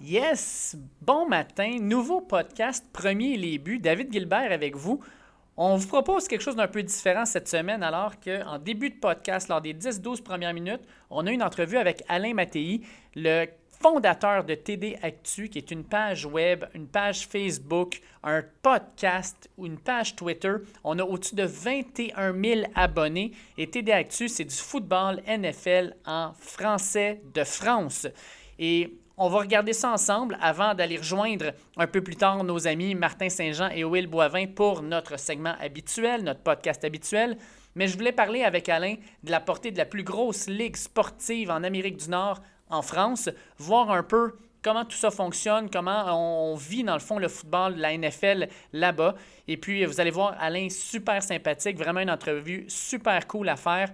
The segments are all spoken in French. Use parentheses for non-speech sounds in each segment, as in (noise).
Yes! Bon matin, nouveau podcast, premier les buts. David Gilbert avec vous. On vous propose quelque chose d'un peu différent cette semaine, alors qu'en début de podcast, lors des 10-12 premières minutes, on a une entrevue avec Alain Mattei, le fondateur de TD Actu, qui est une page web, une page Facebook, un podcast ou une page Twitter. On a au-dessus de 21 000 abonnés et TD Actu, c'est du football NFL en français de France. Et on va regarder ça ensemble avant d'aller rejoindre un peu plus tard nos amis Martin Saint-Jean et Will Boivin pour notre segment habituel, notre podcast habituel. Mais je voulais parler avec Alain de la portée de la plus grosse ligue sportive en Amérique du Nord, en France, voir un peu comment tout ça fonctionne, comment on vit dans le fond le football, la NFL là-bas. Et puis, vous allez voir Alain super sympathique, vraiment une entrevue super cool à faire.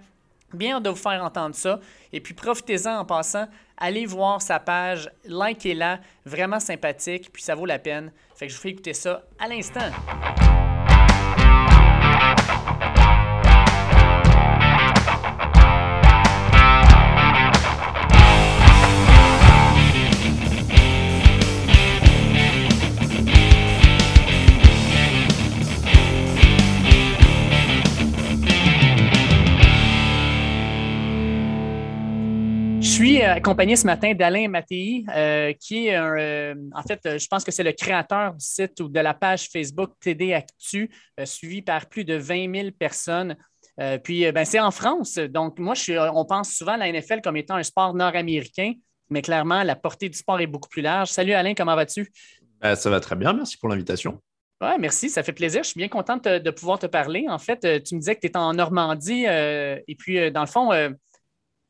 Bien de vous faire entendre ça. Et puis profitez-en en passant. Allez voir sa page, likez-la, vraiment sympathique, puis ça vaut la peine. Fait que je vous fais écouter ça à l'instant. Suis accompagné ce matin d'Alain Mattei, euh, qui est, un, euh, en fait, euh, je pense que c'est le créateur du site ou de la page Facebook TD Actu, suivi par plus de 20 000 personnes. puis, ben, c'est en France. Donc, moi, je on pense souvent à la NFL comme étant un sport nord-américain, mais clairement, la portée du sport est beaucoup plus large. Salut Alain, comment vas-tu? Ben, ça va très bien. Merci pour l'invitation. Oui, merci, ça fait plaisir. Je suis bien contente de, pouvoir te parler. En fait, tu me disais que tu étais en Normandie et puis, dans le fond,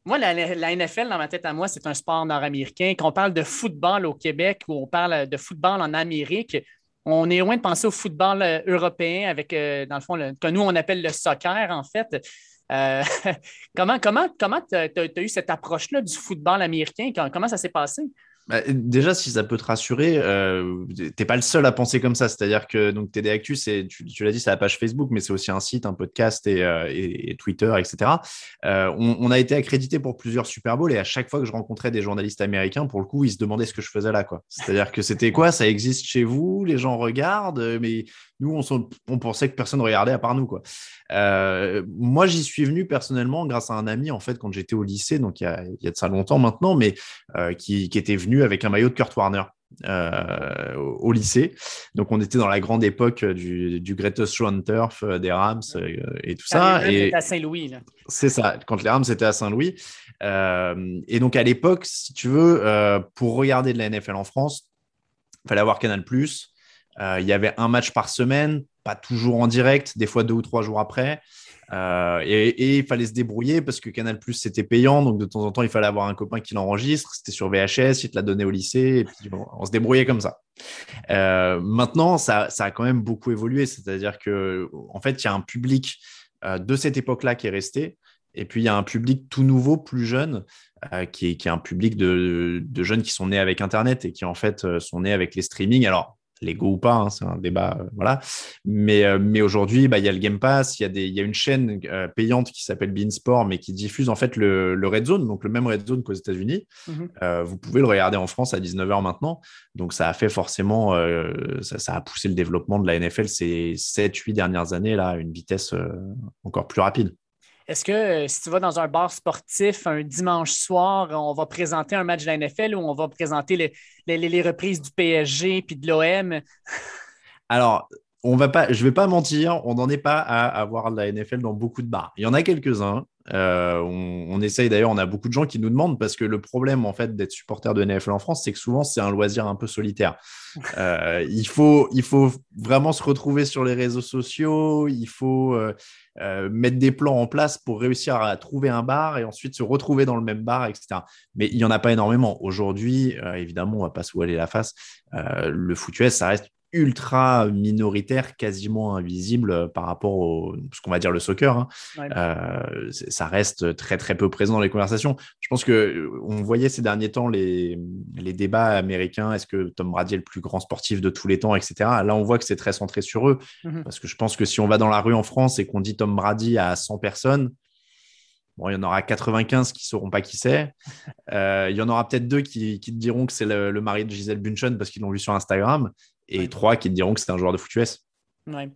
moi, la, NFL, dans ma tête à moi, c'est un sport nord-américain. Quand on parle de football au Québec ou on parle de football en Amérique, on est loin de penser au football euh, européen avec, euh, dans le fond, que nous, on appelle le soccer, en fait. Euh, (laughs) comment comment comment tu as, eu cette approche-là du football américain? Comment ça s'est passé? Bah, déjà, si ça peut te rassurer, euh, tu n'es pas le seul à penser comme ça. C'est-à-dire que donc, TD Actu, tu, l'as dit, c'est la page Facebook, mais c'est aussi un site, un podcast et, euh, Twitter, etc. Euh, on, a été accrédité pour plusieurs Super Bowls et à chaque fois que je rencontrais des journalistes américains, pour le coup, ils se demandaient ce que je faisais là. C'est-à-dire que c'était quoi? Ça existe chez vous? Les gens regardent, mais nous, on, on, pensait que personne ne regardait à part nous. Quoi. Euh, moi, j'y suis venu personnellement grâce à un ami, en fait, quand j'étais au lycée, donc il y, a, il y a, de ça longtemps maintenant, mais euh, qui, qui, était venu avec un maillot de Kurt Warner. Euh, au, lycée. Donc, on était dans la grande époque du, du Greatest Show on Turf, des Rams et tout ça. Et à Saint-Louis. C'est ça, quand les Rams étaient à Saint-Louis. et donc, à l'époque, si tu veux, pour regarder de la NFL en France, il fallait avoir Canal+, euh, il y avait un match par semaine, pas toujours en direct, des fois deux ou trois jours après. Euh, et, il fallait se débrouiller parce que Canal Plus c'était payant, donc de temps en temps il fallait avoir un copain qui l'enregistre. C'était sur VHS, il te l'a donné au lycée, et puis on se débrouillait comme ça. Euh, maintenant, ça, ça, a quand même beaucoup évolué, c'est-à-dire que en fait il y a un public de cette époque-là qui est resté, et puis il y a un public tout nouveau, plus jeune, qui, est, qui, est, un public de, de, jeunes qui sont nés avec Internet et qui en fait sont nés avec les streamings. Alors Lego ou pas, hein, c'est un débat, euh, voilà. Mais, euh, mais aujourd'hui, bah, il y a le Game Pass, il y, a des, y a une chaîne euh, payante qui s'appelle Beansport, mais qui diffuse en fait le, le, Red Zone, donc le même Red Zone qu'aux États-Unis. Mhm. vous pouvez le regarder en France à 19h maintenant. Donc ça a fait forcément, ça, ça, a poussé le développement de la NFL ces 7-8 dernières années là, à une vitesse encore plus rapide. Est-ce que euh, si tu vas dans un bar sportif un dimanche soir, on va présenter un match de la NFL ou on va présenter les, reprises du PSG puis de l'OM? (laughs) Alors, on va pas, je ne vais pas mentir, on n'en est pas à avoir de la NFL dans beaucoup de bars. Il y en a quelques-uns. Euh, on, essaye d'ailleurs, on a beaucoup de gens qui nous demandent parce que le problème en fait d'être supporter de NFL en France, c'est que souvent c'est un loisir un peu solitaire. (laughs) Euh, il, faut, il faut vraiment se retrouver sur les réseaux sociaux, il faut euh, mettre des plans en place pour réussir à trouver un bar et ensuite se retrouver dans le même bar, etc. Mais il n'y en a pas énormément. Aujourd'hui, évidemment, on ne va pas se voiler la face. le foot US, ça reste ultra minoritaire, quasiment invisible euh, par rapport au ce qu'on va dire le soccer. Hein. Euh, ça reste très très peu présent dans les conversations. Je pense que euh, on voyait ces derniers temps les, les débats américains. Est-ce que Tom Brady est le plus grand sportif de tous les temps, etc. Là, on voit que c'est très centré sur eux, mmh parce que je pense que si on va dans la rue en France et qu'on dit Tom Brady à 100 personnes, Bon, il y en aura 95 qui ne sauront pas qui c'est. Euh, il y en aura peut-être deux qui, te diront que c'est le, mari de Gisèle Bunchen parce qu'ils l'ont vu sur Instagram. Et trois qui te diront que c'est un joueur de foot US. Ouais.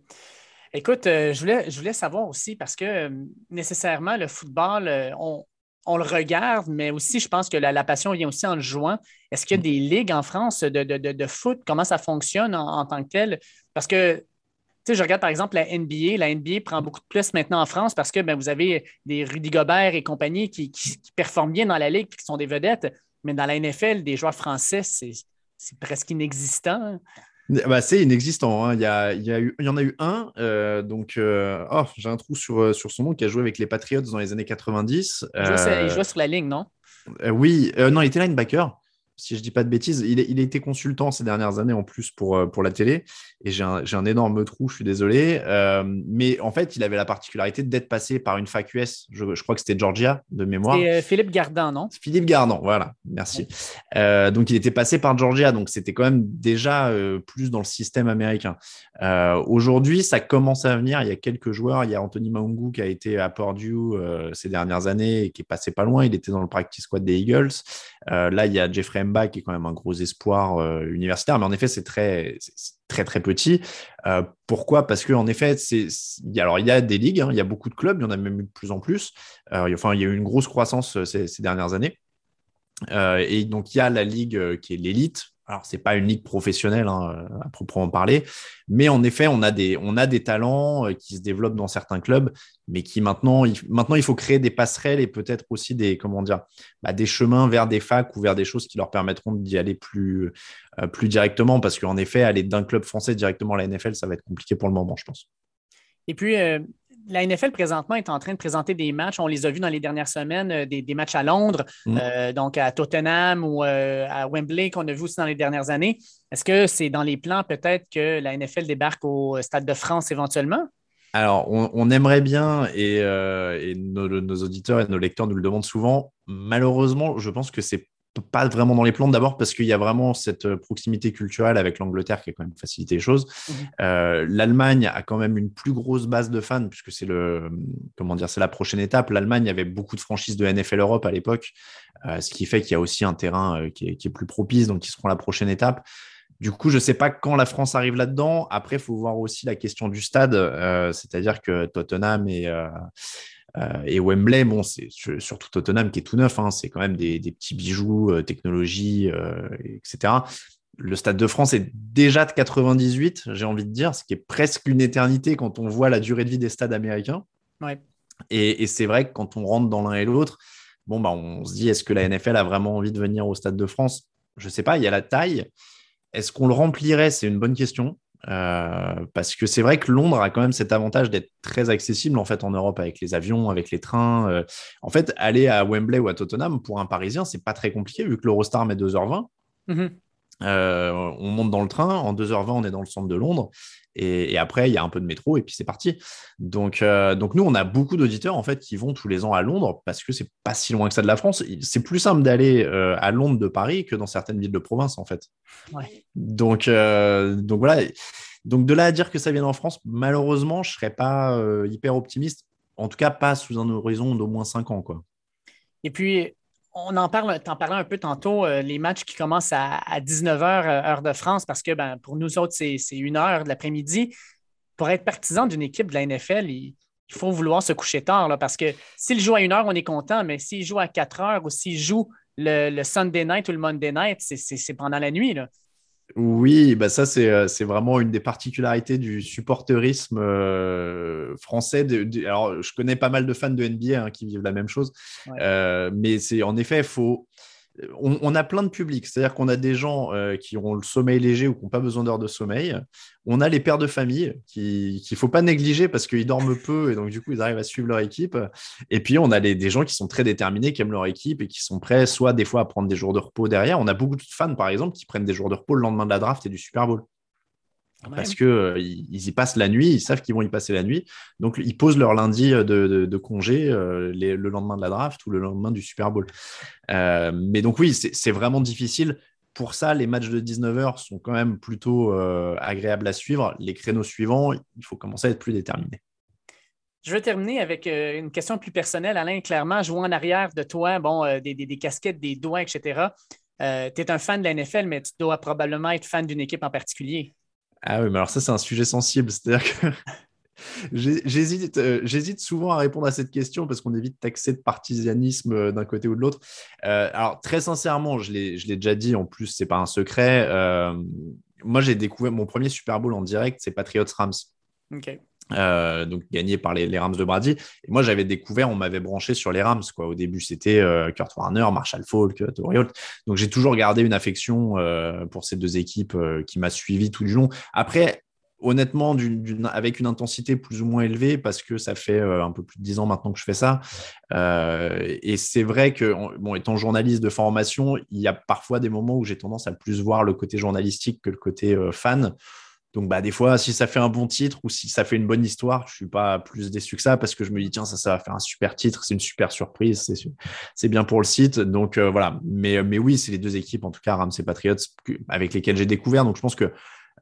Écoute, euh, je, voulais, je voulais savoir aussi parce que euh, nécessairement, le football, on, on, le regarde, mais aussi, je pense que la, passion vient aussi en le jouant. Est-ce qu'il y a mm. des ligues en France de, de, foot? Comment ça fonctionne en, tant que tel? Parce que tu sais, je regarde par exemple la NBA. La NBA prend beaucoup de place maintenant en France parce que ben, vous avez des Rudy Gobert et compagnie qui, performent bien dans la ligue et qui sont des vedettes. Mais dans la NFL, des joueurs français, c'est presque inexistant. Bah, c'est inexistant. Hein. Il, y a, il, y eu, il, y en a eu un. Euh, donc, euh, oh, j'ai un trou sur, euh, sur son nom qui a joué avec les Patriots dans les années 90. Il jouait, il jouait sur la ligne, non? Oui, non, il était linebacker si je dis pas de bêtises. Il, il, a été consultant ces dernières années en plus pour, euh, pour la télé. Et j'ai un, un, énorme trou, je suis désolé. Euh, mais en fait, il avait la particularité d'être passé par une fac US. Je, je crois que c'était Georgia de mémoire. C'est euh, Philippe Gardin, non? Philippe Gardin, voilà. Merci. donc, il était passé par Georgia. Donc, c'était quand même déjà plus dans le système américain. Aujourd'hui, ça commence à venir. Il y a quelques joueurs. Il y a Anthony Maungu qui a été à Purdue ces dernières années et qui est passé pas loin. Il était dans le practice squad des Eagles. là, il y a Jeffrey qui est quand même un gros espoir euh, universitaire, mais en effet, c'est très, très, très petit. Euh, pourquoi? Parce qu'en effet, c'est, alors, il y a des ligues, hein, il y a beaucoup de clubs, il y en a même eu de plus en plus. Euh, enfin, il y a eu une grosse croissance ces, ces dernières années. et donc, il y a la ligue qui est l'élite, alors, ce n'est pas une ligue professionnelle hein, à proprement parler, mais en effet, on a des, on a des talents euh, qui se développent dans certains clubs, mais qui maintenant, il, maintenant, il faut créer des passerelles et peut-être aussi des, comment dire, bah, des chemins vers des facs ou vers des choses qui leur permettront d'y aller plus, euh, plus directement, parce qu'en effet, aller d'un club français directement à la NFL, ça va être compliqué pour le moment, je pense. Et puis, euh, la NFL présentement est en train de présenter des matchs. On les a vus dans les dernières semaines, euh, des, matchs à Londres, mm. euh, donc à Tottenham ou euh, à Wembley qu'on a vu aussi dans les dernières années. Est-ce que c'est dans les plans peut-être que la NFL débarque au Stade de France éventuellement? Alors, on, aimerait bien, et, nos, nos, auditeurs et nos lecteurs nous le demandent souvent. Malheureusement, je pense que c'est pas vraiment dans les plans d'abord parce qu'il y a vraiment cette euh, proximité culturelle avec l'Angleterre qui a quand même facilité les choses. Mhm. Euh, L'Allemagne a quand même une plus grosse base de fans puisque c'est le comment dire c'est la prochaine étape. L'Allemagne avait beaucoup de franchises de NFL Europe à l'époque, euh, ce qui fait qu'il y a aussi un terrain qui est, plus propice donc qui seront la prochaine étape. Du coup, je ne sais pas quand la France arrive là-dedans. Après, il faut voir aussi la question du stade, c'est-à-dire que Tottenham et euh, et Wembley, bon, c'est surtout Tottenham qui est tout neuf, hein, c'est quand même des, petits bijoux, euh, technologie, euh, etc. Le Stade de France est déjà de 98, j'ai envie de dire, ce qui est presque une éternité quand on voit la durée de vie des stades américains. Et, c'est vrai que quand on rentre dans l'un et l'autre, bon, bah, on se dit, est-ce que la NFL a vraiment envie de venir au Stade de France? Je ne sais pas, il y a la taille. Est-ce qu'on le remplirait? C'est une bonne question. Euh, parce que c'est vrai que Londres a quand même cet avantage d'être très accessible en fait en Europe avec les avions, avec les trains. Euh. en fait, aller à Wembley ou à Tottenham pour un Parisien, c'est pas très compliqué vu que l'Eurostar met 2h20. Mm-hmm. Euh, on monte dans le train, en 2h20, on est dans le centre de Londres. Et, après, il y a un peu de métro et puis c'est parti. Donc, donc nous, on a beaucoup d'auditeurs en fait qui vont tous les ans à Londres parce que c'est pas si loin que ça de la France. C'est plus simple d'aller à Londres de Paris que dans certaines villes de province en fait. Donc, donc voilà. Donc de là à dire que ça vient en France, malheureusement, je serais pas hyper optimiste. En tout cas, pas sous un horizon d'au moins 5 ans. Quoi. Et puis, on en parle, en parlais un peu tantôt, les matchs qui commencent à, 19h, heure de France, parce que ben, pour nous autres, c'est une heure de l'après-midi. Pour être partisan d'une équipe de la NFL, il, faut vouloir se coucher tard, parce que s'il joue à une heure, on est content, mais s'il joue à 4 heures ou s'il joue le, Sunday night ou le Monday night, c'est pendant la nuit. Oui, bah ça euh, c'est vraiment une des particularités du supporterisme euh, français. alors, je connais pas mal de fans de NBA hein, qui vivent la même chose, euh, mais c'est en effet, faut on, a plein de publics, c'est-à-dire qu'on a des gens euh, qui ont le sommeil léger ou qui n'ont pas besoin d'heures de sommeil. On a les pères de famille qu'il ne faut pas négliger parce qu'ils dorment (laughs) peu et donc du coup ils arrivent à suivre leur équipe. Et puis on a des gens qui sont très déterminés, qui aiment leur équipe et qui sont prêts soit des fois à prendre des jours de repos derrière. On a beaucoup de fans par exemple qui prennent des jours de repos le lendemain de la draft et du Super Bowl. Parce qu'ils euh, ils y passent la nuit, ils savent qu'ils vont y passer la nuit. Donc, ils posent leur lundi euh, de, congé euh, le lendemain de la draft ou le lendemain du Super Bowl. mais donc, oui, c'est vraiment difficile. Pour ça, les matchs de 19h sont quand même plutôt agréables à suivre. Les créneaux suivants, il faut commencer à être plus déterminé. Je veux terminer avec une question plus personnelle. Alain, clairement, jouant en arrière de toi, bon, euh, des, casquettes, des doigts, etc. tu es un fan de la NFL, mais tu dois probablement être fan d'une équipe en particulier. Ah oui, mais alors ça, c'est un sujet sensible. C'est-à-dire que (laughs) J'hésite, souvent à répondre à cette question parce qu'on évite taxer de partisanisme d'un côté ou de l'autre. alors, très sincèrement, je l'ai, déjà dit, en plus, c'est pas un secret. moi, j'ai découvert mon premier Super Bowl en direct, c'est Patriots Rams. OK. Euh, donc gagné par les, Rams de Brady. Et moi, j'avais découvert, on m'avait branché sur les Rams. Quoi. Au début, c'était euh, Kurt Warner, Marshall Falk, euh, Toriol. Donc j'ai toujours gardé une affection pour ces deux équipes qui m'a suivi tout du long. Après, honnêtement, avec une intensité plus ou moins élevée, parce que ça fait un peu plus de dix ans maintenant que je fais ça. et c'est vrai que, bon, étant journaliste de formation, il y a parfois des moments où j'ai tendance à plus voir le côté journalistique que le côté fan. Donc, bah, des fois, si ça fait un bon titre ou si ça fait une bonne histoire, je ne suis pas plus déçu que ça parce que je me dis, tiens, ça, ça va faire un super titre, c'est une super surprise, c'est bien pour le site. Donc, euh, voilà. Mais, mais oui, c'est les deux équipes, en tout cas, Rams et Patriots, avec lesquelles j'ai découvert. Donc, je pense que.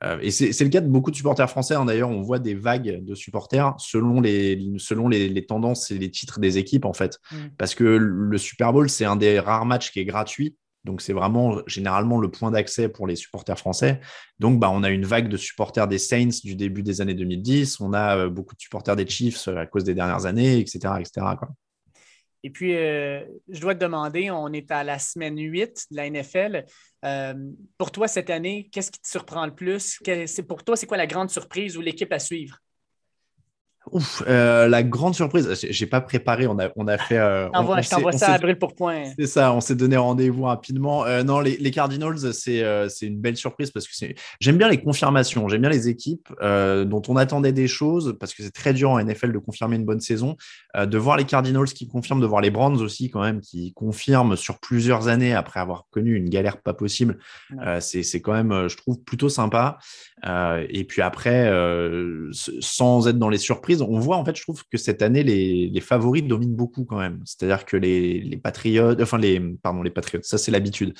Euh, et c'est le cas de beaucoup de supporters français. Hein. D'ailleurs, on voit des vagues de supporters selon les, selon les, tendances et les titres des équipes, en fait. Mm. Parce que le Super Bowl, c'est un des rares matchs qui est gratuit. Donc, c'est vraiment généralement le point d'accès pour les supporters français. Donc, bah, on a une vague de supporters des Saints du début des années 2010. On a euh, beaucoup de supporters des Chiefs euh, à cause des dernières années, etc. etc. Et puis, euh, je dois te demander, on est à la semaine 8 de la NFL. pour toi, cette année, qu'est-ce qui te surprend le plus? Pour toi, c'est quoi la grande surprise ou l'équipe à suivre? Ouf, euh, la grande surprise, j'ai pas préparé, on a, on a fait. Euh, je t'envoie ça à brûle pour point. C'est ça, on s'est donné rendez-vous rapidement. Euh, non, les, les Cardinals, c'est une belle surprise parce que j'aime bien les confirmations, j'aime bien les équipes dont on attendait des choses parce que c'est très dur en NFL de confirmer une bonne saison. de voir les Cardinals qui confirment, de voir les Browns aussi quand même qui confirment sur plusieurs années après avoir connu une galère pas possible, c'est quand même, je trouve, plutôt sympa. et puis après, sans être dans les surprises, on voit en fait, je trouve que cette année, les, favoris dominent beaucoup quand même. C'est-à-dire que les, les Patriots, enfin les, pardon, les Patriots, ça c'est l'habitude.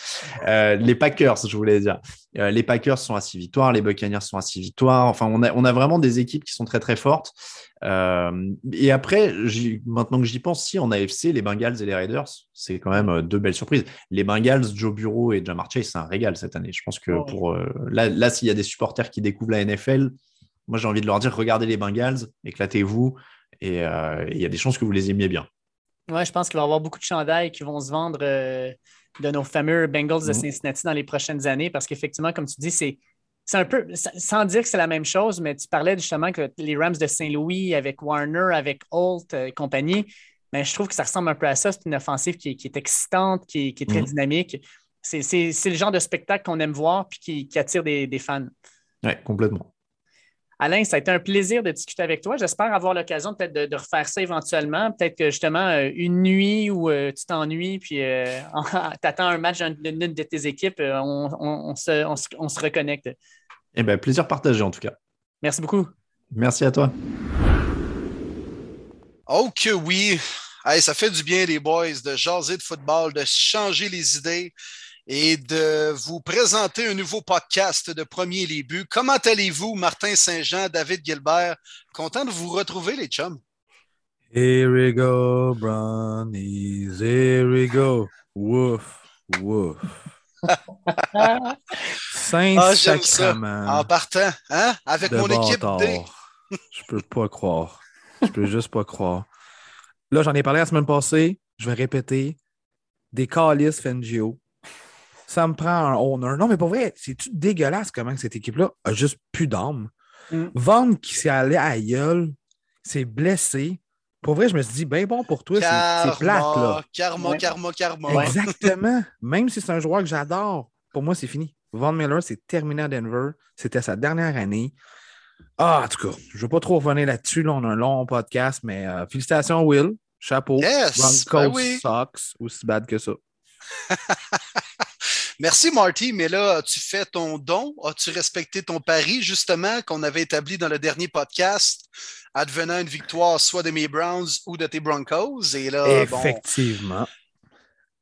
Euh, les Packers, je voulais dire. Euh, les Packers sont à 6 victoires, les Buccaneers sont à 6 victoires. Enfin, on a, on a vraiment des équipes qui sont très très fortes. Euh, et après, maintenant que j'y pense, si en AFC, les Bengals et les Raiders, c'est quand même deux belles surprises. Les Bengals, Joe Bureau et Jamar Chase, c'est un régal cette année. Je pense que oh. pour là, là s'il y a des supporters qui découvrent la NFL, moi, j'ai envie de leur dire regardez les Bengals, éclatez-vous, et euh, il y a des chances que vous les aimiez bien. Oui, je pense qu'il va y avoir beaucoup de chandails qui vont se vendre euh, de nos fameux Bengals de mhm. Cincinnati dans les prochaines années, parce qu'effectivement, comme tu dis, c'est. un peu, sans dire que c'est la même chose, mais tu parlais justement que les Rams de Saint-Louis avec Warner, avec Holt et compagnie, mais je trouve que ça ressemble un peu à ça. C'est une offensive qui, est excitante, qui, est très mhm. dynamique. C'est le genre de spectacle qu'on aime voir et qui, attire des, des fans. Oui, complètement. Alain, ça a été un plaisir de discuter avec toi. J'espère avoir l'occasion peut-être de, refaire ça éventuellement. Peut-être que justement, euh, une nuit où euh, tu t'ennuies, puis euh, (laughs) tu attends un match d'une de tes équipes, on, se, reconnecte. Eh bien, plaisir partagé en tout cas. Merci beaucoup. Merci à toi. Oh que oui! ça fait du bien, les boys, de jaser de football, de changer les idées et de vous présenter un nouveau podcast de Premier Les Buts. Comment allez-vous, Martin Saint-Jean, David Gilbert? Content de vous retrouver, les chums. Here we go, brownies, here we go. Wouf, wouf. Saint (laughs) ah. En partant, hein? Avec mon équipe D. Je peux pas croire. Je peux juste pas croire. Là, j'en ai parlé la semaine passée. Je vais répéter. Des calices Fengio ça me prend un owner. Non, mais pour vrai, c'est-tu dégueulasse comment cette équipe-là a juste plus d'âme? Mm. Vaughn qui s'est allé à gueule, s'est blessé. Pour vrai, je me suis dit, ben bon pour toi, c'est plate. Là. Karma, karma, karma. Exactement. Même si c'est un joueur que j'adore, pour moi, c'est fini. Von Miller, c'est terminé à Denver. C'était sa dernière année. Ah, en tout cas, je ne veux pas trop revenir là-dessus. Là, on a un long podcast, mais euh, félicitations, Will. Chapeau. Yes, Broncos ben Sox, aussi bad que ça. (laughs) Merci, Marty. Mais là, as-tu fait ton don? As-tu respecté ton pari, justement, qu'on avait établi dans le dernier podcast, advenant une victoire soit de mes Browns ou de tes Broncos? Et là, Effectivement.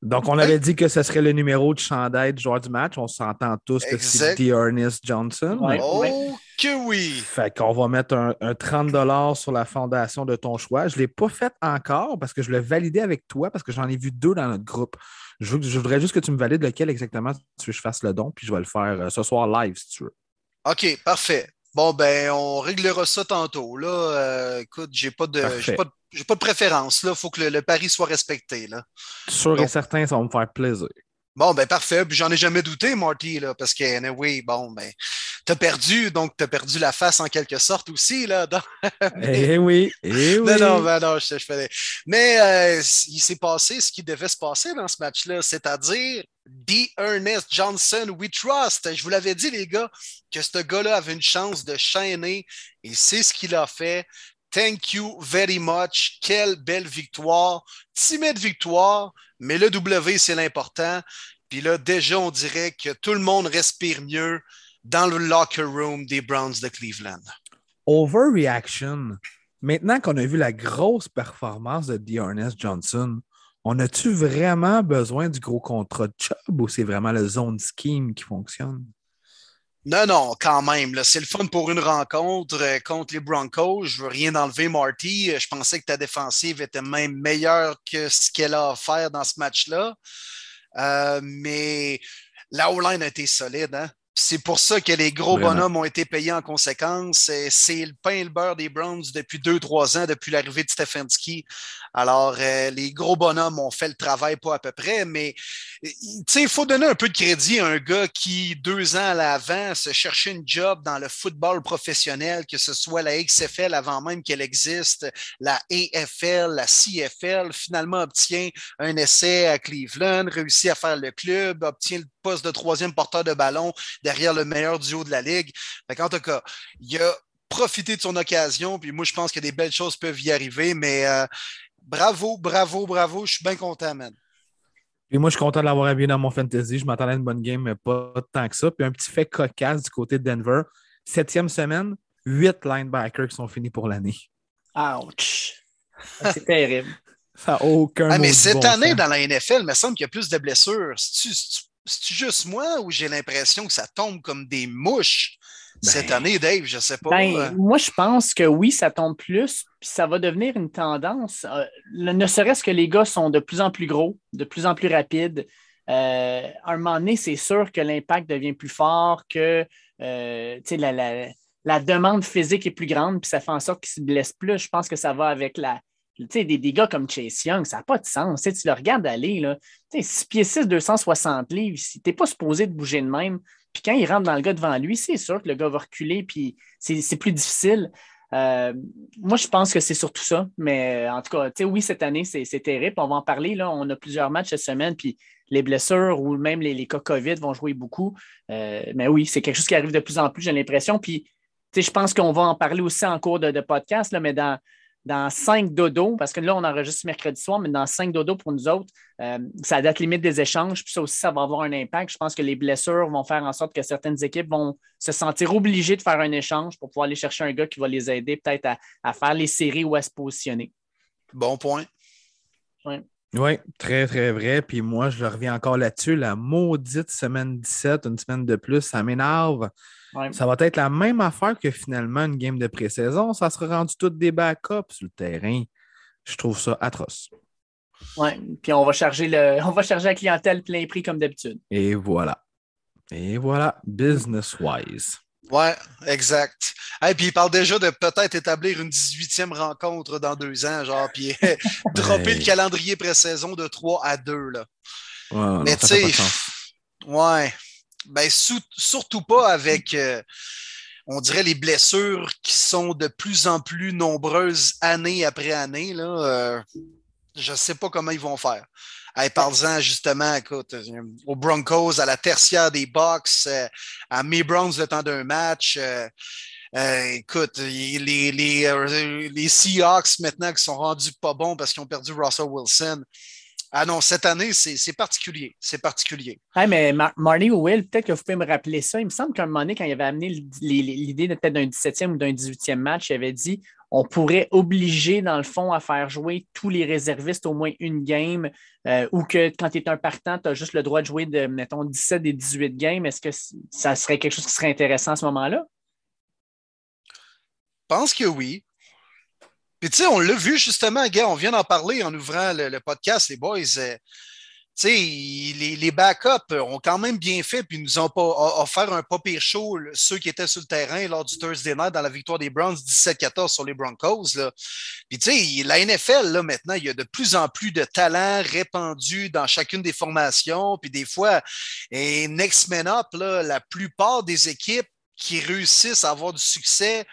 Donc, on avait dit que ce serait le numéro de chandail du joueur du match. On s'entend tous que c'est Ernest Johnson. OK. Que oui. Fait qu'on va mettre un, 30 sur la fondation de ton choix. Je ne l'ai pas fait encore parce que je l'ai validé avec toi parce que j'en ai vu deux dans notre groupe. Je, voudrais juste que tu me valides lequel exactement tu veux que je fasse le don, puis je vais le faire euh, ce soir live si tu veux. OK, parfait. Bon, ben, on réglera ça tantôt. Là, euh, écoute, j'ai pas de, pas de, pas de préférence. Il faut que le, pari soit respecté. Là. Sûr et certain, ça va me faire plaisir. Bon, ben parfait. Puis j'en ai jamais douté, Marty, là, parce que, oui, bon, ben, t'as perdu, donc t'as perdu la face en quelque sorte aussi, là. (laughs) Eh oui, eh oui. Non, non, ben non, je, je fais... Mais euh, il s'est passé ce qui devait se passer dans ce match-là, c'est-à-dire The Ernest Johnson We Trust. Je vous l'avais dit, les gars, que ce gars-là avait une chance de chaîner et c'est ce qu'il a fait. Thank you very much. Quelle belle victoire. Timide victoire, mais le W, c'est l'important. Puis là, déjà, on dirait que tout le monde respire mieux dans le locker room des Browns de Cleveland. Overreaction. Maintenant qu'on a vu la grosse performance de Dearness Johnson, on a-tu vraiment besoin du gros contrat de Chubb ou c'est vraiment le zone scheme qui fonctionne? Non, non, quand même. C'est le fun pour une rencontre euh, contre les Broncos. Je veux rien enlever, Marty. Euh, je pensais que ta défensive était même meilleure que ce qu'elle a offert dans ce match-là. Euh, mais la O-line a été solide. Hein? C'est pour ça que les gros bonhommes ont été payés en conséquence. C'est le pain et le beurre des Browns depuis deux, trois ans, depuis l'arrivée de Stefanski. Alors, euh, les gros bonhommes ont fait le travail pas à peu près, mais il faut donner un peu de crédit à un gars qui, deux ans à l'avant, se cherchait une job dans le football professionnel, que ce soit la XFL avant même qu'elle existe, la AFL, la CFL, finalement obtient un essai à Cleveland, réussit à faire le club, obtient le poste de troisième porteur de ballon derrière le meilleur duo de la ligue. en tout cas, il a profité de son occasion, puis moi, je pense que des belles choses peuvent y arriver, mais euh, bravo, bravo, bravo, je suis bien content, man. Puis moi, je suis content de l'avoir habillé dans mon fantasy. Je m'attendais à une bonne game, mais pas tant que ça. Puis un petit fait cocasse du côté de Denver. Septième semaine, huit linebackers qui sont finis pour l'année. Ouch! C'est terrible. Ça n'a aucun ah, Mais cette année, dans la NFL, il me semble qu'il y a plus de blessures. C'est-tu juste moi ou j'ai l'impression que ça tombe comme des mouches cette ben, année, Dave? Je ne sais pas. Ben, moi, je pense que oui, ça tombe plus, puis ça va devenir une tendance. Euh, ne serait-ce que les gars sont de plus en plus gros, de plus en plus rapides. Euh, à un moment donné, c'est sûr que l'impact devient plus fort, que euh, la, la, demande physique est plus grande, puis ça fait en sorte qu'ils se blessent plus. Je pense que ça va avec la, des, des, gars comme Chase Young, ça n'a pas de sens. tu le regardes aller, là, 6 pieds 6, 260 livres, tu n'es pas supposé de bouger de même, puis quand il rentre dans le gars devant lui, c'est sûr que le gars va reculer, puis c'est plus difficile. Euh, moi, je pense que c'est surtout ça. Mais en tout cas, oui, cette année, c'est terrible. On va en parler. On a plusieurs matchs cette semaine, puis les blessures ou même les, cas COVID vont jouer beaucoup. Euh, mais oui, c'est quelque chose qui arrive de plus en plus, j'ai l'impression. Puis, je pense qu'on va en parler aussi en cours de, de podcast, là, mais dans, dans cinq dodos, parce que là, on enregistre mercredi soir, mais dans cinq dodos pour nous autres, euh, ça date limite des échanges, puis ça aussi, ça va avoir un impact. Je pense que les blessures vont faire en sorte que certaines équipes vont se sentir obligées de faire un échange pour pouvoir aller chercher un gars qui va les aider peut-être à, faire les séries ou à se positionner. Bon point. Oui. Oui, très, très vrai. Puis moi, je reviens encore là-dessus. La maudite semaine 17, une semaine de plus, ça m'énerve. Ça va être la même affaire que finalement une game de pré-saison. Ça sera rendu toutes des backups sur le terrain. Je trouve ça atroce. Oui, puis on va charger le, (laughs) on va charger la clientèle plein prix comme d'habitude. Et voilà. Et voilà, business-wise. Oui, exact. Et puis il parle déjà de peut-être établir une 18e rencontre dans deux ans, genre, puis (laughs) dropper le calendrier pré-saison de 3 à 2. Là. Mais tu sais, ouais. Ben, surtout pas avec, euh, on dirait, les blessures qui sont de plus en plus nombreuses année après année. Là, euh, je ne sais pas comment ils vont faire. Hey, Parle-en justement, écoute, euh, aux Broncos, à la tertiaire des Bucks, à mes Browns le temps d'un match. écoute, les, les, les, Seahawks maintenant qui sont rendus pas bons parce qu'ils ont perdu Russell Wilson. Ah non, cette année, c'est particulier. C'est particulier. mais Marty Will, peut-être que vous pouvez me rappeler ça. Il me semble qu'un moment donné, quand il avait amené l'idée peut-être d'un 17e ou d'un 18e match, il avait dit on pourrait obliger, dans le fond, à faire jouer tous les réservistes au moins une game, euh, ou que quand tu es un partant, tu as juste le droit de jouer de, mettons, 17 et 18 games. Est-ce que ça serait quelque chose qui serait intéressant à ce moment-là? pense que oui. Puis tu sais, on l'a vu justement, gars, on vient d'en parler en ouvrant le, podcast, les boys. Euh, tu sais, les, les, backups ont quand même bien fait, puis nous ont pas offert un pas pire show, ceux qui étaient sur le terrain lors du Thursday night dans la victoire des Browns 17-14 sur les Broncos. Puis tu sais, la NFL, là, maintenant, il y a de plus en plus de talents répandus dans chacune des formations, puis des fois, et next man up, là, la plupart des équipes qui réussissent à avoir du succès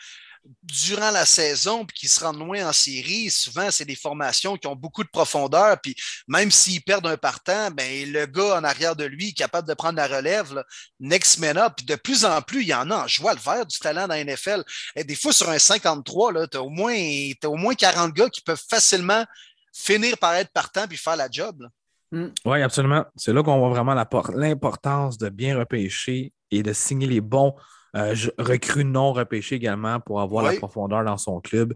durant la saison puis qui se rendent loin en série, souvent, c'est des formations qui ont beaucoup de profondeur. Puis même s'ils perdent un partant, ben, le gars en arrière de lui est capable de prendre la relève, next man up. Puis de plus en plus, il y en a Je vois le vert du talent dans la NFL. Et des fois, sur un 53, tu as, au moins, au moins 40 gars qui peuvent facilement finir par être partant puis faire la job. Mm. Oui, absolument. C'est là qu'on voit vraiment l'importance de bien repêcher et de signer les bons euh, recrue non repêché également pour avoir la profondeur dans son club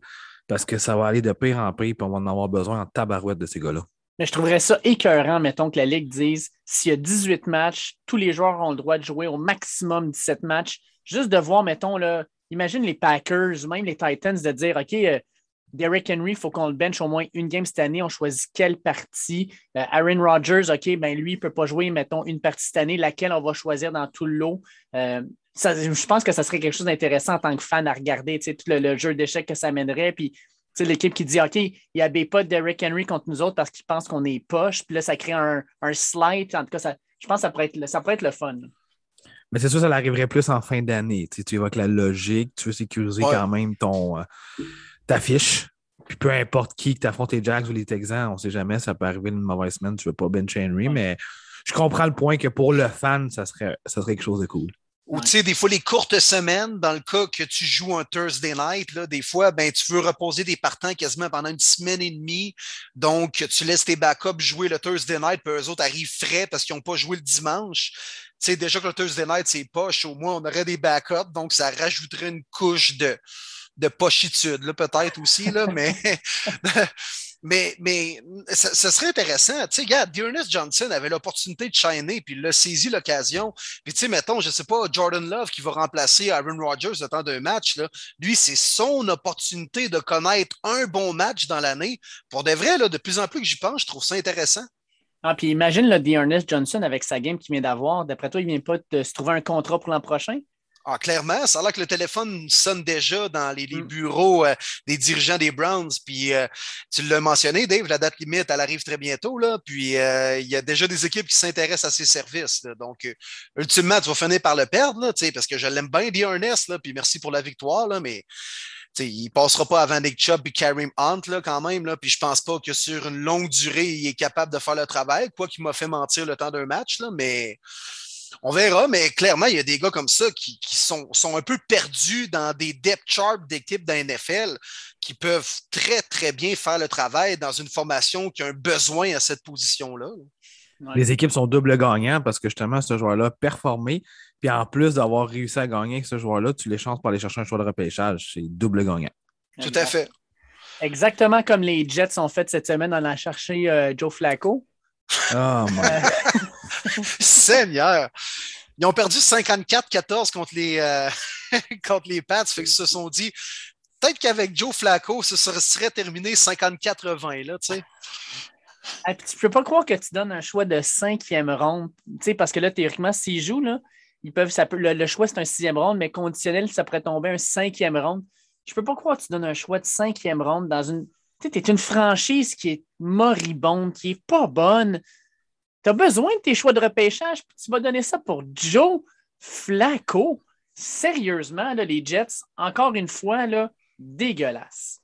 parce que ça va aller de pire en pire et on va en avoir besoin en tabarouette de ces gars-là. Mais je trouverais ça écœurant, mettons, que la Ligue dise s'il y a 18 matchs, tous les joueurs ont le droit de jouer au maximum 17 matchs. Juste de voir, mettons, là, imagine les Packers, même les Titans, de dire OK, euh, Derrick Henry, il faut qu'on le bench au moins une game cette année. On choisit quelle partie? Euh, Aaron Rodgers, OK, ben lui, il ne peut pas jouer, mettons, une partie cette année, laquelle on va choisir dans tout le lot? Je pense que ça serait quelque chose d'intéressant en tant que fan à regarder, tout le, jeu d'échecs que ça mènerait. Puis l'équipe qui dit OK, il n'y a pas Derrick Henry contre nous autres parce qu'ils pensent qu'on est poche. Puis là, ça crée un, un slide. En tout cas, ça, je pense que ça pourrait être, ça pourrait être le fun. Mais c'est sûr, ça arriverait plus en fin d'année. Tu évoques la logique, tu veux sécuriser quand même ton, euh, ta fiche. Puis peu importe qui que affrontes les Jacks ou les Texans, on ne sait jamais, ça peut arriver une mauvaise semaine, tu ne veux pas bench Henry, mais je comprends le point que pour le fan, ça serait, ça serait quelque chose de cool. Ou tu sais, des fois, les courtes semaines, dans le cas que tu joues un Thursday night, là, des fois, ben, tu veux reposer des partants quasiment pendant une semaine et demie. Donc, tu laisses tes backups jouer le Thursday night, puis eux autres arrivent frais parce qu'ils n'ont pas joué le dimanche. Tu sais, déjà que le Thursday night, c'est poche, au moins, on aurait des backups. Donc, ça rajouterait une couche de, de pochitude, là, peut-être aussi, là, (laughs) mais. Mais, mais ça, serait intéressant. Tu sais, regarde, Dearness Johnson avait l'opportunité de shiner, puis il a saisi l'occasion. Puis, tu sais, mettons, je ne sais pas, Jordan Love qui va remplacer Aaron Rodgers le temps d'un match, là, lui, c'est son opportunité de connaître un bon match dans l'année. Pour de vrai, là, de plus en plus que j'y pense, je trouve ça intéressant. Ah, puis imagine le Dearness Johnson avec sa game qu'il vient d'avoir. D'après toi, il ne vient pas de se trouver un contrat pour l'an prochain? Ah, clairement, ça a l'air que le téléphone sonne déjà dans les, mm. bureaux euh, des dirigeants des Browns. Puis euh, tu l'as mentionné, Dave, la date limite, elle arrive très bientôt. Là, puis euh, il y a déjà des équipes qui s'intéressent à ses services. Donc, ultimement, tu vas finir par le perdre, là, parce que je l'aime bien, Ernest, là, puis merci pour la victoire, là, mais il ne passera pas avant Nick Chubb et Karim Hunt là, quand même. Là, puis je pense pas que sur une longue durée, il est capable de faire le travail, quoi qu'il m'a fait mentir le temps d'un match, là, mais on verra, mais clairement, il y a des gars comme ça qui, sont, un peu perdus dans des depth charts d'équipes d'un NFL qui peuvent très, très bien faire le travail dans une formation qui a un besoin à cette position-là. Les équipes sont double gagnants parce que justement, ce joueur-là performé. Puis en plus d'avoir réussi à gagner avec ce joueur-là, tu les chances pour aller chercher un choix de repêchage. C'est double gagnant. Tout à fait. Exactement comme les Jets ont fait cette semaine en allant chercher euh, Joe Flacco. Oh, (laughs) (laughs) Seigneur! Ils ont perdu 54-14 contre les, euh, (laughs) contre les Pats. Fait qu'ils se sont dit, peut-être qu'avec Joe Flacco, ce serait terminé 54-20, là, tu sais. Ah, tu peux pas croire que tu donnes un choix de cinquième ronde, parce que là, théoriquement, s'ils jouent, là, ils peuvent, le, choix, c'est un sixième ronde, mais conditionnel, ça pourrait tomber un cinquième ronde. Je peux pas croire que tu donnes un choix de cinquième ronde dans une. Tu es une franchise qui est moribonde, qui est pas bonne. Tu as besoin de tes choix de repêchage, puis tu vas donner ça pour Joe Flacco. Sérieusement, les Jets, encore une fois, là, dégueulasse.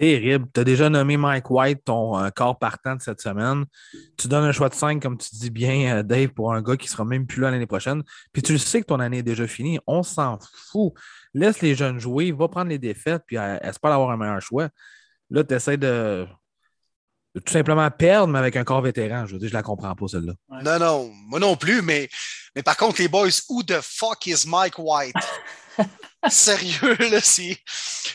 Terrible. Tu as déjà nommé Mike White, ton euh, corps partant de cette semaine. Tu donnes un choix de 5, comme tu dis bien, euh, Dave, pour un gars qui sera même plus là l'année prochaine. Puis tu le sais que ton année est déjà finie. On s'en fout. Laisse les jeunes jouer, va prendre les défaites, puis euh, espère avoir un meilleur choix. Là, tu essaies de tout simplement perdre, mais avec un corps vétéran. Je veux dire, je la comprends pas, celle-là. Non, non, moi non plus, mais, mais par contre, les boys, who the fuck is Mike White? (laughs) sérieux, là, c'est.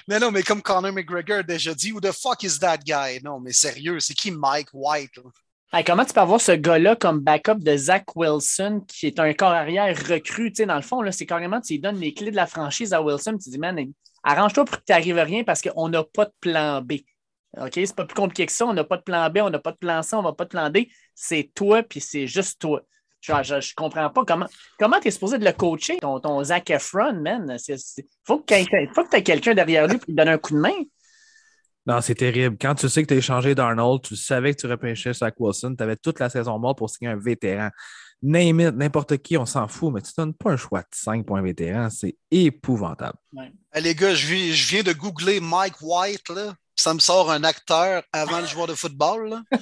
Non, non, mais comme Conor McGregor a déjà dit, who the fuck is that guy? Non, mais sérieux, c'est qui Mike White? comment tu peux avoir ce gars-là comme backup de Zach Wilson, qui est un corps arrière recru? Tu sais, dans le fond, là, c'est carrément, tu lui donnes les clés de la franchise à Wilson, tu dis, man, arrange-toi pour que tu n'arrives à rien parce qu'on n'a pas de plan B. OK? C'est pas plus compliqué que ça. On n'a pas de plan B, on n'a pas de plan C, on n'a pas de plan D. C'est toi, puis c'est juste toi. Je, je, comprends pas comment, comment tu es supposé de le coacher, ton, ton Zach Efron, man? Il faut que tu aies quelqu'un derrière lui pour lui donner un coup de main. Non, c'est terrible. Quand tu sais que tu as échangé d'Arnold, tu savais que tu repêchais Zach Wilson, tu avais toute la saison morte pour signer un vétéran. Name it, n'importe qui, on s'en fout, mais tu ne donnes pas un choix de 5 points vétéran. C'est épouvantable. les gars, je viens, je viens de googler Mike White. Là ça me sort un acteur avant le joueur de football. Là.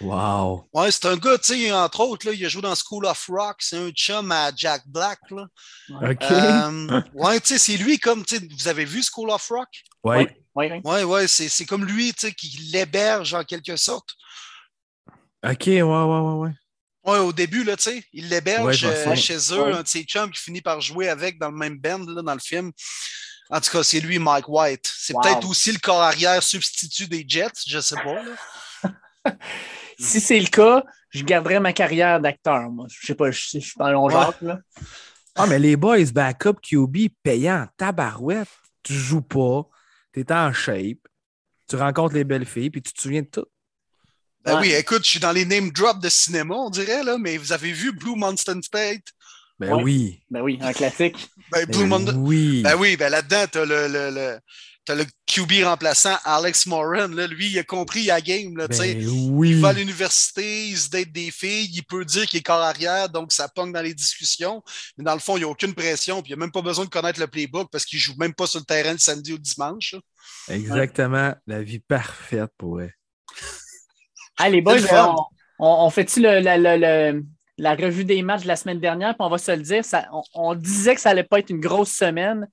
Wow. Ouais, c'est un gars, tu sais, entre autres, là, il a joué dans School of Rock, c'est un chum à Jack Black. Là. OK. Euh, ouais, tu sais, c'est lui comme, tu sais, vous avez vu School of Rock? Oui. Oui, ouais, ouais, c'est comme lui, tu sais, qui l'héberge en quelque sorte. OK, ouais, ouais, ouais, ouais. Ouais, au début, là, tu sais, il l'héberge euh, chez eux, un de ses chums qui finit par jouer avec dans le même band, là, dans le film. En tout cas, c'est lui, Mike White. C'est peut-être aussi le corps arrière substitut des Jets, je ne sais pas. (laughs) si c'est le cas, je garderai ma carrière d'acteur. Moi. Je sais pas, je, je suis pas long là. Ah, mais les boys, backup QB payant, tabarouette, tu joues pas, tu es en shape, tu rencontres les belles filles, puis tu te souviens de tout. Ben oui, écoute, je suis dans les name drops de cinéma, on dirait, là, mais vous avez vu Blue Monster State? Ben oui. Ben oui, un classique. (laughs) Ben, ben oui. Ben oui, ben là-dedans, tu as le, le, le, le, QB remplaçant Alex Moran. Là. Lui, il a compris à game. Là, ben oui. Il va à l'université, il se date des filles, il peut dire qu'il est corps arrière, donc ça pogne dans les discussions. Mais dans le fond, il n'y a aucune pression, puis il n'a même pas besoin de connaître le playbook parce qu'il ne joue même pas sur le terrain le samedi ou le dimanche. Exactement. La vie parfaite pour eux. Allez, boys, on, on, fait-tu le, le la revue des matchs de la semaine dernière, puis on va se le dire, ça, on, disait que ça n'allait pas être une grosse semaine.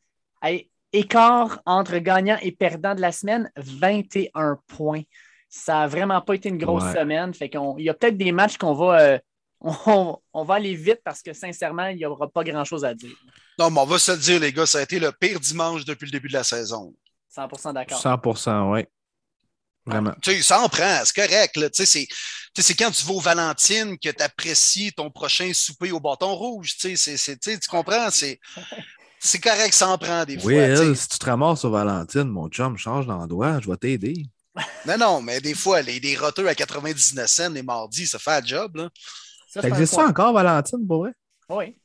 écart entre gagnant et perdant de la semaine, 21 points. Ça n'a vraiment pas été une grosse semaine. Fait il y a peut-être des matchs qu'on va, euh, (laughs) on, va aller vite parce que sincèrement, il n'y aura pas grand-chose à dire. Non, mais on va se le dire, les gars, ça a été le pire dimanche depuis le début de la saison. 100% d'accord. 100% oui. Vraiment. Tu sais, ça en prend, c'est correct. Tu sais, c'est quand tu vas aux Valentines que tu apprécies ton prochain souper au bâton rouge. Tu sais, tu comprends? C'est. (laughs) C'est correct, ça en prend des fois. Oui, si tu te ramasses aux Valentines, mon chum, change d'endroit, je vais t'aider. (laughs) Non, non, mais des fois, les, les roteux à 99 cents les mardis, ça fait un job. Là. Ça, existe ça encore, Valentine, pour vrai? Oui.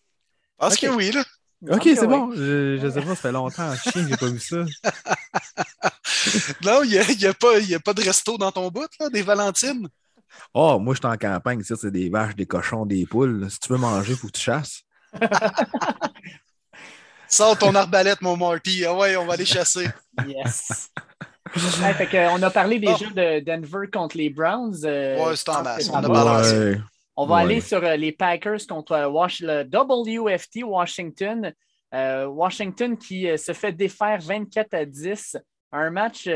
Parce que oui, là. Ok, c'est bon. Je, je sais pas, ça fait longtemps. Chien, j'ai pas vu ça. (laughs) non, il n'y a, y a, pas, a pas de resto dans ton bout, là, des Valentines? Oh, moi, je suis en campagne. Ça, c'est des vaches, des cochons, des poules. Si tu veux manger, il faut que tu chasses. (laughs) Sors ton arbalète, mon Marty. Ah ouais, on va aller chasser. Yes. on a parlé déjà de Denver contre les Browns. Euh, ouais, c'est en masse. On, on va aller sur euh, les Packers contre le WFT Washington. Euh, Washington qui se fait défaire 24 à 10. Un match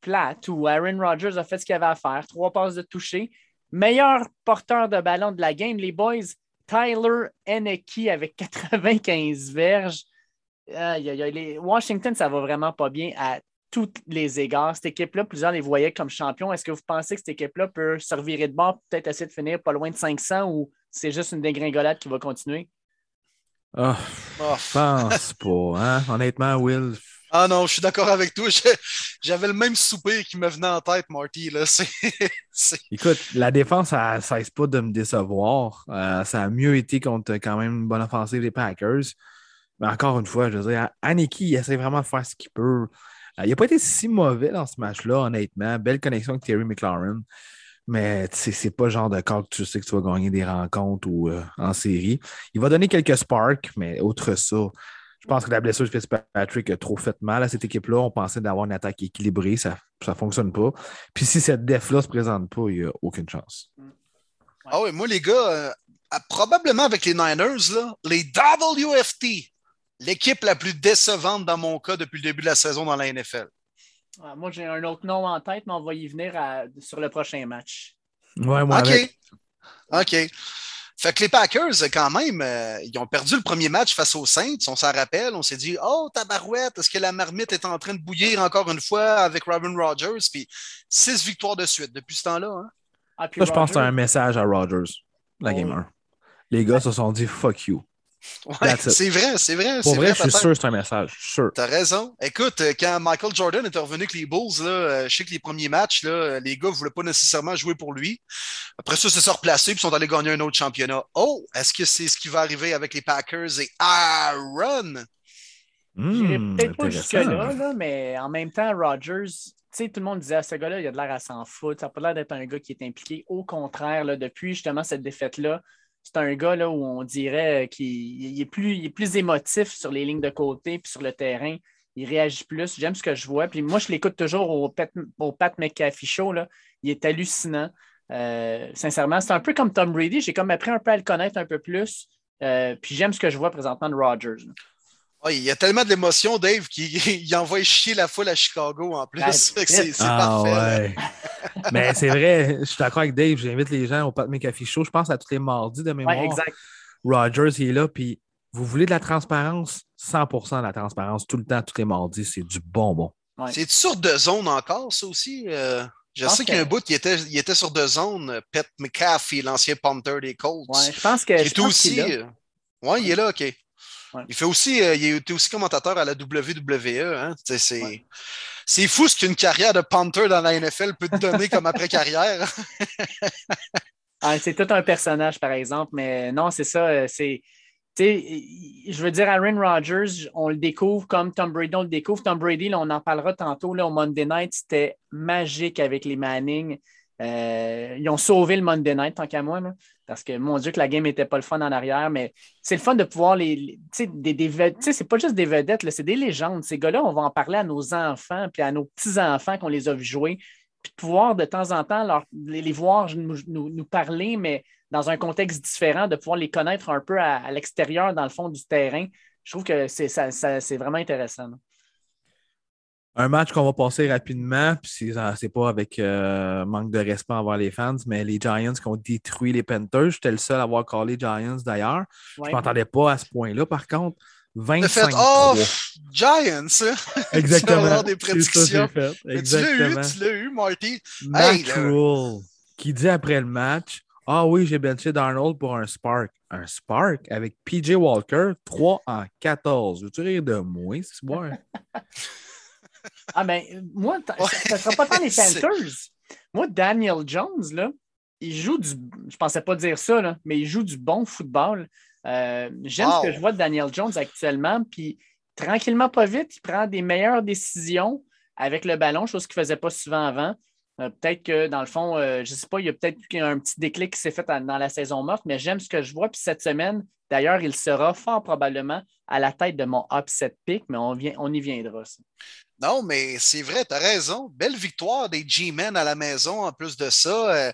plate où Aaron Rodgers a fait ce qu'il avait à faire, trois passes de toucher. Meilleur porteur de ballon de la game, les boys, Tyler Henneke avec 95 verges. Washington, ça va vraiment pas bien à tous les égards. Cette équipe-là, plusieurs les voyaient comme champions. Est-ce que vous pensez que cette équipe-là peut se revirer de bord, peut-être essayer de finir pas loin de 500 ou c'est juste une dégringolade qui va continuer? Oh, Je pense pas. Hein? Honnêtement, Will, ah non, je suis d'accord avec toi. J'avais le même souper qui me venait en tête, Marty. Là. (laughs) Écoute, la défense, ça ne cesse pas de me décevoir. Euh, ça a mieux été contre quand même une bonne offensive des Packers. Mais encore une fois, je veux dire, Aniki, il essaie vraiment de faire ce qu'il peut. Euh, il n'a pas été si mauvais dans ce match-là, honnêtement. Belle connexion avec Terry McLaurin. Mais c'est pas le genre de cas que tu sais que tu vas gagner des rencontres ou euh, en série. Il va donner quelques sparks, mais autre ça, je pense que la blessure de Fitzpatrick a trop fait mal à cette équipe-là. On pensait d'avoir une attaque équilibrée, ça ne fonctionne pas. Puis si cette def-là ne se présente pas, il n'y a aucune chance. Ah oui, moi, les gars, euh, probablement avec les Niners, les WFT, l'équipe la plus décevante dans mon cas depuis le début de la saison dans la NFL. Ah, moi, j'ai un autre nom en tête, mais on va y venir sur le prochain match. Ouais, moi, OK. OK. Fait que les Packers, quand même, euh, ils ont perdu le premier match face aux Saints. On s'en rappelle. On s'est dit, oh, tabarouette, est-ce que la marmite est en train de bouillir encore une fois avec Robin Rogers? Puis six victoires de suite depuis ce temps-là. Hein? Ah, je pense que c'est un message à Rogers, la oh, gamer. Les gars se sont dit, fuck you. Ouais, c'est vrai, c'est vrai. Pour vrai, je suis sûr que c'est un message. Sûr. T'as raison. Écoute, euh, quand Michael Jordan est revenu avec les Bulls, là, euh, je sais que les premiers matchs, là, les gars ne voulaient pas nécessairement jouer pour lui. Après ça, c'est ça replacé, puis sont allés gagner un autre championnat. Oh, est-ce que c'est ce qui va arriver avec les Packers et Aaron? Mmh, peut-être pas jusque-là, là, mais en même temps, Rodgers, tu sais, tout le monde disait, ah, ce gars-là, il a de l'air à s'en foutre. Ça n'a pas l'air d'être un gars qui est impliqué. Au contraire, là, depuis justement cette défaite-là, c'est un gars là, où on dirait qu'il est, plus, est plus émotif sur les lignes de côté puis sur le terrain. Il réagit plus. J'aime ce que je vois. Puis moi, je l'écoute toujours au Pat, au Pat McAfee Show. Il est hallucinant. Euh, sincèrement, c'est un peu comme Tom Brady. J'ai comme appris un peu à le connaître un peu plus. Euh, puis j'aime ce que je vois présentement de Rodgers il y a tellement d'émotions, Dave, qu'il (laughs) envoie chier la foule à Chicago en plus. (laughs) C'est ah, parfait. (laughs) Mais c'est vrai, je suis d'accord avec Dave. J'invite les gens au Pat McAfee Show. Je pense à tous les mardis de mémoire. Ouais, exact. Rogers, il est là. Puis vous voulez de la transparence? 100% de la transparence tout le temps, tous les mardis. C'est du bonbon. C'est sur deux zones encore, ça aussi? Euh, je, sais qu'il y a un bout, il était, il était sur deux zones. Pat McAfee, l'ancien punter des Colts. Ouais, je pense que. Je aussi. Euh, oui, il est là, OK. Il fait aussi, euh, il était aussi commentateur à la WWE. Hein? C'est fou ce qu'une carrière de punter dans la NFL peut te donner comme après-carrière. (laughs) Ah, c'est tout un personnage, par exemple, mais non, c'est ça. Euh, c'est, je veux dire, Aaron Rodgers, on le découvre comme Tom Brady, on le découvre. Tom Brady, on en parlera tantôt là, au Monday Night, c'était magique avec les Manning. Euh, ils ont sauvé le Monday Night, tant qu'à moi, parce que mon Dieu, que la game n'était pas le fun en arrière, mais c'est le fun de pouvoir les. tu sais, c'est pas juste des vedettes, c'est des légendes. Ces gars-là, on va en parler à nos enfants puis à nos petits-enfants qu'on les a vus jouer, puis de pouvoir de temps en temps leur, les, voir nous, parler, mais dans un contexte différent, de pouvoir les connaître un peu à, l'extérieur, dans le fond du terrain. Je trouve que c'est c'est vraiment intéressant. Un match qu'on va passer rapidement, puis c'est pas avec euh, manque de respect envers les fans, mais les Giants qui ont détruit les Panthers. J'étais le seul à avoir callé Giants d'ailleurs. Je ne m'entendais pas à ce point-là, par contre. 25 fait Oh, Giants! (laughs) Exactement. des prédictions. Mais tu l'as eu, tu l'as eu, Marty. Matt Rule, qui dit après le match Ah oui, j'ai benché Darnold pour un Spark. Un Spark avec PJ Walker, 3 en 14. Veux-tu rire de moi, c'est bon? (laughs) Ah, ben, moi, ça ne sera pas tant les (laughs) Panthers. Moi, Daniel Jones, là, il joue du. Je pensais pas dire ça, là, mais il joue du bon football. Euh, j'aime ce que je vois de Daniel Jones actuellement. Puis, tranquillement, pas vite, il prend des meilleures décisions avec le ballon, chose qu'il ne faisait pas souvent avant. Euh, peut-être que dans le fond, euh, je ne sais pas, il y a peut-être un petit déclic qui s'est fait dans la saison morte, mais j'aime ce que je vois. Puis cette semaine, d'ailleurs, il sera fort probablement à la tête de mon upset pick, mais on, vient, on y viendra. Non, mais c'est vrai, tu as raison. Belle victoire des G-Men à la maison en plus de ça. Euh,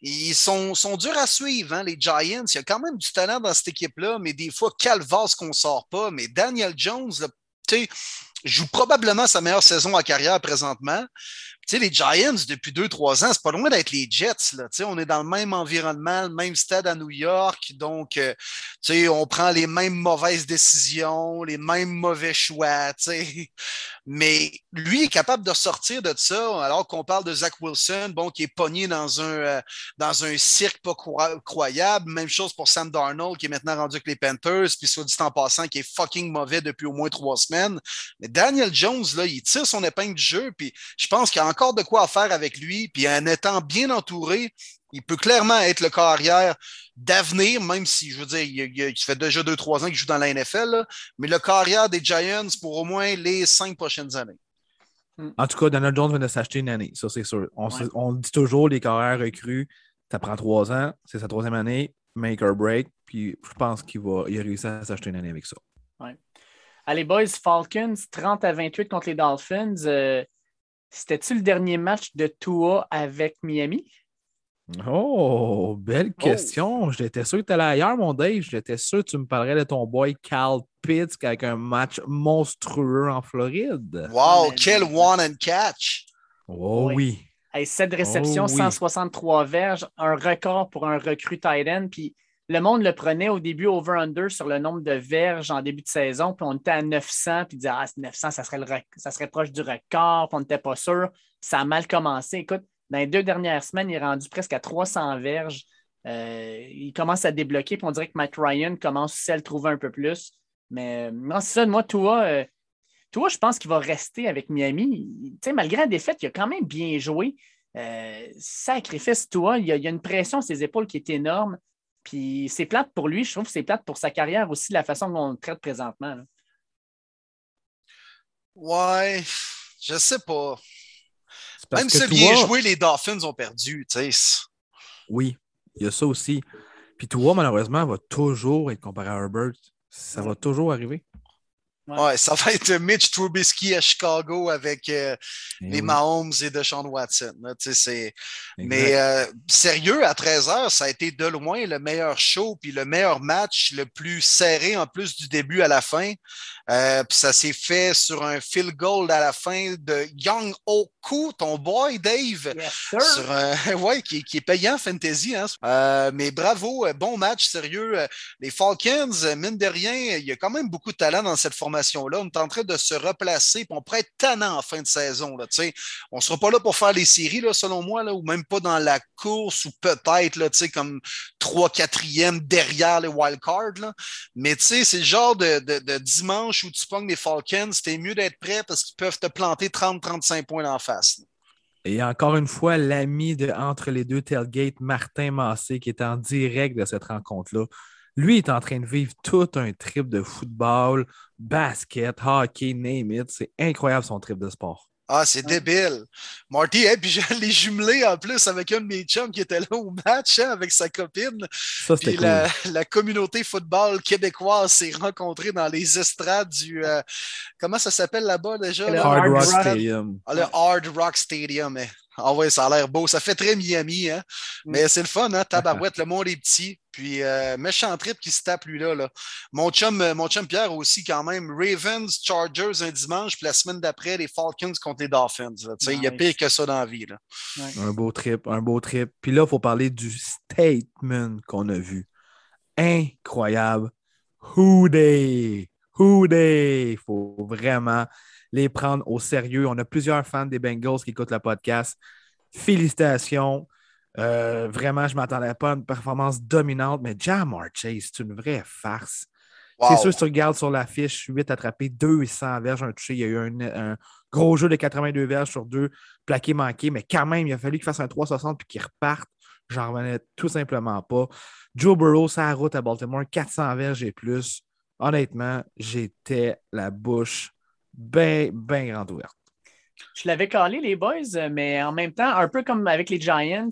ils sont, durs à suivre, hein, les Giants. Il y a quand même du talent dans cette équipe-là, mais des fois, calvasse qu'on sort pas. Mais Daniel Jones, joue probablement sa meilleure saison à carrière présentement sais, les Giants, depuis deux, trois ans, c'est pas loin d'être les Jets. Là. On est dans le même environnement, le même stade à New York. Donc, euh, on prend les mêmes mauvaises décisions, les mêmes mauvais choix. (laughs) Mais lui est capable de sortir de ça, alors qu'on parle de Zach Wilson, bon, qui est pogné dans un, euh, dans un cirque pas croyable. Même chose pour Sam Darnold, qui est maintenant rendu avec les Panthers, puis soit dit en passant, qui est fucking mauvais depuis au moins trois semaines. Mais Daniel Jones, là, il tire son épingle du jeu, puis je pense a encore de quoi faire avec lui, puis en étant bien entouré, il peut clairement être le carrière d'avenir, même si, je veux dire, il, fait déjà deux, trois ans qu'il joue dans la NFL, mais le carrière des Giants pour au moins les cinq prochaines années. Hmm. En tout cas, Donald Jones vient de s'acheter une année, ça c'est sûr. On, dit toujours, les carrières recrues, ça prend trois ans, c'est sa troisième année, make or break, puis je pense qu'il va il a réussi à s'acheter une année avec ça. Allez, boys, Falcons, 30 à 28 contre les Dolphins. Euh, c'était-tu le dernier match de Tua avec Miami? Oh, belle oh. question. J'étais sûr que tu allais ailleurs, mon Dave. J'étais sûr que tu me parlerais de ton boy Cal Pitts avec un match monstrueux en Floride. Wow, quel one and catch! Oh oui. oui. cette réception, 163 verges, un record pour un recrue tight end. Puis le monde le prenait au début over-under sur le nombre de verges en début de saison, puis on était à 900, puis disait Ah, 900, ça serait, ça serait proche du record, puis on n'était pas sûr. Ça a mal commencé. Écoute, dans les deux dernières semaines, il est rendu presque à 300 verges. il commence à débloquer, puis on dirait que Matt Ryan commence aussi à le trouver un peu plus. Mais non, c'est ça, moi, toi, toi, je pense qu'il va rester avec Miami. Tu sais, malgré la défaite, il a quand même bien joué. sacrifice, toi, il y, a, une pression sur ses épaules qui est énorme. Puis c'est plate pour lui, je trouve que c'est plate pour sa carrière aussi, la façon dont on le traite présentement. Ouais, je sais pas. Même si bien joué, les Dolphins ont perdu, tu sais. Oui, il y a ça aussi. Puis toi, malheureusement, va toujours être comparé à Herbert. Ça va toujours arriver. Ouais. ça va être Mitch Trubisky à Chicago avec euh, eh les Mahomes et Deshaun Watson. Mais euh, sérieux, à 13h, ça a été de loin le meilleur show puis le meilleur match, le plus serré en plus du début à la fin. Euh, puis ça s'est fait sur un field goal à la fin de Young Oku, ton boy Dave, sur un, (laughs) ouais, qui, qui, est payant fantasy. Hein. mais bravo, bon match, sérieux. Les Falcons, mine de rien, il y a quand même beaucoup de talent dans cette formation On est en train de se replacer, puis on pourrait être tannant en fin de saison. Là, on ne sera pas là pour faire les séries, là, selon moi, là, ou même pas dans la course, ou peut-être comme 3-4e derrière les wildcards. Mais c'est le genre de, de, dimanche où tu pognes les Falcons, c'était mieux d'être prêt parce qu'ils peuvent te planter 30-35 points en face. Et encore une fois, l'ami de entre les deux tailgates, Martin Massé, qui est en direct de cette rencontre-là. Lui est en train de vivre tout un trip de football, basket, hockey, name it. C'est incroyable son trip de sport. Ah, c'est débile. Marty, puis (laughs) je l'ai jumelé en plus avec un de mes chums qui était là au match hein, avec sa copine. Ça, puis cool. la, la, communauté football québécoise s'est rencontrée dans les estrades du. Euh, comment ça s'appelle là-bas déjà? Le Hard Rock Stadium. Ah, le Hard Rock Stadium. Hein. Ah ouais, ça a l'air beau. Ça fait très Miami, hein? Mm. Mais c'est le fun, hein? (laughs) Tabarouette, le monde est petit. Puis euh, méchant trip qui se tape lui-là. Là. Mon, chum, euh, mon chum Pierre aussi, quand même. Ravens, Chargers un dimanche, puis la semaine d'après, les Falcons contre les Dolphins. Il y a pire que ça dans la vie. Là. Un beau trip, un beau trip. Puis là, il faut parler du statement qu'on a vu. Incroyable. Who day? Who day? Il faut vraiment les prendre au sérieux. On a plusieurs fans des Bengals qui écoutent le podcast. Félicitations. Euh, vraiment, je ne m'attendais pas à une performance dominante, mais Jamar Chase, c'est une vraie farce. C'est sûr, si tu regardes sur l'affiche, 8 attrapés, 200 verges, un touché. Il y a eu un, gros jeu de 82 verges sur deux, plaqué manqué, mais quand même, il a fallu qu'il fasse un 360 puis qu'il reparte. J'en revenais tout simplement pas. Joe Burrow, sa route à Baltimore, 400 verges et plus. Honnêtement, j'étais la bouche bien, bien grande ouverte. Je l'avais calé, les boys, mais en même temps, un peu comme avec les Giants,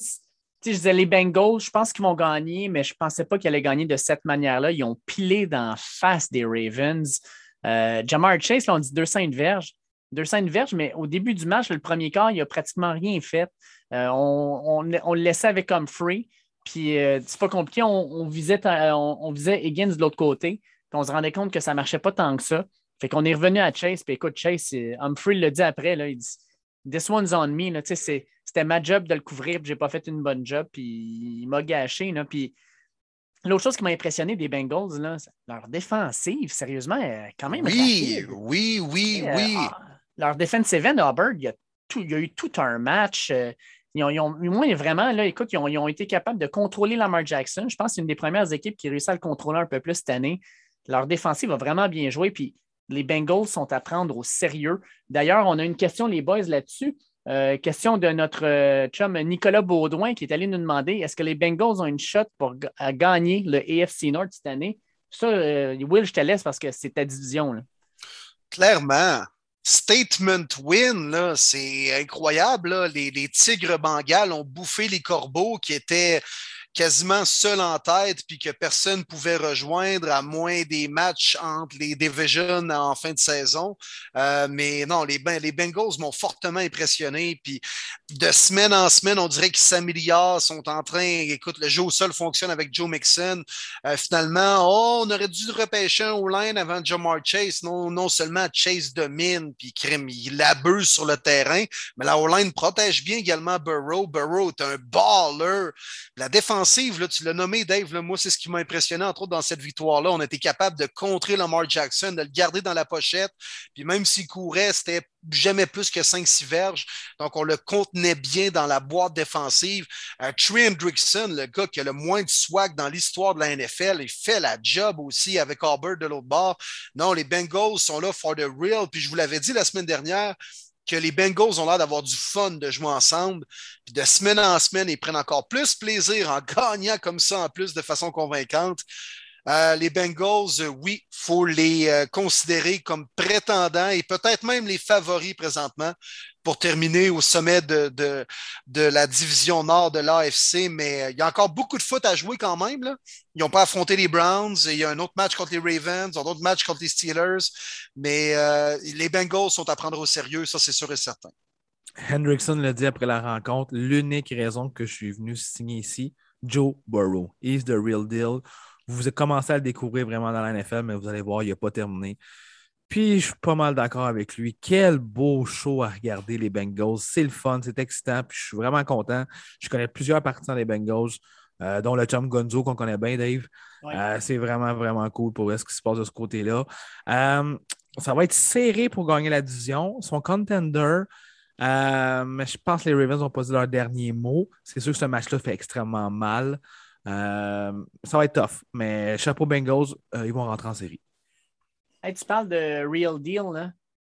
je disais les Bengals, je pense qu'ils vont gagner, mais je ne pensais pas qu'ils allaient gagner de cette manière-là. Ils ont pilé dans face des Ravens. Euh, Jamar Chase, là, on dit 201 verges. 201 verges, mais au début du match, le premier quart, il n'a pratiquement rien fait. Euh, on, le laissait avec free. Puis euh, c'est pas compliqué, on, visait, on, visait Higgins de l'autre côté. on se rendait compte que ça ne marchait pas tant que ça. Fait qu'on est revenu à Chase. Puis écoute, Chase, Humphrey le dit après, là, il dit This one's on me. C'était ma job de le couvrir, puis j'ai pas fait une bonne job, puis il m'a gâché. Là, puis L'autre chose qui m'a impressionné des Bengals, là, leur défensive, sérieusement, est quand même. Oui, oui, oui, euh, oui. Ah, leur defensive end, Auburn, il y, a il y a eu tout un match. Euh, ils ont, moi, vraiment, là, écoute, ils ont, ils ont, été capables de contrôler Lamar Jackson. Je pense que c'est une des premières équipes qui réussit à le contrôler un peu plus cette année. Leur défensive a vraiment bien joué. Puis les Bengals sont à prendre au sérieux. D'ailleurs, on a une question, les boys, là-dessus. Euh, question de notre euh, chum Nicolas Baudouin qui est allé nous demander est-ce que les Bengals ont une shot pour gagner le AFC North cette année? Ça, euh, Will, je te laisse parce que c'est ta division. Clairement. Statement win, c'est incroyable. Les, les, Tigres Bengals ont bouffé les corbeaux qui étaient quasiment seul en tête, puis que personne ne pouvait rejoindre à moins des matchs entre les divisions en fin de saison. Euh, mais non, les, les Bengals m'ont fortement impressionné. Puis de semaine en semaine, on dirait qu'ils s'améliorent, sont en train, écoute, le jeu au sol fonctionne avec Joe Mixon. Euh, finalement, oh, on aurait dû repêcher un O-line avant Jamar Chase. Non, non seulement Chase domine, puis crime, il abuse sur le terrain, mais la O-line protège bien également Burrow. Burrow est un baller. La défense défensive, tu l'as nommé, Dave, moi, c'est ce qui m'a impressionné, entre autres, dans cette victoire-là. On était capable de contrer Lamar Jackson, de le garder dans la pochette. Puis même s'il courait, c'était jamais plus que 5-6 verges. Donc, on le contenait bien dans la boîte défensive. Euh, Trey Hendrickson, le gars qui a le moins de swag dans l'histoire de la NFL, il fait la job aussi avec Auburn de l'autre bord. Non, les Bengals sont là for the real. Puis je vous l'avais dit la semaine dernière, que les Bengals ont l'air d'avoir du fun de jouer ensemble. Puis de semaine en semaine, ils prennent encore plus plaisir en (laughs) gagnant comme ça en plus de façon convaincante. Euh, les Bengals, euh, oui, faut les euh, considérer comme prétendants et peut-être même les favoris présentement pour terminer au sommet de, de, la division nord de l'AFC. Mais il y a encore beaucoup de foot à jouer quand même. Ils n'ont pas affronté les Browns. Il y a un autre match contre les Ravens, un autre match contre les Steelers. Mais les Bengals sont à prendre au sérieux, ça c'est sûr et certain. Hendrickson l'a dit après la rencontre, l'unique raison que je suis venu signer ici, Joe Burrow. He's the real deal. Vous commencé à le découvrir vraiment dans la NFL, mais vous allez voir, il n'a pas terminé. Puis je suis pas mal d'accord avec lui. Quel beau show à regarder les Bengals. C'est le fun, c'est excitant. Puis je suis vraiment content. Je connais plusieurs partisans des Bengals, euh, dont le chum Gonzo qu'on connaît bien, Dave. Euh, c'est vraiment, vraiment cool pour ce qui se passe de ce côté-là. Euh, ça va être serré pour gagner la division. Son contender, mais je pense que les Ravens ont posé leur dernier mot. C'est sûr que ce match-là fait extrêmement mal. Euh, ça va être tough, mais chapeau Bengals, euh, ils vont rentrer en série. tu parles de real deal, là.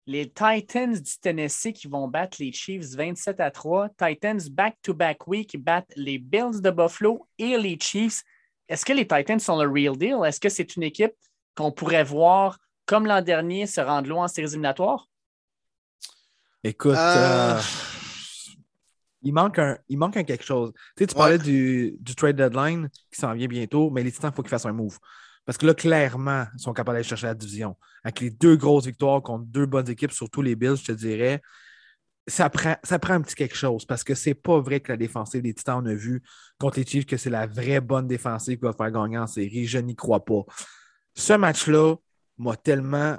Les Titans du Tennessee qui vont battre les Chiefs 27 à 3. Titans back-to-back week battent les Bills de Buffalo et les Chiefs. Est-ce que les Titans sont le real deal? Est-ce que c'est une équipe qu'on pourrait voir, comme l'an dernier, se rendre loin en séries éliminatoires? Écoute, euh, il manque un, il manque quelque chose. Tu, sais, tu parlais du, trade deadline qui s'en vient bientôt, mais les Titans, il faut qu'ils fassent un move. Parce que là, clairement, ils sont capables d'aller chercher la division. Avec les deux grosses victoires contre deux bonnes équipes, surtout les Bills, je te dirais, ça prend, ça prend un petit quelque chose parce que c'est pas vrai que la défensive des Titans, on a vu contre les Chiefs que c'est la vraie bonne défensive qui va faire gagner en série. Je n'y crois pas. Ce match-là m'a tellement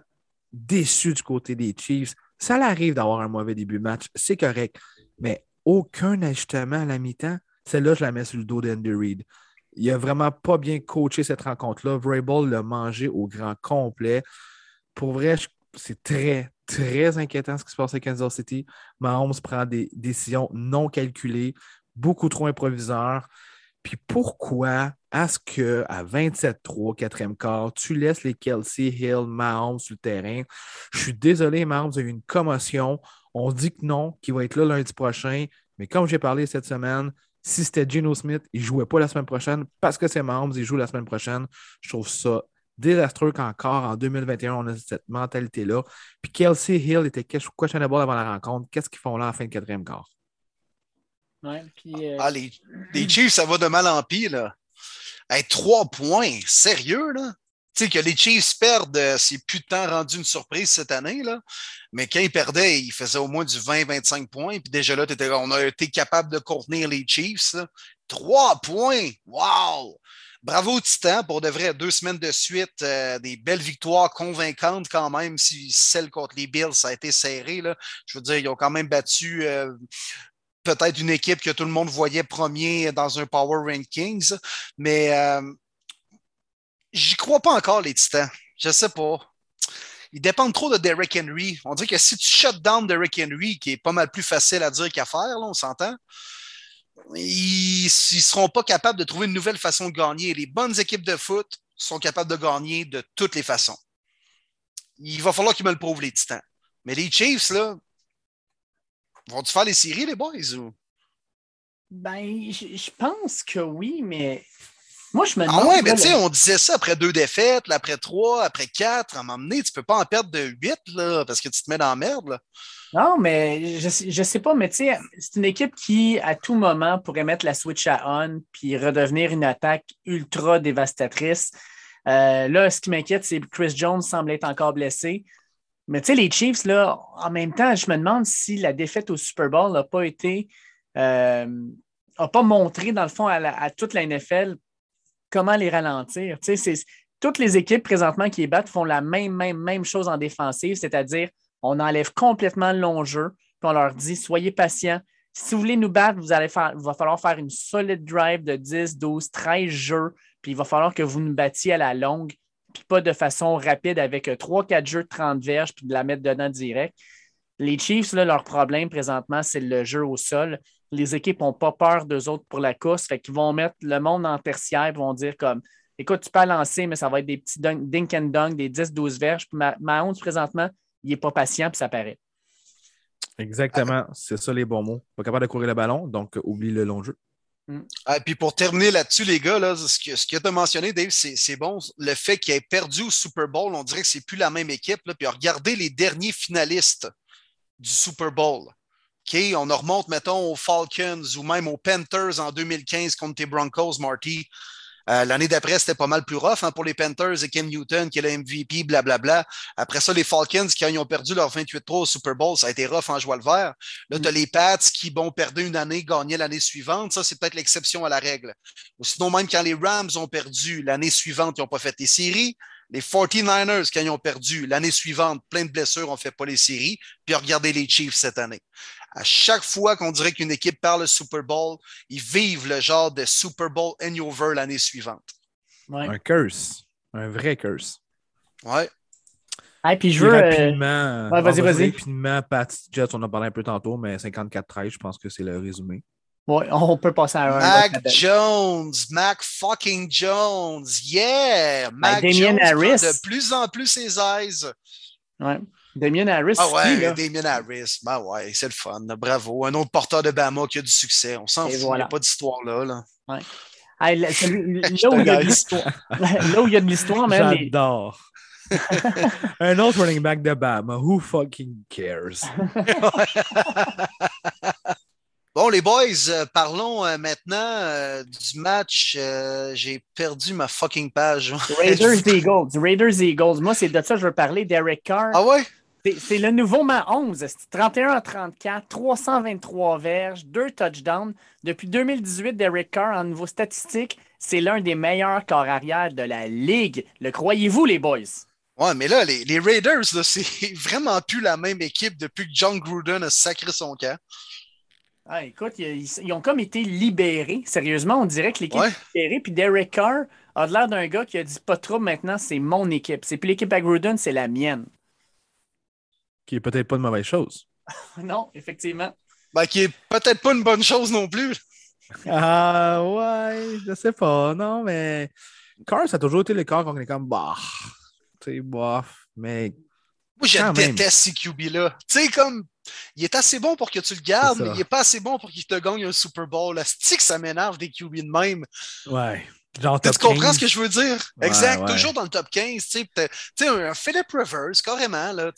déçu du côté des Chiefs. Ça l'arrive d'avoir un mauvais début de match, c'est correct. Mais aucun ajustement à la mi-temps. Celle-là, je la mets sur le dos d'Andy Reid. Il n'a vraiment pas bien coaché cette rencontre-là. Vrabel l'a mangé au grand complet. Pour vrai, c'est très, très inquiétant ce qui se passe à Kansas City. Mahomes prend des décisions non calculées, beaucoup trop improviseurs. Puis pourquoi est-ce qu'à 27-3, quatrième quart, tu laisses les Kelsey, Hill, Mahomes sur le terrain? Je suis désolé, Mahomes a eu une commotion. On dit que non, qu'il va être là lundi prochain. Mais comme j'ai parlé cette semaine, si c'était Geno Smith, il ne jouait pas la semaine prochaine parce que c'est Mahomes, il joue la semaine prochaine. Je trouve ça désastreux qu'encore en 2021, on a cette mentalité-là. Puis Kelsey Hill était questionable avant la rencontre. Qu'est-ce qu'ils font là en fin de quatrième quart? Ouais, puis, euh, ah, les, les, Chiefs, ça va de mal en pire. Là. trois points, sérieux, là? Tu sais, que les Chiefs perdent, euh, c'est plus de temps rendu une surprise cette année, là. Mais quand ils perdaient, ils faisaient au moins du 20-25 points. Puis déjà là, on a été capable de contenir les Chiefs. Trois points! Wow! Bravo Titan, pour de vrai, deux semaines de suite, euh, des belles victoires convaincantes quand même, si celle contre les Bills, ça a été serré. Là. Je veux dire, ils ont quand même battu euh, peut-être une équipe que tout le monde voyait premier dans un Power Rankings. Mais J'y crois pas encore, les Titans. Je sais pas. Ils dépendent trop de Derrick Henry. On dirait que si tu shut down Derrick Henry, qui est pas mal plus facile à dire qu'à faire, là, on s'entend, ils ne seront pas capables de trouver une nouvelle façon de gagner. Les bonnes équipes de foot sont capables de gagner de toutes les façons. Il va falloir qu'ils me le prouvent, les Titans. Mais les Chiefs, là, vont-ils faire les séries, les boys? Ben, je pense que oui, mais moi, je me demande. Ah ouais, mais tu sais, on disait ça après deux défaites, après trois, après quatre. À un moment donné, tu peux pas en perdre de huit, là, parce que tu te mets dans la merde, là. Non, mais je, je sais pas, mais tu sais, c'est une équipe qui, à tout moment, pourrait mettre la switch à on puis redevenir une attaque ultra dévastatrice. Euh, là, ce qui m'inquiète, c'est que Chris Jones semble être encore blessé. Mais tu sais, les Chiefs, là, en même temps, je me demande si la défaite au Super Bowl n'a pas été. Euh, n'a pas montré, dans le fond, à, à toute la NFL comment les ralentir. toutes les équipes présentement qui les battent font la même, même, même chose en défensive, c'est-à-dire on enlève complètement le long jeu, puis on leur dit soyez patients. Si vous voulez nous battre, vous allez faire, il va falloir faire une solide drive de 10, 12, 13 jeux, puis il va falloir que vous nous battiez à la longue, puis pas de façon rapide avec 3-4 jeux de 30 verges, puis de la mettre dedans direct. Les Chiefs, là, leur problème présentement, c'est le jeu au sol. Les équipes n'ont pas peur d'eux autres pour la course, fait qu'ils vont mettre le monde en tertiaire, ils vont dire comme écoute, tu peux lancer, mais ça va être des petits dink and dunk, des 10-12 verges. Puis Mahomes, présentement, il n'est pas patient, puis ça paraît. Exactement, c'est ça les bons mots. Pas capable de courir le ballon, donc oublie le long jeu. Mm. Ah, puis pour terminer là-dessus, les gars, là, ce que, ce que tu as mentionné, Dave, c'est bon. Le fait qu'il ait perdu au Super Bowl, on dirait que c'est plus la même équipe. Là. Puis regardez les derniers finalistes du Super Bowl. OK, on remonte, mettons, aux Falcons ou même aux Panthers en 2015 contre les Broncos, Marty. Euh, l'année d'après, c'était pas mal plus rough hein, pour les Panthers et Ken Newton qui est le MVP, blablabla. Après ça, les Falcons qui ont perdu leur 28-3 au Super Bowl, ça a été rough en joie le vert. Là, tu as mm. les Pats qui, bon, perdu une année, gagné l'année suivante. Ça, c'est peut-être l'exception à la règle. Ou sinon, même quand les Rams ont perdu l'année suivante, ils n'ont pas fait les séries. Les 49ers, quand ils ont perdu l'année suivante, plein de blessures, ont fait pas les séries. Puis regardez les Chiefs cette année à chaque fois qu'on dirait qu'une équipe parle le Super Bowl, ils vivent le genre de Super Bowl hangover l'année suivante. Un curse. Un vrai curse. Ouais. Et puis je veux. Euh, rapidement. vas-y, vas-y. Rapidement, Pat Jets, on en a parlé un peu tantôt, mais 54-13, je pense que c'est le résumé. Oui, on peut passer à un. Mac Jones, Mac fucking Jones, yeah! Ben, Mac Jones Harris. de plus en plus ses eyes. Ouais. Damien Harris. Ah ouais, Damien Harris. Ben ouais, c'est le fun. Bravo. Un autre porteur de Bama qui a du succès. On s'en fout. Il n'y a pas d'histoire là. Là. Ouais. (laughs) (laughs) là, où il y a de l'histoire. là où il y a de l'histoire, même. J'adore. (laughs) Un autre running back de Bama. Who fucking cares? Bon, les boys, euh, parlons euh, maintenant euh, du match. J'ai perdu ma fucking page. Raiders Eagles. Raiders Eagles. Moi, c'est de ça que je veux parler. Derek Carr. Ah ouais? C'est le nouveau Mahomes. 31 à 34, 323 verges, 2 touchdowns. Depuis 2018, Derek Carr, en niveau statistique, c'est l'un des meilleurs corps arrière de la ligue. Le croyez-vous, les boys? Ouais, mais là, les, Raiders, (laughs) c'est vraiment plus la même équipe depuis que John Gruden a sacré son camp. Ah, écoute, ils, ont comme été libérés. Sérieusement, on dirait que l'équipe est libérée. Puis Derek Carr a l'air d'un gars qui a dit pas trop maintenant, c'est mon équipe. C'est plus l'équipe à Gruden, c'est la mienne. Qui est peut-être pas une mauvaise chose. (laughs) non, effectivement. Ben, qui est peut-être pas une bonne chose non plus. ah, ouais, je sais pas. Non, mais Carr, ça a toujours été le corps qu'on est comme, bah, tu sais, bof. Mais. Moi, je déteste ces QB-là. Tu sais, comme il est assez bon pour que tu le gardes, mais il n'est pas assez bon pour qu'il te gagne un Super Bowl. La stick, ça m'énerve des QB de même. Ouais. Tu comprends ce que je veux dire? exact. Toujours dans le top 15. Tu sais, un Philip Rivers, carrément. Là,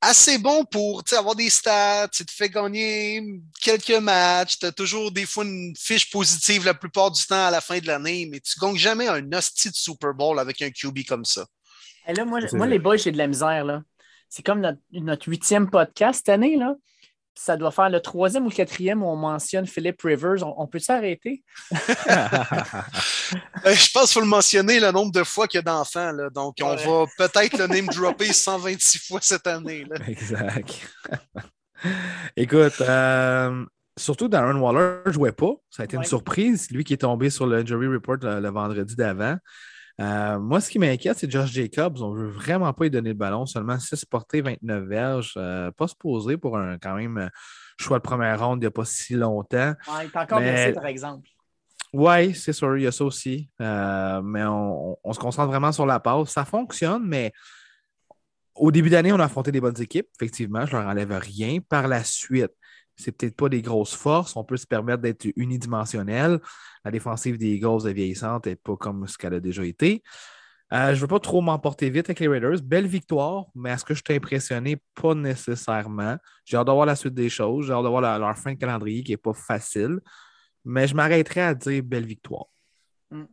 assez bon pour avoir des stats. Tu te fais gagner quelques matchs. Tu as toujours des fois une fiche positive la plupart du temps à la fin de l'année, mais tu gagnes jamais un hostie de Super Bowl avec un QB comme ça. Et là, moi, moi les boys, j'ai de la misère. là c'est comme notre, huitième podcast cette année, là. Ça doit faire le troisième ou le quatrième où on mentionne Philip Rivers. On, peut s'arrêter? Ben, (laughs) je pense qu'il faut le mentionner le nombre de fois qu'il y a d'enfants. Donc, on va peut-être le name dropper 126 fois cette année. Exact. (laughs) Écoute, euh, surtout Darren Waller ne jouait pas. Ça a été une surprise. Lui qui est tombé sur le jury report le vendredi d'avant. Euh, moi, ce qui m'inquiète, c'est Josh Jacobs. On ne veut vraiment pas lui donner le ballon. Seulement 6 portées, 29 verges. Euh, pas se poser pour un quand même euh, choix de première ronde il n'y a pas si longtemps. il est encore blessé, par exemple. Oui, c'est sûr, il y a ça aussi. mais on, se concentre vraiment sur la passe. Ça fonctionne, mais au début d'année, on a affronté des bonnes équipes. Effectivement, je ne leur enlève rien. Par la suite, c'est peut-être pas des grosses forces. On peut se permettre d'être unidimensionnel. La défensive des Eagles est vieillissante et pas comme ce qu'elle a déjà été. Euh, je ne veux pas trop m'emporter vite avec les Raiders. Belle victoire, mais est-ce que je t'ai impressionné? Pas nécessairement. J'ai hâte de voir la suite des choses. J'ai hâte de voir leur fin de calendrier qui n'est pas facile. Mais je m'arrêterai à dire belle victoire. Hmm.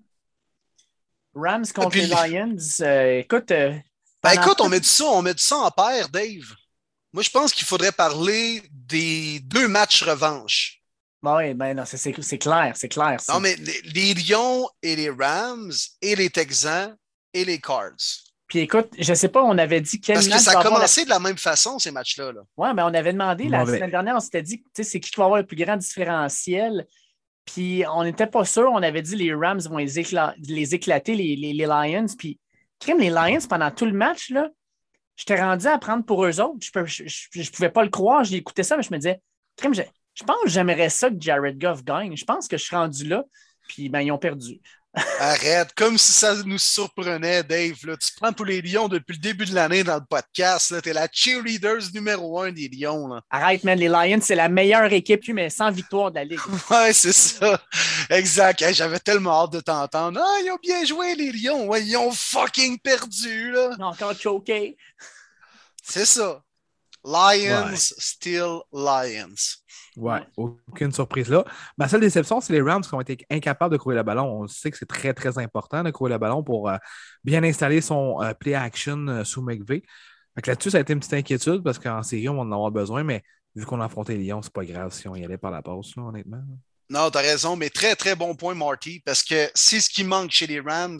Rams contre les Lions. Euh, écoute. Euh, ben, écoute, on met, ça, on met ça en paire, Dave. Moi, je pense qu'il faudrait parler des deux matchs revanche. Oui, ben non, c'est clair, c'est clair. Non, mais les, Lions et les Rams et les Texans et les Cards. Puis écoute, je sais pas, on avait dit quel Parce que match ça a la- commencé de la même façon, ces matchs-là. là. Ouais, mais on avait demandé la semaine dernière, on s'était dit, tu sais, c'est qui qui va avoir le plus grand différentiel? Puis on n'était pas sûr, on avait dit les Rams vont les, écla- les éclater, les, les- les Lions. Puis, crime, les Lions, pendant tout le match, là, j'étais rendu à prendre pour eux autres. Je je pouvais pas le croire, écouté ça, mais je me disais, je pense que j'aimerais ça que Jared Goff gagne. Je pense que je suis rendu là. Puis, ben, ils ont perdu. Arrête, comme si ça nous surprenait, Dave. Là. Tu prends pour les Lions depuis le début de l'année dans le podcast. Tu es la cheerleaders numéro un des Lions. Là. Arrête, man, les Lions, c'est la meilleure équipe, mais sans victoire de la Ligue. (laughs) Ouais, c'est ça. Exact. Hey, J'avais tellement hâte de t'entendre. Ah, ils ont bien joué, les Lions. Ouais, ils ont fucking perdu. Là. Ils ont encore choqué. C'est ça. Lions, Ouais. still Lions. Ouais, aucune surprise là. Ma seule déception, c'est les Rams qui ont été incapables de courir le ballon. On sait que c'est très, très important de courir le ballon pour euh, bien installer son euh, play action euh, sous que Là-dessus, ça a été une petite inquiétude parce qu'en série, on va en avoir besoin, mais vu qu'on a affronté Lyon, c'est pas grave si on y allait par la passe, là, honnêtement. Non, tu as raison, mais très, très bon point, Marty, parce que c'est ce qui manque chez les Rams.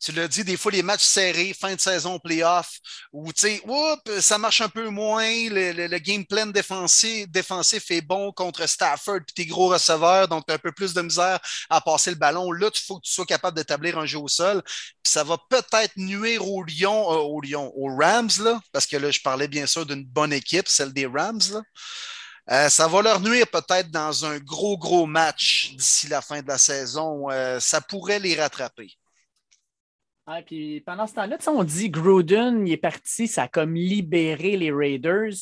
Tu l'as dit, des fois, les matchs serrés, fin de saison, playoff, où, tu sais, ça marche un peu moins, le, le- game plan défensif, défensif est bon contre Stafford puis tes gros receveurs, donc tu as un peu plus de misère à passer le ballon. Là, il faut que tu sois capable d'établir un jeu au sol. Puis ça va peut-être nuire aux Lions, euh, aux aux Rams, là, parce que là, je parlais bien sûr d'une bonne équipe, celle des Rams, là. Euh, ça va leur nuire peut-être dans un gros, gros match d'ici la fin de la saison. Euh, ça pourrait les rattraper. Puis pendant ce temps-là, on dit Gruden, il est parti, ça a comme libéré les Raiders.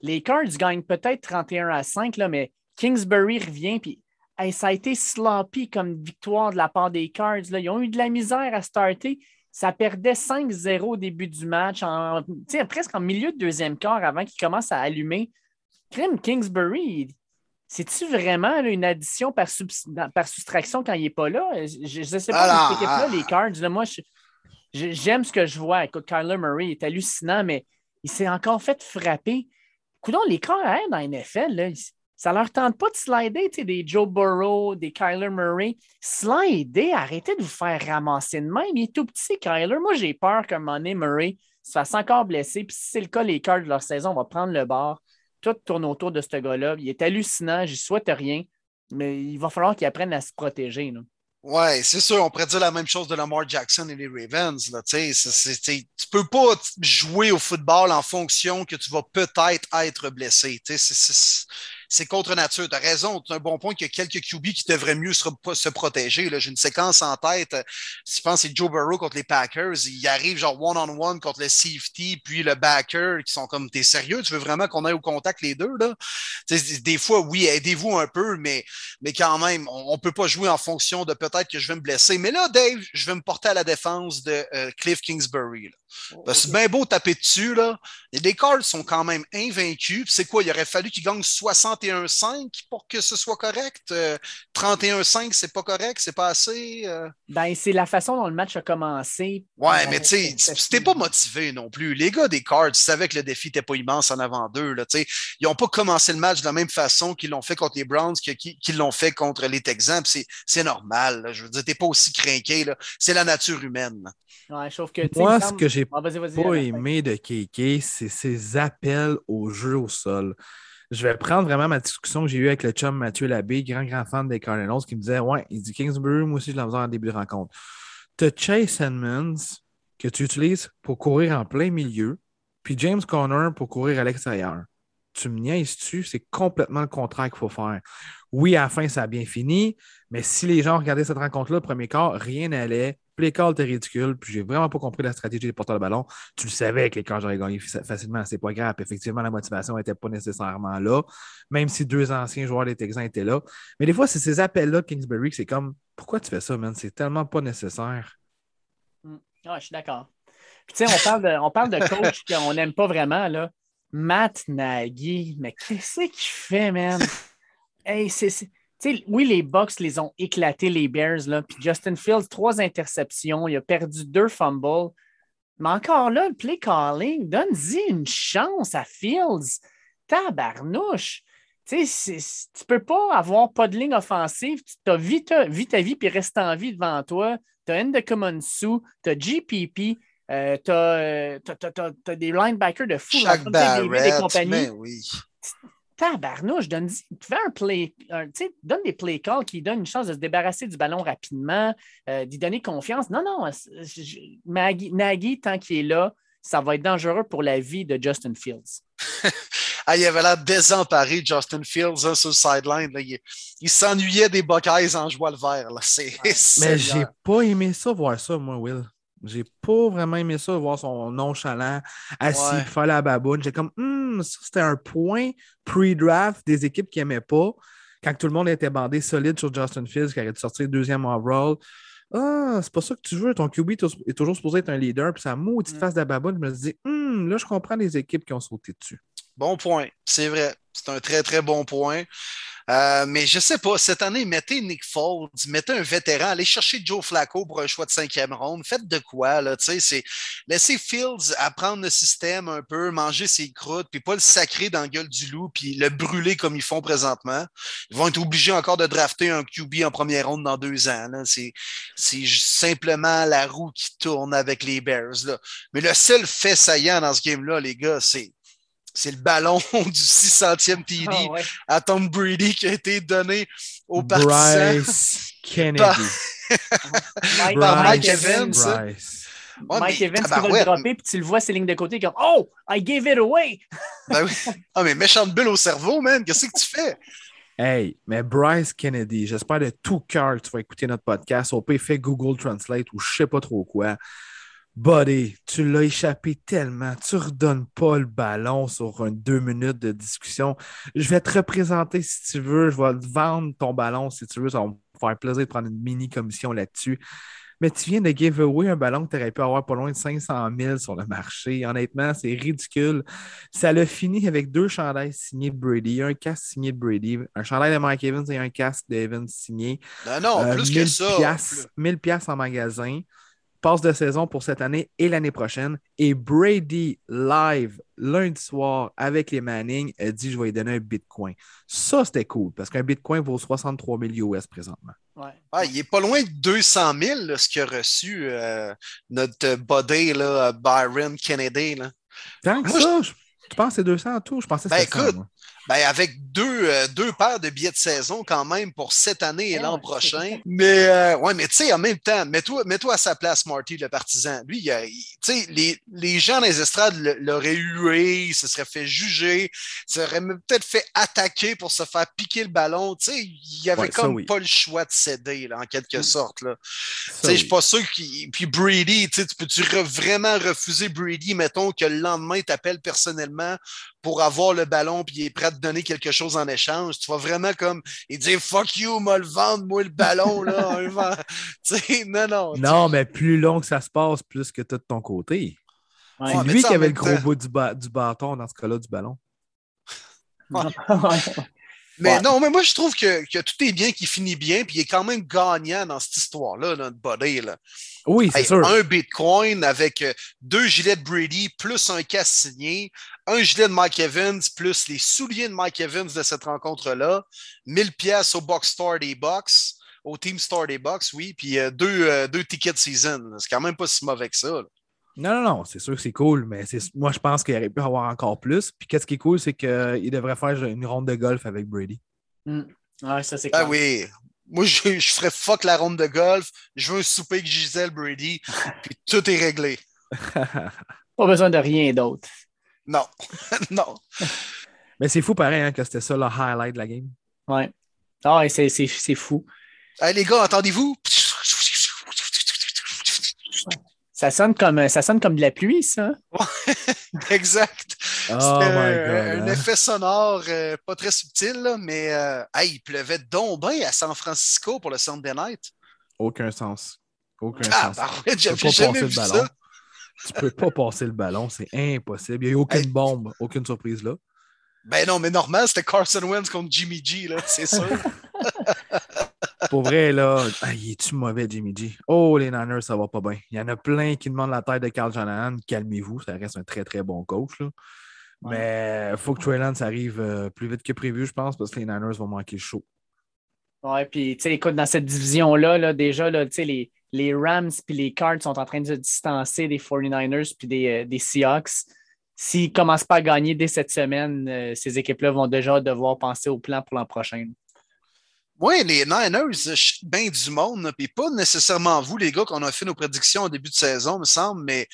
Les Cards gagnent peut-être 31 à 5, là, mais Kingsbury revient, puis hey, ça a été sloppy comme victoire de la part des Cards. Là. Ils ont eu de la misère à starter. Ça perdait 5-0 au début du match, en, presque en milieu de deuxième quart avant qu'ils commencent à allumer. Crime Kingsbury, c'est-tu vraiment là, une addition par, par soustraction quand il n'est pas là? Je ne sais pas, Alors, cette équipe-là, ah. les Cards, là, moi, je, je- J'aime ce que je vois. Écoute, Kyler Murray est hallucinant, mais il s'est encore fait frapper. Coudon, les air dans la NFL, là, ça leur tente pas de slider, des Joe Burrow, des Kyler Murray. Slider, arrêtez de vous faire ramasser de même. Il est tout petit, Kyler. Moi, j'ai peur moment donné, Murray se fasse encore blesser. Puis si c'est le cas, les Cards de leur saison, on va prendre le bord. Tout tourne autour de ce gars-là. Il est hallucinant. J'y souhaite rien. Mais il va falloir qu'il apprenne à se protéger. là. Ouais, c'est sûr, on pourrait dire la même chose de Lamar Jackson et les Ravens. Là, tu sais, c'est- c'est- tu peux pas jouer au football en fonction que tu vas peut-être être blessé. Tu sais, c'est- c'est- C'est contre nature. Tu as raison, c'est un bon point qu'il y a quelques QB qui devraient mieux se, protéger. J'ai une séquence en tête. Je pense que c'est Joe Burrow contre les Packers. Il arrive genre one-on-one contre le safety, puis le backer, qui sont comme T'es sérieux? Tu veux vraiment qu'on aille au contact les deux? Là? Des fois, oui, aidez-vous un peu, mais quand même, on ne peut pas jouer en fonction de peut-être que je vais me blesser. Mais là, Dave, je vais me porter à la défense de euh, Cliff Kingsbury. Parce que c'est bien beau taper dessus. Là. Les Cards sont quand même invaincus. C'est quoi? Il aurait fallu qu'ils gagnent 61-5 pour que ce soit correct? Euh, 31-5, c'est pas correct, c'est pas assez. euh? Ben, c'est la façon dont le match a commencé. Ouais, Euh, mais tu sais, c'était pas motivé non plus. Les gars des Cards savaient que le défi n'était pas immense en avant d'eux. là. Ils n'ont pas commencé le match de la même façon qu'ils l'ont fait contre les Browns que- qu'ils l'ont fait contre les Texans. C'est c'est normal. là. Je veux dire, t'es pas aussi craqué. là. C'est la nature humaine. Ouais, sauf que, tu sais, Moi, ce que j'ai Ah, vas-y, vas-y, pas aimé de KK, c'est ses appels au jeu au sol. Je vais prendre vraiment ma discussion que j'ai eue avec le chum Mathieu Labbé, grand, grand fan des Cardinals, qui me disait Ouais, il dit Kingsbury, moi aussi, je l'ai besoin en début de rencontre. Tu as Chase Edmonds que tu utilises pour courir en plein milieu, puis James Conner pour courir à l'extérieur. Tu me niaises-tu? C'est complètement le contraire qu'il faut faire. Oui, à la fin, ça a bien fini, mais si les gens regardaient cette rencontre-là, le premier quart, rien n'allait. Play call était ridicule, puis j'ai vraiment pas compris la stratégie des porteurs de ballon. Tu le savais que les camps j'aurais gagné fa- facilement, c'est pas grave. Effectivement, la motivation n'était pas nécessairement là, même si deux anciens joueurs des Texans étaient là. Mais des fois, c'est ces appels-là Kingsbury que c'est comme pourquoi tu fais ça, man? C'est tellement pas nécessaire. Ah, je suis d'accord. Puis, tu sais, on parle de, on parle de coach (laughs) qu'on n'aime pas vraiment, là. Matt Nagy, mais qu'est-ce qu'il fait, man? (laughs) Hey, c'est. Oui, les Bucks les ont éclatés, les Bears, là. Puis Justin Fields, trois interceptions, il a perdu deux fumbles. Mais encore là, le play calling, donne-y une chance à Fields. Tabarnouche. Tu tu peux pas avoir pas de ligne offensive. Tu as vis ta, ta vie puis reste en vie devant toi. Tu as Ndekamonsu, tu as GPP. Euh, tu as, des linebackers de fou. Chaque Barrett, compagnie. mais oui. Tabarnouche, donne, fais un play, un- tu sais, donne des play calls qui donnent une chance de se débarrasser du ballon rapidement, euh, d'y donner confiance. Non, non, je- Maggie- Nagy, tant qu'il est là, ça va être dangereux pour la vie de Justin Fields. (laughs) Ah, il avait l'air désemparé, Justin Fields, hein, sur le sideline. là. Il, il s'ennuyait des Buckeyes en jouant le vert. là. (laughs) Mais j'ai pas aimé ça, voir ça, moi, Will. J'ai pas vraiment aimé ça, voir son nonchalant assis, Ouais. la baboune. J'ai comme, Hmm, ça, c'était un point pre-draft des équipes qui n'aimaient pas. Quand tout le monde était bandé solide sur Justin Fields, qui aurait dû sortir deuxième overall. Ah, c'est pas ça que tu veux. Ton QB est toujours supposé être un leader, puis sa maudite Mm. face de la baboune. Je me dis, Hmm, là, je comprends les équipes qui ont sauté dessus. Bon point, c'est vrai. C'est un très, très bon point. Euh, mais je sais pas, cette année, mettez Nick Foles, mettez un vétéran, allez chercher Joe Flacco pour un choix de cinquième ronde. Faites de quoi, là, tu sais, c'est laissez Fields apprendre le système un peu, manger ses croûtes, puis pas le sacrer dans la gueule du loup, puis le brûler comme ils font présentement. Ils vont être obligés encore de drafter un QB en première ronde dans deux ans. C'est simplement la roue qui tourne avec les Bears. Mais le seul fait saillant dans ce game-là, les gars, c'est c'est le ballon (laughs) du 600e TD Ah ouais. à Tom Brady qui a été donné aux partisans. Bryce Kennedy. Par- Mike, Par Mike Mike Evans. Bryce. Ouais, Mike mais Evans qui va le dropper, puis tu le vois ses lignes de côté comme Oh, I gave it away! (laughs) ben oui. Ah, mais méchante bulle au cerveau, man. Qu'est-ce que tu fais? Hey, mais Bryce Kennedy, j'espère de tout cœur que tu vas écouter notre podcast. Au pire, fait Google Translate ou je sais pas trop quoi. Buddy, tu l'as échappé tellement. Tu redonnes pas le ballon sur un deux minutes de discussion. Je vais te représenter si tu veux. Je vais te vendre ton ballon si tu veux. Ça va me faire plaisir de prendre une mini commission là-dessus. Mais tu viens de give away un ballon que tu aurais pu avoir pas loin de 500 000 sur le marché. Honnêtement, c'est ridicule. Ça l'a fini avec deux chandails signés de Brady, un casque signé de Brady, un chandail de Mike Evans et un casque d'Evans signé. Non, non, Euh, plus 1000 que ça. piastres- 1000 piastres en magasin. Passe de saison pour cette année et l'année prochaine. Et Brady, live, lundi soir, avec les Manning, a dit Je vais lui donner un bitcoin. Ça, c'était cool parce qu'un bitcoin vaut 63 000 US présentement. Ouais. Ah, il est pas loin de 200 000, là, ce qu'a reçu euh, notre buddy, là, Byron Kennedy. Là. Tant que Moi, ça, je- tu penses que c'est 200 en tout Je pensais que Ben, c'était 100, écoute, moi. Ben, avec deux, euh, deux paires de billets de saison quand même pour cette année et Ouais, l'an prochain. (laughs) Mais euh, ouais, mais tu sais, en même temps, mets-toi mets à sa place, Marty, le partisan. Lui, il a- il- tu sais, les, les gens dans les estrades l'auraient hué, il se serait fait juger, serait même peut-être fait attaquer pour se faire piquer le ballon. Tu sais, il avait Ouais, ça, comme oui. pas le choix de céder, là, en quelque Mm. sorte. Là. Tu sais, je suis pas sûr qu'il. Puis Brady, tu sais, tu peux-tu re- vraiment refuser Brady, mettons que le lendemain, il t'appelle personnellement pour avoir le ballon puis il est prêt à te donner quelque chose en échange. Tu vas vraiment comme il dit fuck you, m'a le vendre, moi le ballon, là. (laughs) un non, non. Non, mais plus long que ça se passe, plus que tu de ton côté. Ouais. C'est Ouais, lui qui avait le gros temps- bout du, ba- du bâton dans ce cas-là du ballon. Ouais. (laughs) Mais Ouais. non, mais moi, je trouve que, que tout est bien qui finit bien, puis il est quand même gagnant dans cette histoire-là, notre body. Là. Oui, c'est Hey, sûr. un Bitcoin avec euh, deux gilets de Brady plus un casse signé, un gilet de Mike Evans plus les souliers de Mike Evans de cette rencontre-là, 1000 pièces au box store des box, au team store des box, oui, puis euh, deux, euh, deux tickets de season. C'est quand même pas si mauvais que ça. là. Non, non, non, c'est sûr que c'est cool, mais c'est- moi, je pense qu'il aurait pu avoir encore plus. Puis qu'est-ce qui est cool, c'est qu'il devrait faire une ronde de golf avec Brady. Ouais, ça, c'est Ah oui. Moi, je, je ferais fuck la ronde de golf. Je veux un souper avec Gisèle Brady, (laughs) puis tout est réglé. Pas besoin de rien d'autre. Non, (laughs) non. mais c'est fou pareil hein, que c'était ça le highlight de la game. Ouais. Ah, ouais, c'est, c'est, c'est fou. Hey, les gars, entendez-vous? Ça sonne comme, ça sonne comme de la pluie, ça. (laughs) Exact. Oh C'était my un, God. un hein. effet sonore euh, pas très subtil, là, mais euh, hey, il pleuvait donc bien à San Francisco pour le Sunday Night. Aucun sens. Aucun Ah, sens. bah, Tu peux pas jamais passer vu le ballon. ça. Tu peux pas passer le ballon, c'est impossible. Il n'y a eu aucune Hey. bombe, aucune surprise là. Ben non, mais normal, c'était Carson Wentz contre Jimmy G, là, c'est sûr. (laughs) Pour vrai, là, ah, il est-tu mauvais, Jimmy G? Oh, les Niners, ça va pas bien. Il y en a plein qui demandent la tête de Carl Shanahan. Calmez-vous, ça reste un très, très bon coach. Là. Mais il faut que Trey Lance arrive euh, plus vite que prévu, je pense, parce que les Niners vont manquer le show. Ouais, puis, tu sais, écoute, dans cette division-là, là, déjà, là, tu sais, les, les Rams puis les Cards sont en train de se distancer des 49ers puis des, euh, des Seahawks. S'ils ne commencent pas à gagner dès cette semaine, euh, ces équipes-là vont déjà devoir penser au plan pour l'an prochain. Oui, les Niners, bien du monde, puis pas nécessairement vous, les gars, qu'on a fait nos prédictions au début de saison, me semble, mais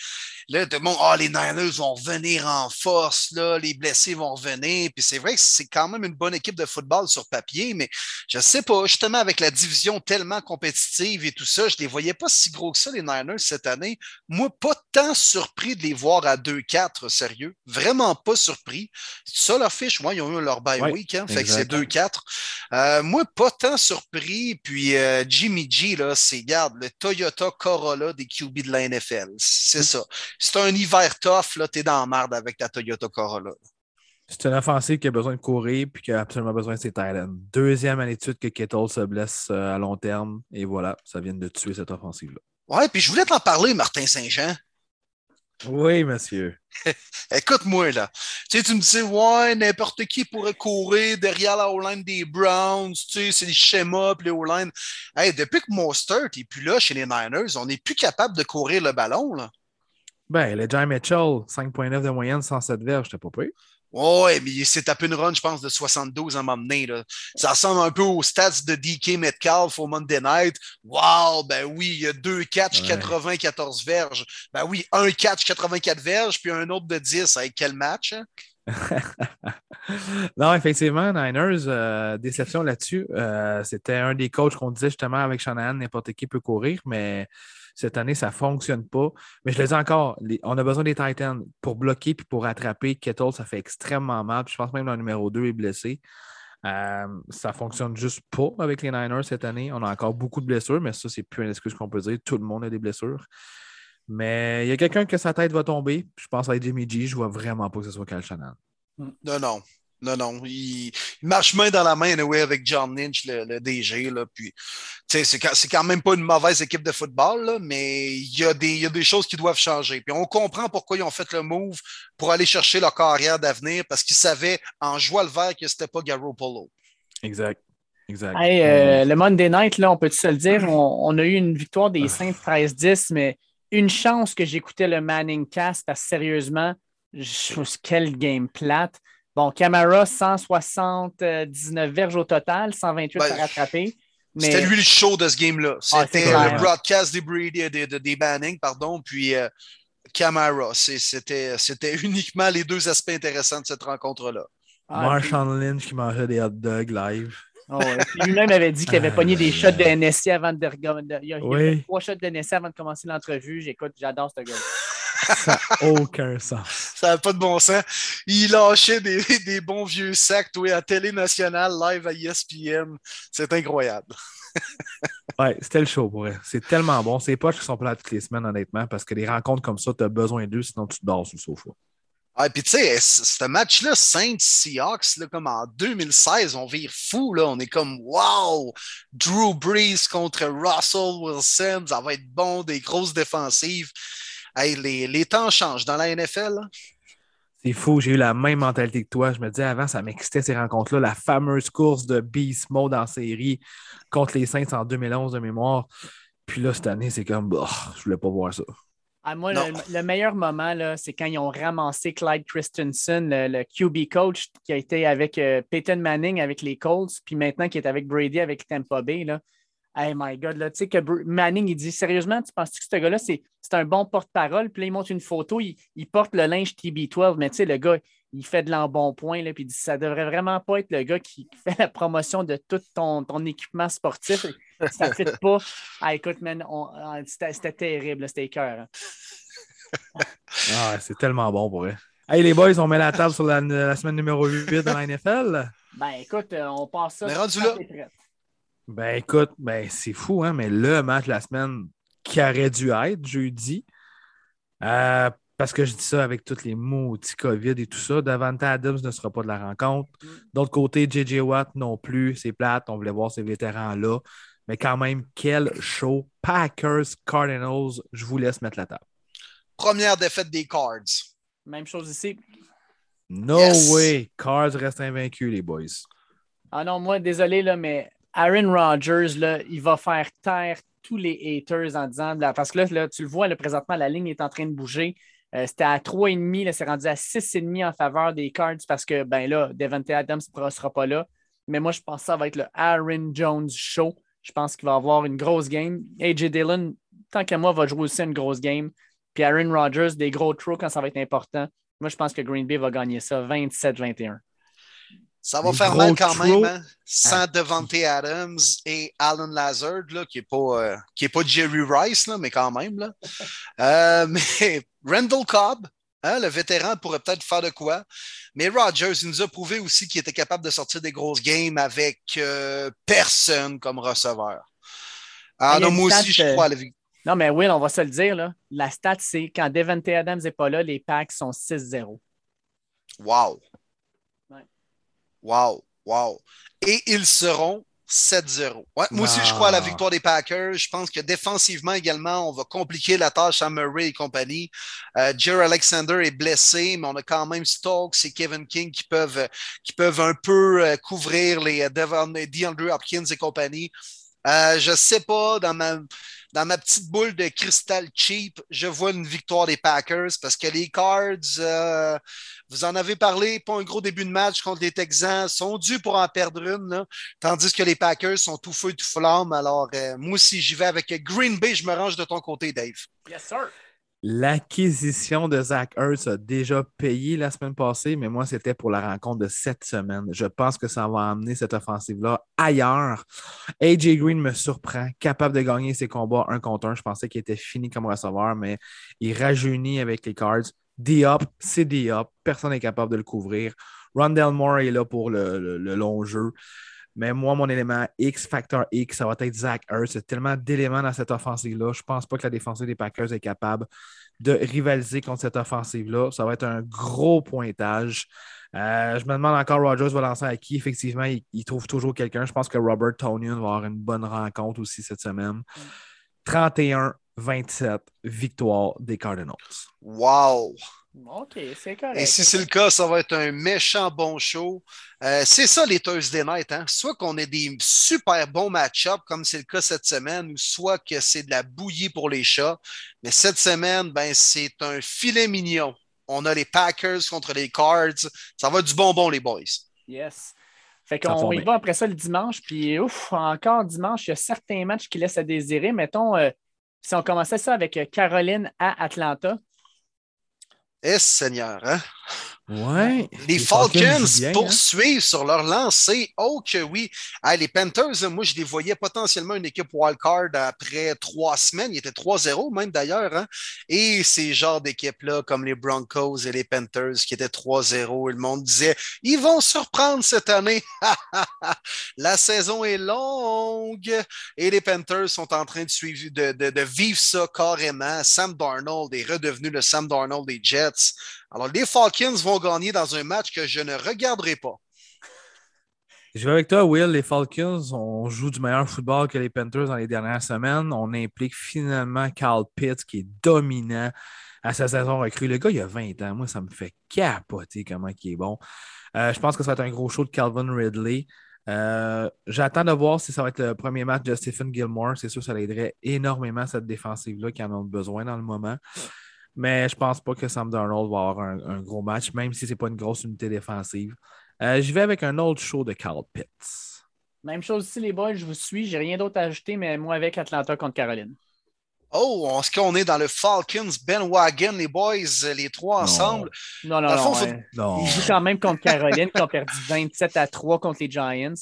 là, tout le monde, ah, les Niners vont revenir en force, là, les blessés vont revenir, puis c'est vrai que c'est quand même une bonne équipe de football sur papier, mais je sais pas, justement, avec la division tellement compétitive et tout ça, je les voyais pas si gros que ça, les Niners, cette année. Moi, pas tant surpris de les voir à 2-4, sérieux. Vraiment pas surpris. Ça leur fiche? Moi, ils ont eu leur bye week, hein, fait que c'est exact. 2-4. Euh, moi, pas tant surpris. Puis euh, Jimmy G, là, c'est, garde, le Toyota Corolla des QB de la NFL. C'est ça. C'est un hiver tough, là, t'es dans la merde avec ta Toyota Corolla. C'est une offensive qui a besoin de courir puis qui a absolument besoin de ses Titans. Deuxième année de suite que Kettle se blesse euh, à long terme. Et voilà, ça vient de tuer cette offensive-là. Ouais, puis je voulais t'en parler, Martin Saint-Jean. Oui, monsieur. (laughs) Écoute-moi, là. Tu sais, tu me dis, ouais, n'importe qui pourrait courir derrière la O-line des Browns. Tu sais, c'est les schémas, puis les O-line. Hey, depuis que Mostert est plus là chez les Niners, on n'est plus capable de courir le ballon, là. Ben, le Jai Mitchell, 5.9 de moyenne, 107 verges, j'étais pas pire. Ouais, mais il s'est tapé une run, je pense, de 72 à un moment donné. Là. Ça ressemble un peu aux stats de DK Metcalf au Monday Night. Wow, ben oui, il y a deux catchs, Ouais. 94 verges. Ben oui, un catch, 84 verges, puis un autre de 10. Avec quel match? hein? (laughs) non, effectivement, Niners, euh, déception là-dessus. Euh, C'était un des coachs qu'on disait justement avec Shanahan, n'importe qui peut courir, mais cette année, ça ne fonctionne pas. Mais je le dis encore, on a besoin des Titans pour bloquer puis pour attraper. Kettle, ça fait extrêmement mal. Puis je pense même que le numéro 2 est blessé. Euh, ça ne fonctionne juste pas avec les Niners cette année. On a encore beaucoup de blessures, mais ça, c'est plus une excuse qu'on peut dire. Tout le monde a des blessures. Mais il y a quelqu'un que sa tête va tomber. Je pense à Jimmy G. Je vois vraiment pas que ce soit Kyle Shanahan. Non, non. Non, non. Il, il marche main dans la main anyway, avec John Lynch, le, le DG. Là, puis, tu sais, c'est quand, c'est quand même pas une mauvaise équipe de football, là, mais il y, a des, il y a des choses qui doivent changer. Puis on comprend pourquoi ils ont fait le move pour aller chercher leur carrière d'avenir parce qu'ils savaient en joie le vert que c'était pas Garoppolo. Exact. Exact. Hey, euh, le Monday Night, là, on peut se le dire, on, on a eu une victoire des Saints 13-10, mais une chance que j'écoutais le Manning Cast parce que sérieusement, je- quel game plate. Bon, Camara, 179 verges au total, 128 Ben, par rattrapé. C'était Mais lui le show de ce game-là. Ah, C'était le broadcast des, Brady, des, des, des Banning, pardon, puis euh, Camara. C'était (laughs) uniquement les deux aspects intéressants de cette rencontre-là. ah, Marshall Lynch qui mangeait des hot dogs live. Oh, ouais. Puis Lui-même avait dit qu'il avait Ah, pogné des aïe, shots de. NSC avant de. il y a, il y a Oui. fait trois shots de NSC avant de commencer l'entrevue. J'écoute, j'adore ce gars. Ça n'a aucun sens. Ça n'a pas de bon sens. Il lâchait des, des bons vieux sacs, toi, à Télé Nationale, live à ESPN. C'est incroyable. Ouais, c'était le show pour vrai. C'est tellement bon. C'est pas qui sont plats toutes les semaines, honnêtement, parce que des rencontres comme ça, tu as besoin d'eux, sinon tu te dors sur le sofa. Ah, puis tu sais, ce match-là, Saints Seahawks, là, comme en 2016, on vire fou, là. On est comme wow! Drew Brees contre Russell Wilson, ça va être bon, des grosses défensives. Hey, les, les temps changent dans la NFL. là. C'est fou, j'ai eu la même mentalité que toi. Je me disais avant, ça m'excitait ces rencontres-là. La fameuse course de Beast Mode en série contre les Saints en 2011 de mémoire. Puis là, cette année, c'est comme, bah, je voulais pas voir ça. Ah, moi, le, le meilleur moment, là, c'est quand ils ont ramassé Clyde Christensen, le, le QB coach qui a été avec euh, Peyton Manning avec les Colts, puis maintenant qui est avec Brady avec Tampa Bay. Là. Hey my God, là, tu sais que Manning, il dit sérieusement, tu penses que ce gars-là, c'est c'est un bon porte-parole? Puis là, il montre une photo, il, il porte le linge TB12, mais tu sais, le gars, il fait de l'embonpoint, là, puis il dit ça devrait vraiment pas être le gars qui (laughs) fait la promotion de tout ton, ton équipement sportif. Ça ne fit (laughs) pas. Ah, écoute, man, ah, c'était terrible, là, c'était écœurant. Ah, c'est tellement bon pour eux. Hey, les boys, on met la table sur la, la semaine numéro 8 dans la NFL. Ben écoute, euh, on passe ça. On est rendu là. Ben écoute, ben, c'est fou, hein, mais le match de la semaine qui aurait dû être jeudi, euh, parce que je dis ça avec tous les maudits COVID et tout ça, Davante Adams ne sera pas de la rencontre. Mm. D'autre côté, JJ Watt non plus, c'est plate, on voulait voir ces vétérans-là. Mais quand même, quel show. Packers, Cardinals, je vous laisse mettre la table. Première défaite des Cards. Même chose ici. No Yes. way. Cards restent invaincus, les boys. Ah non, moi, désolé, là, mais Aaron Rodgers, là, il va faire taire tous les haters en disant, parce que là, tu le vois, là, présentement, la ligne est en train de bouger. Euh, c'était à 3,5, c'est rendu à 6,5 en faveur des Cards parce que, ben là, Devante Adams ne sera pas là. Mais moi, je pense que ça va être le Aaron Jones show. Je pense qu'il va avoir une grosse game. AJ Dillon, tant qu'à moi, va jouer aussi une grosse game. Puis Aaron Rodgers, des gros throws quand ça va être important. Moi, je pense que Green Bay va gagner ça 27-21. Ça va faire mal quand même, hein? sans Devante Adams et Alan Lazard, là, qui n'est pas, euh, pas Jerry Rice, là, mais quand même. Là. Euh, (laughs) mais Randall Cobb, hein, le vétéran, pourrait peut-être faire de quoi. Mais Rodgers, il nous a prouvé aussi qu'il était capable de sortir des grosses games avec euh, personne comme receveur. Alors, ah, moi aussi, je crois à la Non, mais Will, on va se le dire. Là. La stat, c'est quand Devante Adams n'est pas là, les packs sont 6-0. Wow! Wow, wow. Et ils seront 7-0. moi aussi, je crois à la ah. victoire des Packers. Je pense que défensivement également, on va compliquer la tâche à Murray et compagnie. Euh, Jerry Alexander est blessé, mais on a quand même Stokes et Kevin King qui peuvent, qui peuvent un peu euh, couvrir les euh, DeAndre Hopkins et compagnie. Euh, je ne sais pas, dans ma, dans ma petite boule de cristal cheap, je vois une victoire des Packers parce que les Cards, euh, vous en avez parlé, pas un gros début de match contre les Texans, sont dus pour en perdre une, tandis que les Packers sont tout feu, tout flamme. Alors, euh, moi aussi, j'y vais avec Green Bay, je me range de ton côté, Dave. Yes, sir. L'acquisition de Zach Ertz a déjà payé la semaine passée, mais moi, c'était pour la rencontre de cette semaine. Je pense que ça va amener cette offensive-là ailleurs. AJ Green me surprend, capable de gagner ses combats un contre un. Je pensais qu'il était fini comme receveur, mais il rajeunit avec les cards. D-up, c'est D-up. Personne n'est capable de le couvrir. Rondell Moore est là pour le long jeu. Mais moi, mon élément X, facteur X, ça va être Zach Ertz. Il y a tellement d'éléments dans cette offensive-là. Je ne pense pas que la défensive des Packers est capable de rivaliser contre cette offensive-là. Ça va être un gros pointage. Euh, je me demande encore, Rogers va lancer à qui? Effectivement, il, trouve toujours quelqu'un. Je pense que Robert Tonian va avoir une bonne rencontre aussi cette semaine. 31-27, victoire des Cardinals. Wow! OK, c'est correct. Et si c'est le cas, ça va être un méchant bon show. Euh, c'est ça les Thursday Night. Hein? Soit qu'on ait des super bons match-ups, comme c'est le cas cette semaine, ou soit que c'est de la bouillie pour les chats. Mais cette semaine, ben, c'est un filet mignon. On a les Packers contre les Cards. Ça va être du bonbon, les boys. Yes. Fait qu'on y va après ça le dimanche. Puis, ouf, encore dimanche, il y a certains matchs qui laissent à désirer. Mettons, euh, si on commençait ça avec Caroline à Atlanta, eh, Seigneur, hein? Ouais. Les, Falcons, hein? poursuivent sur leur lancée. Oh que oui. les Panthers, moi, je les voyais potentiellement une équipe wildcard après trois semaines. Ils étaient 3-0 même d'ailleurs. Hein? Et ces genres d'équipes-là, comme les Broncos et les Panthers, qui étaient 3-0, le monde disait, ils vont surprendre cette année. (laughs) La saison est longue et les Panthers sont en train de, suivre, de, de vivre ça carrément. Sam Darnold est redevenu le Sam Darnold des Jets. Alors, les Falcons vont gagner dans un match que je ne regarderai pas. Je vais avec toi, Will. Les Falcons, on joue du meilleur football que les Panthers dans les dernières semaines. On implique finalement Carl Pitts, qui est dominant à sa saison recrue. Le gars, il a 20 ans. Moi, ça me fait capoter comment il est bon. Euh, je pense que ça va être un gros show de Calvin Ridley. Euh, j'attends de voir si ça va être le premier match de Stephen Gilmore. C'est sûr, ça aiderait énormément cette défensive-là qui en a besoin dans le moment. Mais je pense pas que Sam Darnold va avoir un, gros match, même si ce n'est pas une grosse unité défensive. Euh, je vais avec un autre show de Carl Pitts. Même chose ici, les boys, je vous suis. J'ai rien d'autre à ajouter, mais moi avec Atlanta contre Caroline. Oh, est-ce qu'on est dans le Falcons Ben Wagon, les boys, les trois ensemble? Non, non, non, Ils jouent quand même contre Caroline, qui ont perdu 27 à 3 contre les Giants.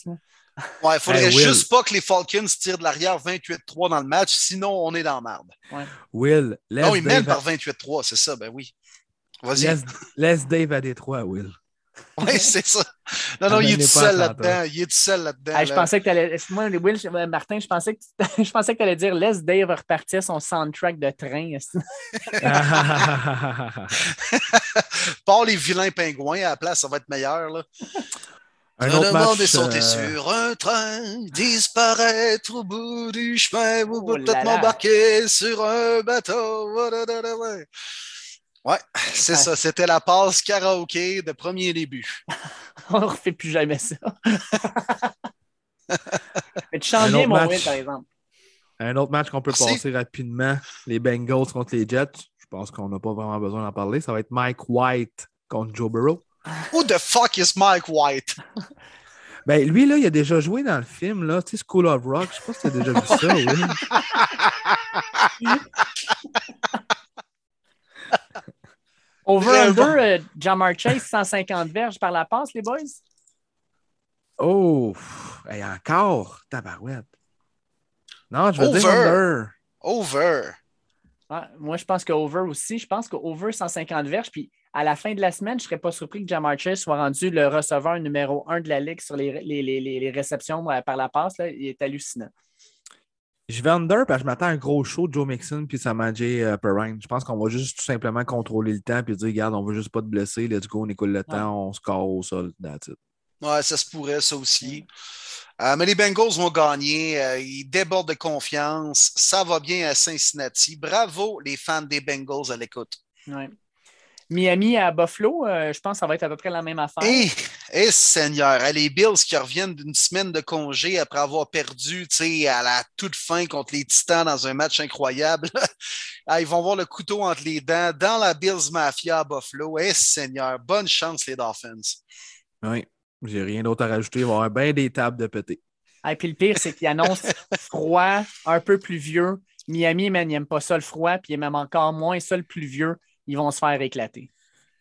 Ouais, il faudrait juste pas que les Falcons tirent de l'arrière 28-3 dans le match, sinon on est dans la merde. Will, Non, ils mènent par 28-3, c'est ça, ben oui. Vas-y. Laisse, Dave à Détroit, Will. Oui, (laughs) c'est ça. Non, non, il est tout seul là-dedans. Il est tout seul là-dedans. Je pensais que tu allais. Moi, Will, euh, Martin, je pensais que (laughs) je pensais que tu allais dire laisse Dave repartir son soundtrack de train. (laughs) Pas les vilains pingouins à la place, ça va être meilleur. Là. Un autre match, sauter euh, sur un train, disparaître au bout du chemin, ou oh peut-être m'embarquer sur un bateau. Ouais, c'est ça. C'était la passe karaoké de premier début. (laughs) On ne refait plus jamais ça. (laughs) Mais tu chantes bien mon win, par exemple. Un autre match qu'on peut Merci. passer rapidement, les Bengals contre les Jets. Je pense qu'on n'a pas vraiment besoin d'en parler. Ça va être Mike White contre Joe Burrow. Who the fuck is Mike White? Ben, lui, là, il a déjà joué dans le film, là, tu sais, School of Rock. Je sais pas si tu as déjà vu ça, oui. Over-under, Vraiment. euh, Jamar Chase, 150 verges par la passe, les boys? Oh, hey, encore, tabarouette. Non, je veux dire Over. under. Over. Ouais, moi, je pense que over aussi. Je pense que over 150 verges. Puis à la fin de la semaine, je ne serais pas surpris que Jamar Chase soit rendu le receveur numéro un de la ligue sur les, les- les- les- les réceptions euh, par la passe. Là. Il est hallucinant. Je vais under parce que je m'attends à un gros show de Joe Mixon puis Samadji euh, Perrine. Je pense qu'on va juste tout simplement contrôler le temps puis dire, regarde, on veut juste pas te blesser. Let's go, on écoule le temps, on score au sol. That's it. Ouais, ça se pourrait, ça aussi. Euh, mais les Bengals vont gagner. euh, ils débordent de confiance. Ça va bien à Cincinnati. Bravo, les fans des Bengals à l'écoute. Ouais. Miami à Buffalo, euh, je pense que ça va être à peu près la même affaire. Et, et Seigneur, hein, les Bills qui reviennent d'une semaine de congé après avoir perdu tu sais, à la toute fin contre les Titans dans un match incroyable. (laughs) Ah, ils vont voir le couteau entre les dents dans la Bills Mafia à Buffalo. Et Seigneur, bonne chance les Dolphins. Oui, j'ai rien d'autre à rajouter. Il va y avoir bien des tables de péter. Et puis le pire, c'est qu'il annonce (laughs) froid, un peu pluvieux. Miami, man, il n'aime pas ça le froid, puis il est même encore moins ça le pluvieux. Ils vont se faire éclater.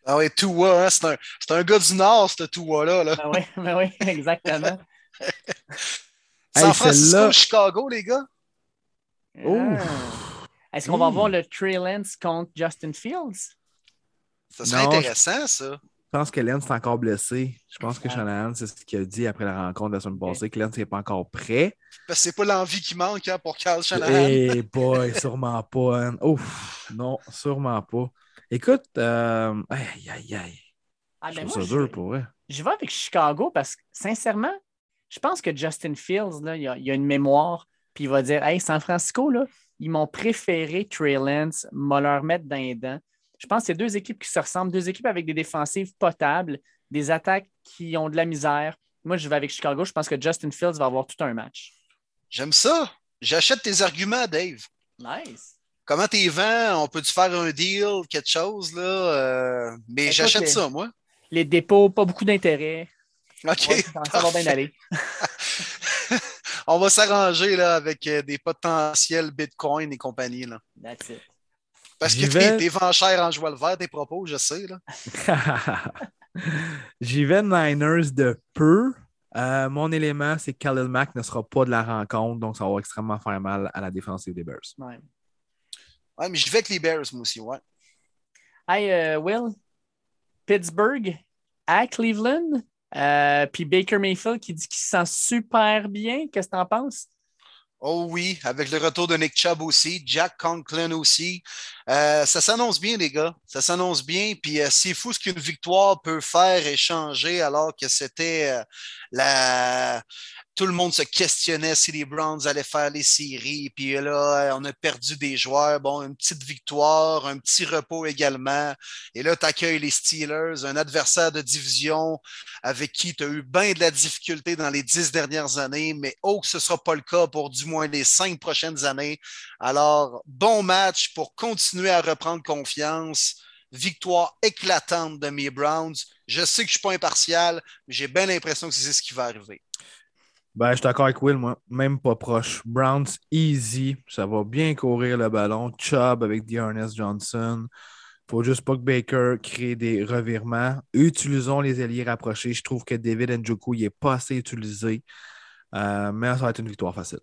Ah oui, Tua, hein, c'est un, c'est un gars du Nord, ce Tua-là. Là. Ben oui, ben oui, (laughs) exactement. (laughs) San Hey, Francisco, Chicago, les gars? Oh. Ah. Est-ce qu'on va Hmm. avoir le Trey Lance contre Justin Fields? Ça serait Non, intéressant, ça. Je pense que Lens est encore blessé. Je pense que Ah. Shanahan, c'est ce qu'il a dit après la rencontre de la semaine passée, que Lens n'est pas encore prêt. Parce que c'est pas l'envie qui manque hein, pour Carl Shanahan. Eh boy, sûrement pas. hein. Ouf, non, sûrement pas. Écoute, euh, aïe, aïe, aïe. Ah, Je ben trouve moi, ça dur pour vrai. je vais avec Chicago parce que, sincèrement, je pense que Justin Fields, là, il, a, il a une mémoire, puis il va dire Hey, San Francisco, là, ils m'ont préféré Trey Lance, m'a leur mettre dans les dents. Je pense que c'est deux équipes qui se ressemblent, deux équipes avec des défensives potables, des attaques qui ont de la misère. Moi, je vais avec Chicago. Je pense que Justin Fields va avoir tout un match. J'aime ça. J'achète tes arguments, Dave. Nice. Comment t'es vends? On peut-tu faire un deal, quelque chose, là? Euh, mais Écoute, j'achète les- ça, moi. Les dépôts, pas beaucoup d'intérêt. OK. Ouais, ça, va bien aller. (laughs) On va s'arranger là, avec euh, des potentiels Bitcoin et compagnie. Là. That's it. Parce que t'es t'es venchère en joie le vert, tes propos, je sais. Là. (laughs) J'y vais Niners de peu. Euh, mon élément, c'est que Khalil Mack ne sera pas de la rencontre, donc ça va extrêmement faire mal à la défensive des Bears. Ouais. Ouais, mais je vais avec les Bears, moi aussi. Ouais. Hey, euh, Will, Pittsburgh à Cleveland, euh, puis Baker Mayfield qui dit qu'il se sent super bien. Qu'est-ce que tu en penses? Oh oui, avec le retour de Nick Chubb aussi, Jack Conklin aussi. Euh, ça s'annonce bien, les gars. Ça s'annonce bien. Puis euh, c'est fou ce qu'une victoire peut faire et changer alors que c'était euh, la. Tout le monde se questionnait si les Browns allaient faire les séries. Puis là, on a perdu des joueurs. Bon, une petite victoire, un petit repos également. Et là, tu accueilles les Steelers, un adversaire de division avec qui tu as eu bien de la difficulté dans les dix dernières années, mais oh, que ce ne sera pas le cas pour du moins les cinq prochaines années. Alors, bon match pour continuer à reprendre confiance. Victoire éclatante de mes Browns. Je sais que je ne suis pas impartial, mais j'ai bien l'impression que c'est ce qui va arriver. Ben, je suis d'accord avec Will, moi. Même pas proche. Browns, easy. Ça va bien courir le ballon. Chubb avec Dearness Johnson. faut juste pas que Baker crée des revirements. Utilisons les alliés rapprochés. Je trouve que David Njoku, il n'est pas assez utilisé. Euh, mais ça va être une victoire facile.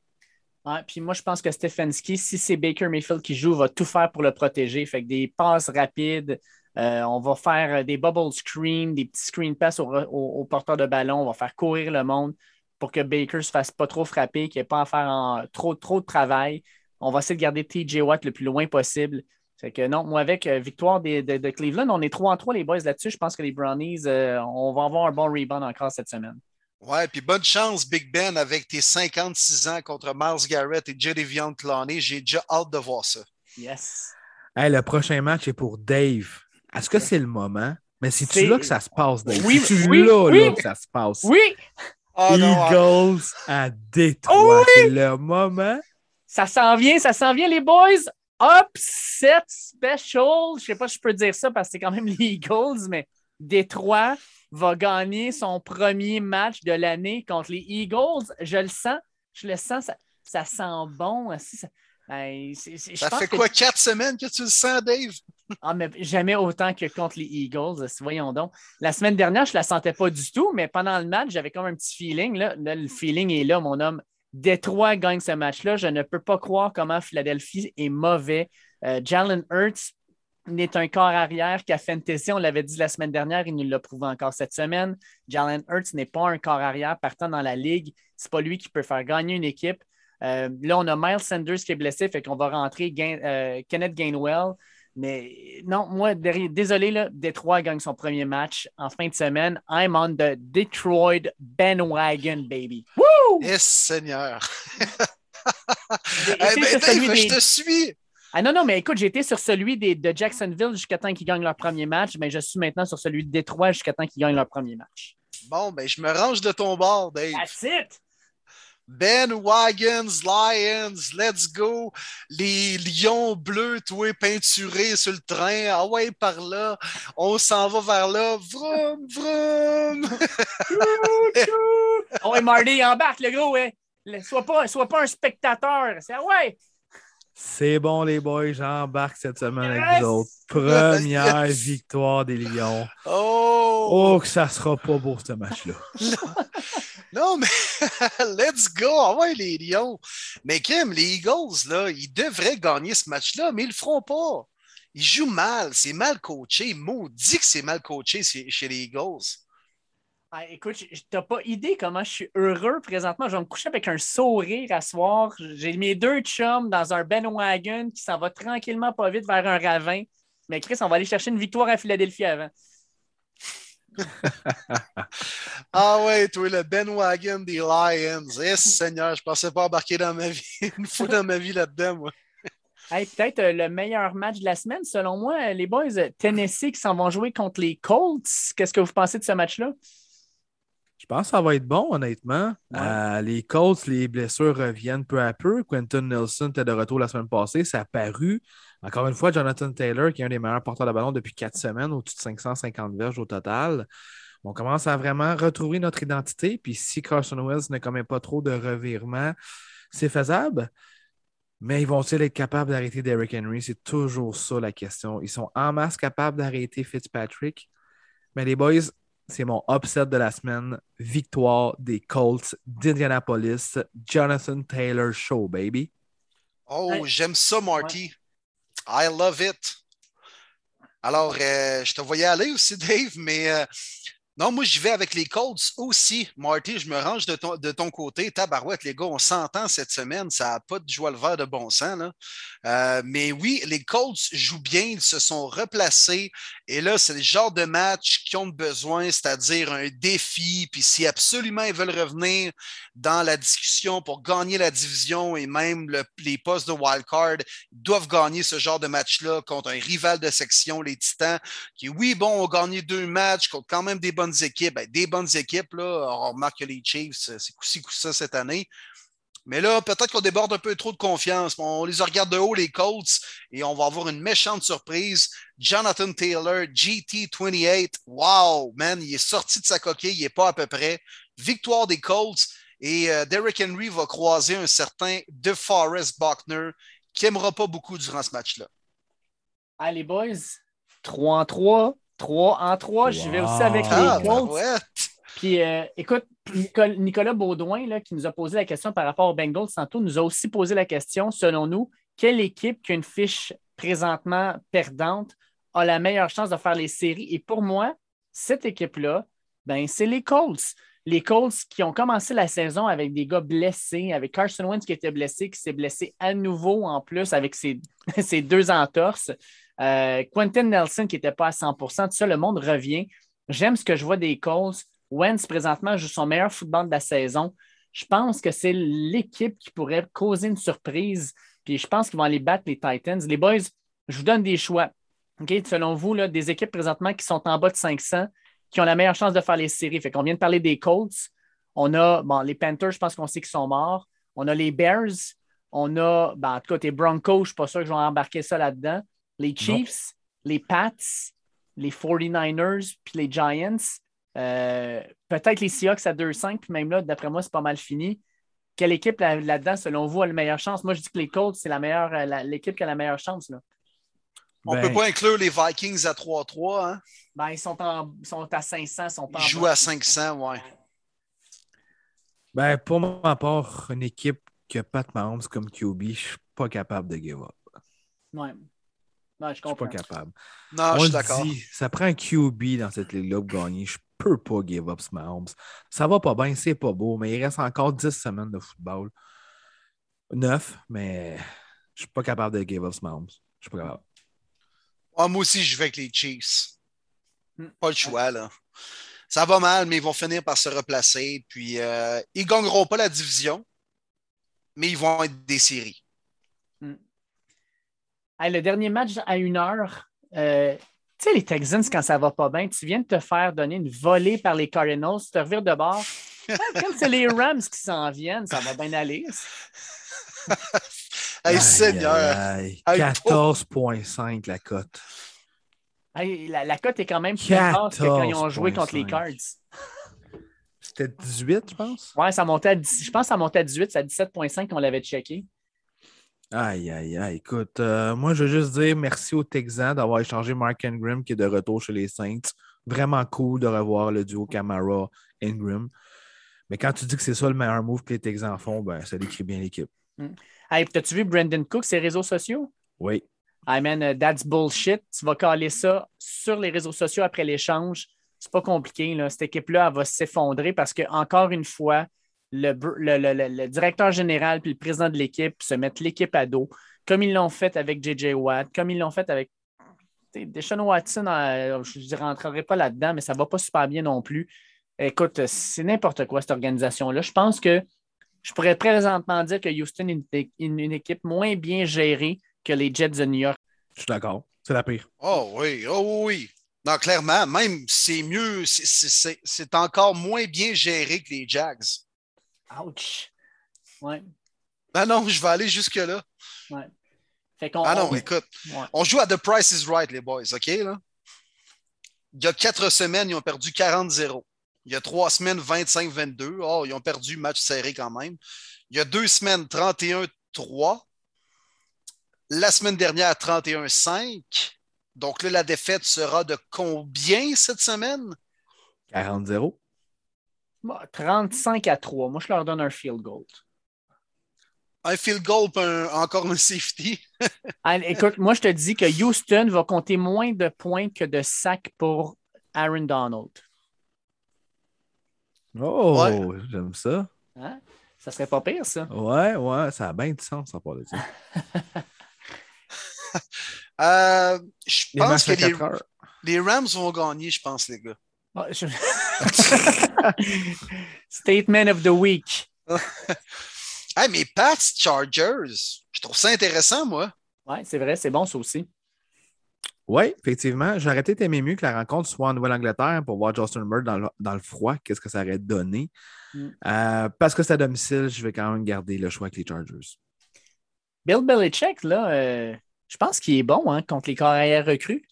Ouais, puis moi, je pense que Stefanski, si c'est Baker Mayfield qui joue, va tout faire pour le protéger. Fait que des passes rapides, euh, on va faire des bubble screens, des petits screen pass au, au, au porteur de ballon, on va faire courir le monde pour que Baker ne se fasse pas trop frapper, qu'il n'y ait pas à faire en, trop, trop de travail. On va essayer de garder TJ Watt le plus loin possible. Fait que non, moi, avec euh, victoire des- de, de Cleveland, on est 3 en 3 les boys là-dessus. Je pense que les Brownies, euh, on va avoir un bon rebound encore cette semaine. Ouais, puis bonne chance, Big Ben, avec tes 56 ans contre Miles Garrett et Jadavion Clowney. J'ai déjà hâte de voir ça. Yes. Hey, le prochain match est pour Dave. Est-ce que c'est le moment? Mais c'est-tu C'est- là que ça se passe, Dave? Oui, C'est-tu oui, là, oui. là que ça se passe? Oui! Ah non, ah, Eagles à Détroit. Oh oui! C'est le moment. Ça s'en vient, ça s'en vient, les boys. Upset special. Je sais pas si je peux dire ça parce que c'est quand même (laughs) les Eagles, mais Détroit va gagner son premier match de l'année contre les Eagles. Je le sens. Je le sens. Ça, ça sent bon. Ça, ben, ça fait quoi, quatre semaines que tu le sens, Dave? (laughs) ah, mais jamais autant que contre les Eagles. Voyons donc. La semaine dernière, je ne la sentais pas du tout, mais pendant le match, j'avais comme un petit feeling. Là. le feeling est là, mon homme. Détroit gagne ce match-là. Je ne peux pas croire comment Philadelphie est mauvais. Euh, Jalen Hurts n'est un corps arrière qu'à Fantasy, on l'avait dit la semaine dernière, il nous l'a prouvé encore cette semaine. Jalen Hurts n'est pas un corps arrière partant dans la ligue. Ce n'est pas lui qui peut faire gagner une équipe. Euh, là, on a Miles Sanders qui est blessé, fait qu'on va rentrer euh, Kenneth Gainwell. Mais non, moi, désolé, là, Detroit gagne son premier match en fin de semaine. I'm on the Detroit bandwagon, baby. Woo! Yes, Seigneur. (laughs) je te suis. Ah non, non, mais écoute, j'étais sur celui des, de Jacksonville jusqu'à temps qu'ils gagnent leur premier match, mais je suis maintenant sur celui de Detroit jusqu'à temps qu'ils gagnent leur premier match. Bon, ben, je me range de ton bord, Dave. That's it! Ben Wagons, Lions, let's go. Les lions bleus, toi, peinturés sur le train. Ah ouais, par là. On s'en va vers là. Vroom, vroom. oh, (laughs) ouais, Marty, embarque, le gros, ouais. Sois pas, sois pas un spectateur. C'est ouais. C'est bon, les boys, j'embarque cette semaine avec vous autres. (laughs) Première victoire des Lions. Oh! Oh, que ça sera pas beau ce match-là. (laughs) non, mais (laughs) let's go! Ah ouais, les Lions. Mais Kim, les Eagles, là, ils devraient gagner ce match-là, mais ils le feront pas. Ils jouent mal, c'est mal coaché. Maudit que c'est mal coaché chez les Eagles. Ah, écoute, tu n'as pas idée comment je suis heureux présentement. Je vais me coucher avec un sourire à soir. J'ai mes deux chums dans un Ben Wagon qui s'en va tranquillement pas vite vers un ravin. Mais Chris, on va aller chercher une victoire à Philadelphie avant. (laughs) ah ouais, toi, le Ben Wagon des Lions. Eh, Seigneur, je pensais pas embarquer dans ma vie, (laughs) une fois dans ma vie là-dedans, moi. Peut-être euh, le meilleur match de la semaine, selon moi, les boys Tennessee qui s'en vont jouer contre les Colts. Qu'est-ce que vous pensez de ce match-là? Je pense que ça va être bon, honnêtement. Euh, les Colts, les blessures reviennent peu à peu. Quentin Nelson était de retour la semaine passée. Ça a paru. Encore une fois, Jonathan Taylor, qui est un des meilleurs porteurs de ballon depuis quatre semaines, au-dessus de 550 verges au total. On commence à vraiment retrouver notre identité. Puis si Carson Wells ne commet pas trop de revirements, c'est faisable. Mais ils vont-ils être capables d'arrêter Derrick Henry? C'est toujours ça la question. Ils sont en masse capables d'arrêter Fitzpatrick. Mais les boys, c'est mon upset de la semaine. Victoire des Colts d'Indianapolis. Jonathan Taylor Show, baby. Oh, j'aime ça, Marty. I love it. Alors, euh, je te voyais aller aussi, Dave, mais euh, non, moi, j'y vais avec les Colts aussi. Marty, je me range de ton, de ton côté. Tabarouette, les gars, on s'entend cette semaine. Ça n'a pas de joie le vert de bon sens. Là. Euh, mais oui, les Colts jouent bien. Ils se sont replacés. Et là, c'est le genre de match qu'ils ont besoin, c'est-à-dire un défi. Puis si absolument ils veulent revenir dans la discussion pour gagner la division et même les postes de wildcard, ils doivent gagner ce genre de match-là contre un rival de section, les Titans, qui, oui, bon, ont gagné deux matchs contre quand même des bonnes équipes. Ben, des bonnes équipes, on remarque que les Chiefs, c'est coup-ci, coup-ça cette année. Mais là, peut-être qu'on déborde un peu trop de confiance. On les regarde de haut, les Colts, et on va avoir une méchante surprise. Jonathan Taylor, GT28. Wow, man, il est sorti de sa coquille, il n'est pas à peu près. Victoire des Colts. Et euh, Derrick Henry va croiser un certain DeForest Buckner qui n'aimera pas beaucoup durant ce match-là. Allez, boys, 3 en 3. 3 en 3. Je vais aussi avec les ah, Colts. Puis euh, écoute, Nicolas Baudouin, là, qui nous a posé la question par rapport aux Bengals tantôt, nous a aussi posé la question, selon nous, quelle équipe qui a une fiche présentement perdante a la meilleure chance de faire les séries? Et pour moi, cette équipe-là, ben, c'est les Colts. Les Colts qui ont commencé la saison avec des gars blessés, avec Carson Wentz qui était blessé, qui s'est blessé à nouveau en plus avec ses, (laughs) ses deux entorses. Euh, Quentin Nelson qui n'était pas à 100 tout ça, le monde revient. J'aime ce que je vois des Colts. Wentz, présentement, joue son meilleur football de la saison. Je pense que c'est l'équipe qui pourrait causer une surprise. Puis je pense qu'ils vont aller battre les Titans. Les boys, je vous donne des choix. Selon vous, là, des équipes présentement qui sont en bas de 500, qui ont la meilleure chance de faire les séries. Fait qu'on vient de parler des Colts. On a les Panthers, je pense qu'on sait qu'ils sont morts. On a les Bears, On a, ben, en tout cas, tes Broncos, je ne suis pas sûr que je vais embarquer ça là-dedans. Les Chiefs, les Pats, les 49ers, puis les Giants. Euh, peut-être les Seahawks à 2-5, puis même là, d'après moi, c'est pas mal fini. Quelle équipe là- là-dedans, selon vous, a la meilleure chance? Moi, je dis que les Colts, c'est la meilleure, euh, la- l'équipe qui a la meilleure chance. Là. On ne Ben, peut pas inclure les Vikings à 3-3. Hein? Ben, ils sont, en- ils sont à 500, ils sont pas Ils en jouent bas. à 500, ouais. Ben, pour ma part, une équipe qui a Pat Mahomes comme QB, je suis pas capable de give up. Ouais. Ouais, je Je suis comprends. pas capable. Non, On je suis d'accord. ça prend un QB dans cette ligue-là pour gagner. Je peux pas give up ce Mahomes. Ça va pas bien, c'est pas beau, mais il reste encore 10 semaines de football. 9, mais je suis pas capable de give up ce Mahomes. Je suis pas capable. Ah, moi aussi, je vais avec les Chiefs. Hmm. Pas le choix, là. Ça va mal, mais ils vont finir par se replacer. Puis, euh, ils ne gagneront pas la division, mais ils vont être des séries. Hey, le dernier match à une heure, euh, tu sais, les Texans, quand ça va pas bien, tu viens de te faire donner une volée par les Cardinals, tu te revires de bord. Comme c'est les Rams qui s'en viennent, ça va bien aller. (laughs) Hey, Aïe, Seigneur! aïe, Hey, aïe. 14,5 la cote. Hey, la, la cote est quand même plus basse que quand ils ont joué contre les 14,5. Cards. C'était 18, je pense. Ouais, ça montait à 10 je pense que ça montait à 18, c'est à 17,5 qu'on l'avait checké. Aïe, aïe, aïe. Écoute, euh, moi, je veux juste dire merci aux Texans d'avoir échangé Mark Ingram qui est de retour chez les Saints. Vraiment cool de revoir le duo Camara-Ingram. Mais quand tu dis que c'est ça le meilleur move que les Texans font, ben, ça décrit bien l'équipe. Hey, puis t'as-tu vu Brandon Cook, ses réseaux sociaux? Oui. I man, uh, that's bullshit. Tu vas caler ça sur les réseaux sociaux après l'échange. C'est pas compliqué. Là. Cette équipe-là, elle va s'effondrer parce que, encore une fois, le, br- le- le- le- le directeur général puis le président de l'équipe se mettent l'équipe à dos, comme ils l'ont fait avec J.J. Watt, comme ils l'ont fait avec Deshaun Watson. euh, je ne rentrerai pas là-dedans, mais ça ne va pas super bien non plus. Écoute, c'est n'importe quoi, cette organisation-là. Je pense que je pourrais présentement dire que Houston est une, une équipe moins bien gérée que les Jets de New York. Je suis d'accord. C'est la pire. Oh oui, oh oui. Non, clairement, même c'est mieux, c'est- c'est c'est- c'est encore moins bien géré que les Jags. Ouch! Ouais. Ah non, je vais aller jusque-là. Fait qu'on, Ah non, on- écoute, ouais. on joue à The Price is Right, les boys, OK? Là? Il y a quatre semaines, ils ont perdu 40-0. Il y a trois semaines, 25-22. Oh, ils ont perdu match serré quand même. Il y a deux semaines, 31-3. La semaine dernière, 31-5. Donc là, la défaite sera de combien cette semaine? 40-0. Bon, 35 à 3. Moi, je leur donne un field goal. Un field goal, puis un- encore un safety. (laughs) Ah, écoute, moi, je te dis que Houston va compter moins de points que de sacs pour Aaron Donald. Oh, Ouais. j'aime ça. Hein? Ça serait pas pire, ça. Ouais, ouais, ça a bien du sens à part de ça. (laughs) Euh, je pense que à les, 4 heures. les Rams vont gagner, je pense, les gars. Ah, je- (laughs) Statement of the week. (laughs) Hey, mais Pats Chargers, je trouve ça intéressant, moi. Oui, c'est vrai, c'est bon, ça aussi. Oui, effectivement. J'aurais peut-être aimé mieux que la rencontre soit en Nouvelle-Angleterre pour voir Justin Bird dans le, dans le froid. Qu'est-ce que ça aurait donné? Mm. Euh, parce que c'est à domicile, je vais quand même garder le choix avec les Chargers. Bill Belichick, là, euh, je pense qu'il est bon hein, contre les carrières recrues.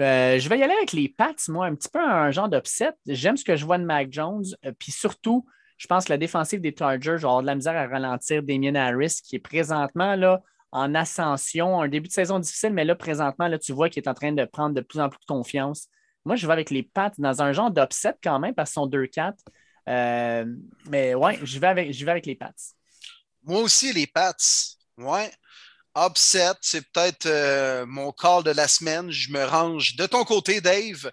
Euh, je vais y aller avec les Pats, moi, un petit peu un genre d'upset. J'aime ce que je vois de Mac Jones. euh, Puis surtout, je pense que la défensive des Chargers va avoir de la misère à ralentir Damien Harris, qui est présentement là, en ascension. Un début de saison difficile, mais là, présentement, là, tu vois qu'il est en train de prendre de plus en plus de confiance. Moi, je vais avec les Pats dans un genre d'upset quand même, parce qu'ils sont 2-4. Euh, mais ouais, je vais avec, je vais avec les Pats. Moi aussi, les Pats. Ouais. Upset, c'est peut-être euh, mon call de la semaine. Je me range de ton côté, Dave.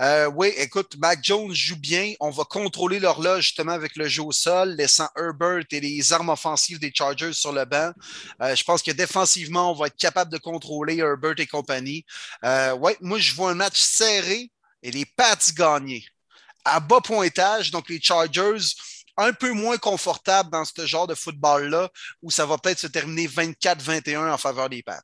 Euh, oui, écoute, Mac Jones joue bien. On va contrôler l'horloge justement avec le jeu au sol, laissant Herbert et les armes offensives des Chargers sur le banc. Euh, je pense que défensivement, on va être capable de contrôler Herbert et compagnie. Oui, moi, je vois un match serré et les Pats gagner. À bas pointage, donc les Chargers un peu moins confortables dans ce genre de football-là, où ça va peut-être se terminer 24-21 en faveur des Pats.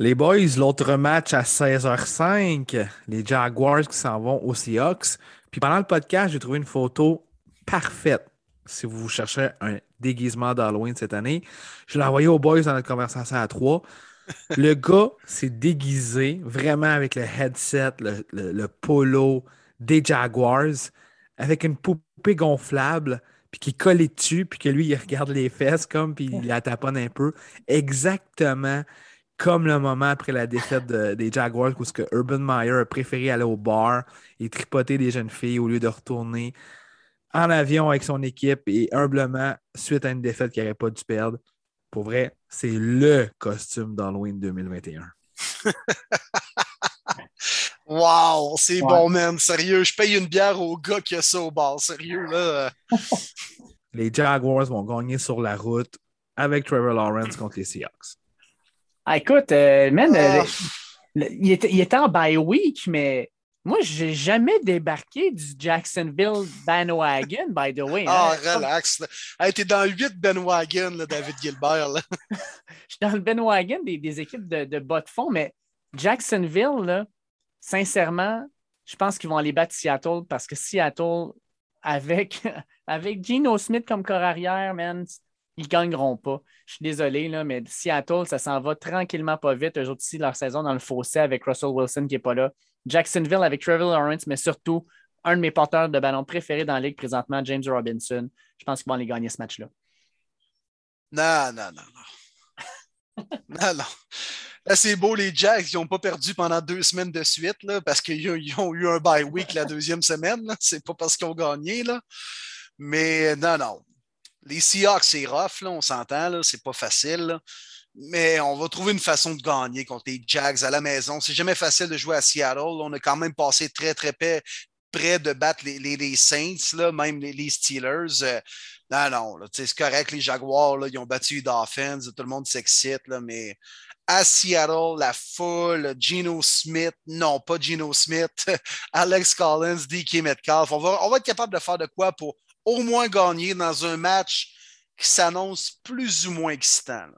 Les boys, l'autre match à 16h05, les Jaguars qui s'en vont aux Seahawks. Puis pendant le podcast, j'ai trouvé une photo parfaite si vous cherchez un déguisement d'Halloween cette année. Je l'ai envoyé aux boys dans notre conversation à trois. Le (laughs) gars s'est déguisé vraiment avec le headset, le polo des Jaguars, avec une poupée gonflable puis qui collait dessus, puis que lui, il regarde les fesses comme, puis il la taponne un peu. Exactement comme le moment après la défaite des Jaguars, où que Urban Meyer a préféré aller au bar et tripoter des jeunes filles au lieu de retourner en avion avec son équipe et humblement, suite à une défaite qu'il n'aurait pas dû perdre. Pour vrai, c'est le costume d'Halloween 2021. (laughs) Wow, c'est bon, man. Sérieux, je paye une bière au gars qui a ça au bar. Sérieux, là. (laughs) les Jaguars vont gagner sur la route avec Trevor Lawrence contre les Seahawks. Ah, écoute, euh, man, euh, ah. il, était, en bye week, mais moi, j'ai jamais débarqué du Jacksonville bandwagon, by the way. Ah, hein. relax. Hey, T'es dans le 8 bandwagon, là, David Gilbert. (laughs) Je suis dans le bandwagon des, des équipes de, de bas de fond, mais Jacksonville, là, sincèrement, je pense qu'ils vont aller battre Seattle parce que Seattle, avec, (laughs) avec Gino Smith comme corps arrière, man, ils ne gagneront pas. Je suis désolé, là, mais Seattle, ça s'en va tranquillement pas vite. Eux autres aussi, leur saison dans le fossé avec Russell Wilson qui n'est pas là. Jacksonville avec Trevor Lawrence, mais surtout un de mes porteurs de ballon préférés dans la ligue présentement, James Robinson. Je pense qu'ils vont aller gagner ce match-là. Non, non, non, non. Non c'est beau, les Jacks, ils n'ont pas perdu pendant deux semaines de suite parce qu'ils ont, eu un bye week la deuxième semaine. C'est pas parce qu'ils ont gagné. Mais non, non. Les Seahawks, c'est rough, on s'entend, c'est pas facile. Mais on va trouver une façon de gagner contre les Jags à la maison. C'est jamais facile de jouer à Seattle. On a quand même passé très, très près, de battre les, les, Saints, là, même les, Steelers. Euh, non, non, c'est correct, les Jaguars, ils ont battu les Dolphins, tout le monde s'excite, mais à Seattle, la foule, Geno Smith, non, pas Geno Smith, (laughs) Alex Collins, DK Metcalf. On va, on va être capable de faire de quoi pour au moins gagner dans un match qui s'annonce plus ou moins excitant.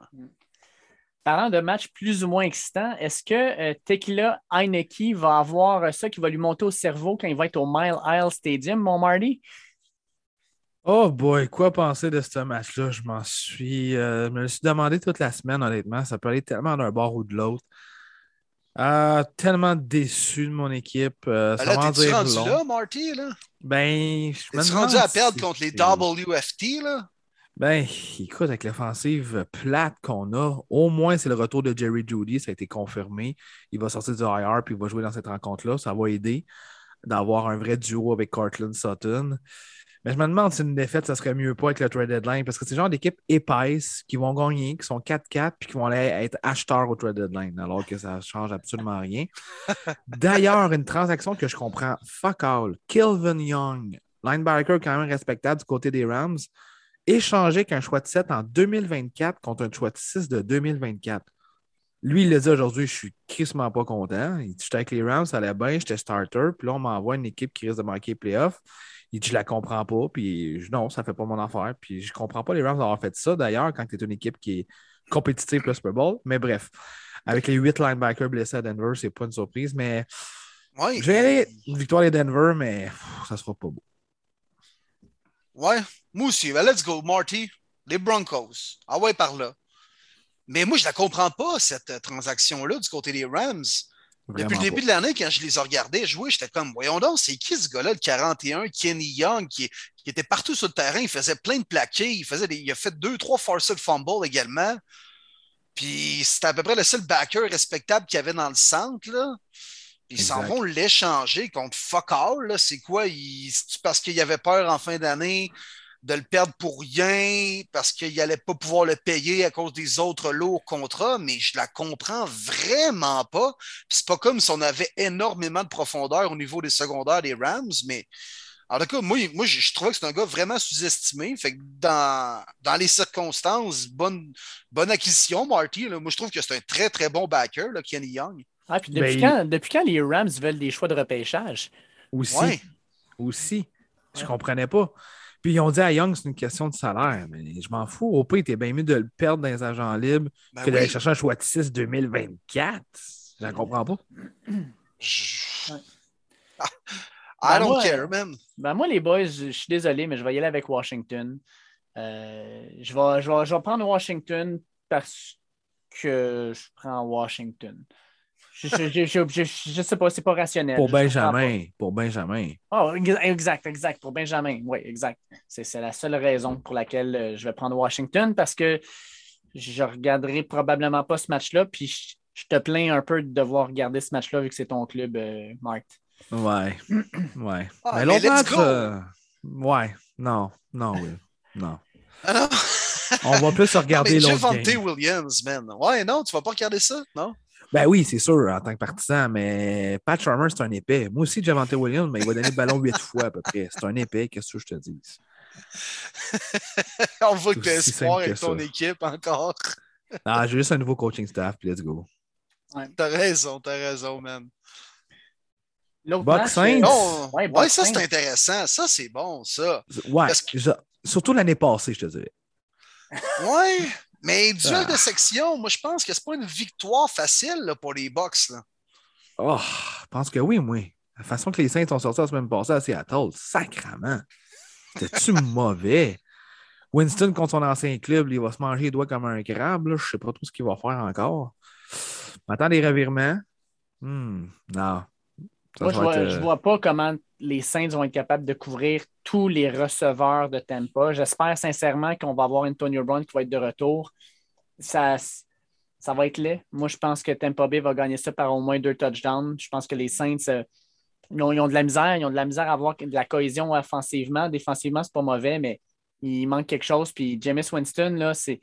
Parlant de match plus ou moins excitant, est-ce que euh, Tequila Heineke va avoir ça qui va lui monter au cerveau quand il va être au Mile Isle Stadium, mon Marty? Oh boy, quoi penser de ce match-là? Je m'en suis. Euh, je me suis demandé toute la semaine, honnêtement. Ça peut aller tellement d'un bord ou de l'autre. Euh, tellement déçu de mon équipe. Euh, ben là, t'es-tu rendu là, Marty? Là? Ben, je me rendu à perdre contre les WFT, là? Ben, écoute, avec l'offensive plate qu'on a, au moins c'est le retour de Jerry Judy, ça a été confirmé. Il va sortir du IR puis il va jouer dans cette rencontre-là. Ça va aider d'avoir un vrai duo avec Cortland Sutton. Mais je me demande si une défaite, ça serait mieux pas avec le trade deadline parce que c'est le genre d'équipe épaisse qui vont gagner, qui sont 4-4 puis qui vont aller être acheteurs au trade deadline alors que ça ne change absolument rien. (laughs) D'ailleurs, une transaction que je comprends fuck all. Kilvin Young, linebacker quand même respectable du côté des Rams, échangé avec un choix de 7 en 2024 contre un choix de 6 de 2024. Lui, il l'a dit aujourd'hui, je suis crissement pas content. Il dit, j'étais avec les Rams, ça allait bien, j'étais starter. Puis là, on m'envoie une équipe qui risque de manquer les playoffs. Il dit, je la comprends pas. Puis non, ça fait pas mon affaire. Puis je comprends pas les Rams d'avoir fait ça d'ailleurs quand tu es une équipe qui est compétitive le Super Bowl. Mais bref, avec les huit linebackers blessés à Denver, c'est pas une surprise. Mais ouais, je vais aller victoire des Denver, mais ça sera pas beau. Ouais, moi aussi. Ben, let's go, Marty. Les Broncos. Ah ouais, par là. Mais moi, je la comprends pas, cette transaction-là, du côté des Rams. Depuis le début de l'année, quand je les ai regardés jouer, j'étais comme, voyons donc, c'est qui ce gars-là, le 41, Kenny Young, qui, était partout sur le terrain, il faisait plein de plaqués, il, faisait il a fait deux, trois forced fumbles également. Puis c'était à peu près le seul backer respectable qu'il y avait dans le centre, là. Ils s'en vont l'échanger contre fuck all, C'est quoi? parce qu'il avait peur en fin d'année? De le perdre pour rien parce qu'il n'allait pas pouvoir le payer à cause des autres lourds contrats, mais je la comprends vraiment pas. C'est pas comme si on avait énormément de profondeur au niveau des secondaires des Rams, mais en tout cas, moi, moi je, trouvais que c'est un gars vraiment sous-estimé. Fait que dans, dans les circonstances, bonne, bonne acquisition, Marty. Moi, je trouve que c'est un très, très bon backer, là, Kenny Young. Ah, puis depuis, ben, quand, depuis quand les Rams veulent des choix de repêchage? Aussi. Aussi. Je comprenais pas. Puis ils ont dit à Young, c'est une question de salaire. Mais je m'en fous. Au pire, t'es bien mieux de le perdre dans les agents libres ben que d'aller chercher un choix de 6 2024. Je ne comprends pas. (clears throat) I ben don't care, man. Ben moi, les boys, je suis désolé, mais je vais y aller avec Washington. Euh, je, vais, je, vais, je vais prendre Washington parce que je prends Washington. Je, je, je, je, sais pas, c'est pas rationnel. Pour Benjamin. Pour Benjamin. Oh, ex- exact, exact. Pour Benjamin, oui, exact. C'est c'est la seule raison pour laquelle euh, je vais prendre Washington parce que je regarderai probablement pas ce match-là. Puis je, je te plains un peu de devoir regarder ce match-là vu que c'est ton club, euh, Marc. Ouais. (clears throat) Ouais. Ah, mais l'autre match. euh, Ouais. Non. Non. Non. Ah non. On va plus (laughs) regarder mais l'autre Javante. Williams, man. Ouais, non, tu vas pas regarder ça, non? Ben oui, c'est sûr, en tant que partisan, mais Pat Sharmer, c'est un épais. Moi aussi, Javante Williams, mais il va donner le ballon huit fois à peu près. C'est un épais, qu'est-ce que je te dis? (laughs) On voit que tu espoir avec ton ça. équipe encore. (laughs) Ah, j'ai juste un nouveau coaching staff, puis let's go. T'as raison, t'as raison, man. L'autre match, euh, Non, Ouais, ouais, ça, c'est intéressant. Ça, c'est bon, ça. Ouais, que- surtout l'année passée, je te dirais. Ouais, mais duel Ah. de section, moi, je pense que c'est pas une victoire facile là, pour les Bucks. Là. Oh, je pense que oui, moi. La façon que les Saints sont sortis la semaine passée à Seattle, sacrament. C'était-tu (laughs) mauvais? Winston, contre son ancien club, il va se manger les doigts comme un crabe. là. Je sais pas trop ce qu'il va faire encore. M'attends des revirements. Hmm, non. Ça, Moi, je vois, être, je euh, vois pas comment les Saints vont être capables de couvrir tous les receveurs de Tampa. J'espère sincèrement qu'on va avoir Antonio Brown qui va être de retour. Ça, ça va être laid. Moi, je pense que Tampa Bay va gagner ça par au moins deux touchdowns. Je pense que les Saints, euh, ils, ont, ils ont de la misère. Ils ont de la misère à avoir de la cohésion offensivement. Défensivement, c'est pas mauvais, mais il manque quelque chose. Puis Jameis Winston, là, C'est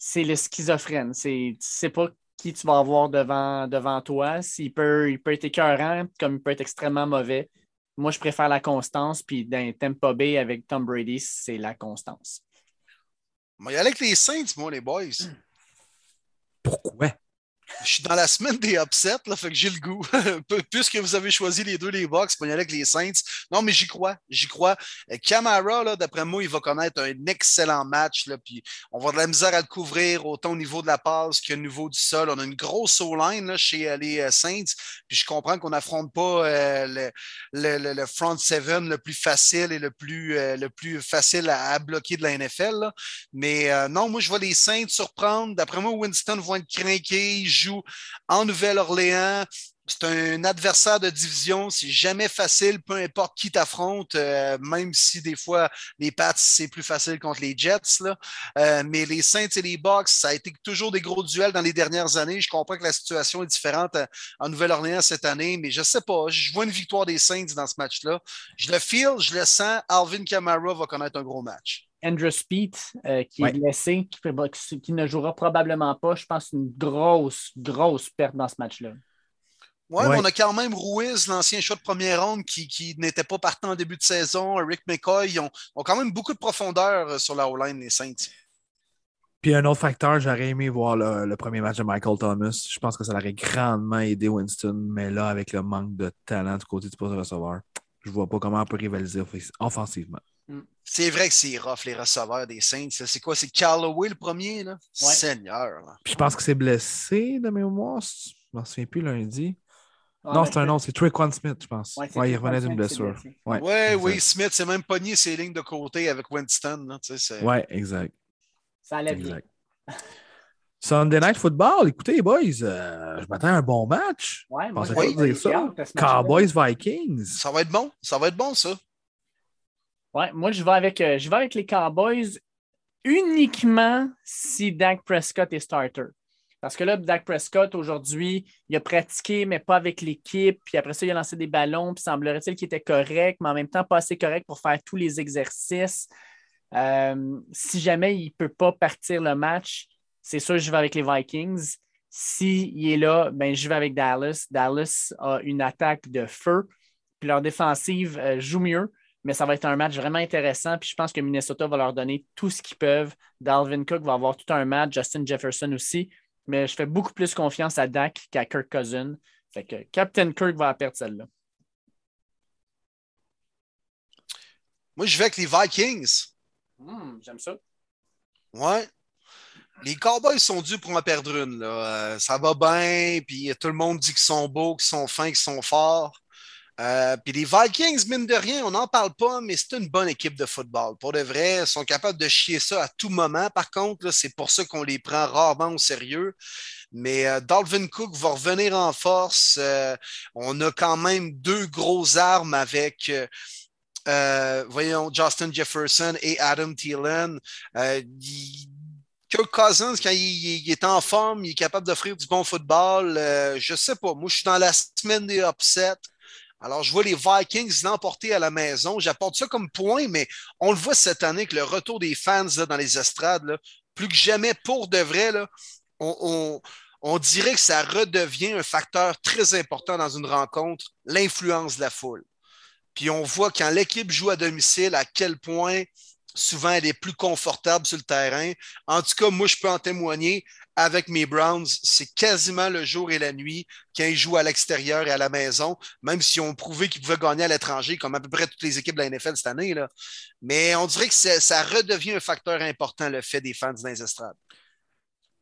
c'est le schizophrène. C'est- Tu sais pas qui tu vas avoir devant, devant toi. S'il peut, il peut être écœurant, comme il peut être extrêmement mauvais. Moi, je préfère la constance. Puis dans Tampa Bay avec Tom Brady, c'est la constance. Moi, il y a avec les Saints, moi, les boys. Pourquoi? Je suis dans la semaine des upsets, là, fait que j'ai le goût. (laughs) Puisque vous avez choisi les deux, les Bucks, pour y aller avec les Saints. Non, mais j'y crois, j'y crois. Euh, Camara, là, d'après moi, il va connaître un excellent match, là, puis on va de la misère à le couvrir, autant au niveau de la passe qu'au niveau du sol. On a une grosse O-line là, chez euh, les euh, Saints, puis je comprends qu'on n'affronte pas euh, le, le- le- front seven le plus facile et le plus, euh, le plus facile à, bloquer de la NFL. Mais euh, non, moi, je vois les Saints surprendre. D'après moi, Winston va être craqué. Joue en Nouvelle-Orléans. C'est un adversaire de division. C'est jamais facile, peu importe qui t'affronte, euh, même si des fois les Pats, c'est plus facile contre les Jets. Euh, mais les Saints et les Bucks, ça a été toujours des gros duels dans les dernières années. Je comprends que la situation est différente euh, en Nouvelle-Orléans cette année, mais je sais pas. Je vois une victoire des Saints dans ce match-là. Je le feel, je le sens. Alvin Kamara va connaître un gros match. Andrew Speed, euh, qui Ouais. est blessé, qui, qui- ne jouera probablement pas. Je pense une grosse, grosse perte dans ce match-là. Ouais, Ouais. mais on a quand même Ruiz, l'ancien choix de première ronde, qui, qui n'était pas partant en début de saison. Rick McCoy, ils ont, ont quand même beaucoup de profondeur euh, sur la O-line, les Saints. Puis un autre facteur, j'aurais aimé voir le, le premier match de Michael Thomas. Je pense que ça l'aurait grandement aidé Winston, mais là, avec le manque de talent du côté du poste de receveur, je vois pas comment on peut rivaliser off- offensivement. C'est vrai que c'est rough, les receveurs des Saints. C'est quoi? C'est Callaway le premier? Là? Ouais. Seigneur. là. Puis je pense que c'est blessé de mémoire. Je m'en souviens plus lundi. Ah, non, mais c'est un autre, c'est Triquan Smith, je pense. Ouais, il revenait d'une blessure. Ouais, Ouais, oui, Smith s'est même pogné ses lignes de côté avec Winston. Là, tu sais, Ouais, exact. Ça allait bien. Sunday Night Football, écoutez, les boys, euh, je m'attends à un bon match. Ouais, moi, Pensais j'ai- pas dire ça. Cowboys Vikings. Ça va être bon. Ça va être bon, ça. Moi, je vais avec, euh, je vais avec les Cowboys uniquement si Dak Prescott est starter. Parce que là, Dak Prescott, aujourd'hui, il a pratiqué, mais pas avec l'équipe. Puis après ça, il a lancé des ballons. Puis semblerait-il qu'il était correct, mais en même temps, pas assez correct pour faire tous les exercices. Euh, si jamais il ne peut pas partir le match, c'est sûr, je vais avec les Vikings. S'il est là, ben, je vais avec Dallas. Dallas a une attaque de feu. Puis leur défensive euh, joue mieux mais ça va être un match vraiment intéressant. Puis je pense que Minnesota va leur donner tout ce qu'ils peuvent. Dalvin Cook va avoir tout un match, Justin Jefferson aussi. Mais je fais beaucoup plus confiance à Dak qu'à Kirk Cousin. Fait que Captain Kirk va perdre celle-là. Moi, je vais avec les Vikings. Hmm, J'aime ça. Ouais. Les Cowboys sont dus pour en perdre une. Là. Euh, ça va bien, puis tout le monde dit qu'ils sont beaux, qu'ils sont fins, qu'ils sont forts. Euh, puis les Vikings, mine de rien, on n'en parle pas, mais c'est une bonne équipe de football. Pour de vrai, ils sont capables de chier ça à tout moment. Par contre, c'est pour ça qu'on les prend rarement au sérieux. Mais euh, Dalvin Cook va revenir en force. Euh, on a quand même deux grosses armes avec, voyons, Justin Jefferson et Adam Thielen. Kirk Cousins, quand il, est en forme, il est capable d'offrir du bon football. je sais pas. Moi, je suis dans la semaine des upsets. Alors, je vois les Vikings l'emporter à la maison. J'apporte ça comme point, mais on le voit cette année que le retour des fans dans les estrades, plus que jamais pour de vrai, on, dirait que ça redevient un facteur très important dans une rencontre, l'influence de la foule. Puis on voit quand l'équipe joue à domicile à quel point souvent elle est plus confortable sur le terrain. En tout cas, moi, je peux en témoigner avec mes Browns, c'est quasiment le jour et la nuit quand ils jouent à l'extérieur et à la maison, même si on prouvé qu'ils pouvaient gagner à l'étranger, comme à peu près toutes les équipes de la NFL cette année. Là. Mais on dirait que ça redevient un facteur important, le fait des fans dans les.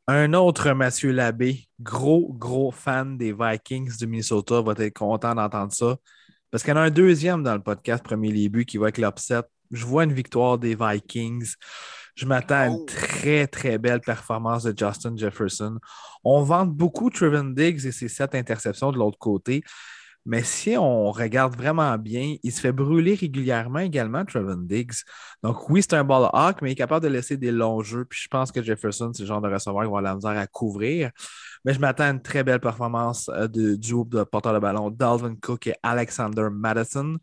Un autre Mathieu Labbé, gros, gros fan des Vikings du Minnesota, va être content d'entendre ça. Parce qu'il y en a un deuxième dans le podcast Premier Début qui va avec l'upset. Je vois une victoire des Vikings. Je m'attends à une oh. très, très belle performance de Justin Jefferson. On vante beaucoup Trevin Diggs et ses sept interceptions de l'autre côté. Mais si on regarde vraiment bien, il se fait brûler régulièrement également, Trevin Diggs. Donc oui, c'est un ball hawk, mais il est capable de laisser des longs jeux. Puis je pense que Jefferson, c'est le genre de receveur qui va avoir la misère à couvrir. Mais je m'attends à une très belle performance euh, de, du groupe de porteur de ballon, Dalvin Cook et Alexander Madison.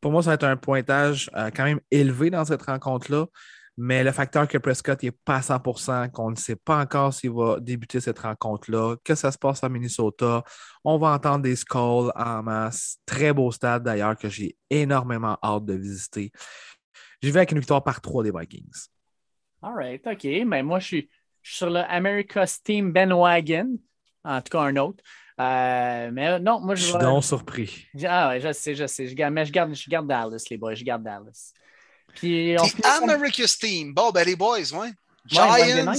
Pour moi, ça va être un pointage euh, quand même élevé dans cette rencontre-là. Mais le facteur que Prescott n'est pas à 100% qu'on ne sait pas encore s'il va débuter cette rencontre-là, que ça se passe à Minnesota. On va entendre des skulls en masse. Très beau stade d'ailleurs que j'ai énormément hâte de visiter. J'y vais avec une victoire par trois des Vikings. All right, OK. Mais moi, je suis, sur le America's Team Ben Wagon. En tout cas, un autre. Euh, mais non, moi, je, je suis donc surpris. Ah ouais, je sais, je sais. Je garde, mais je garde, je garde Dallas, les boys. Je garde Dallas. Puis America's Team. Bon, ben les boys, ouais. Giants,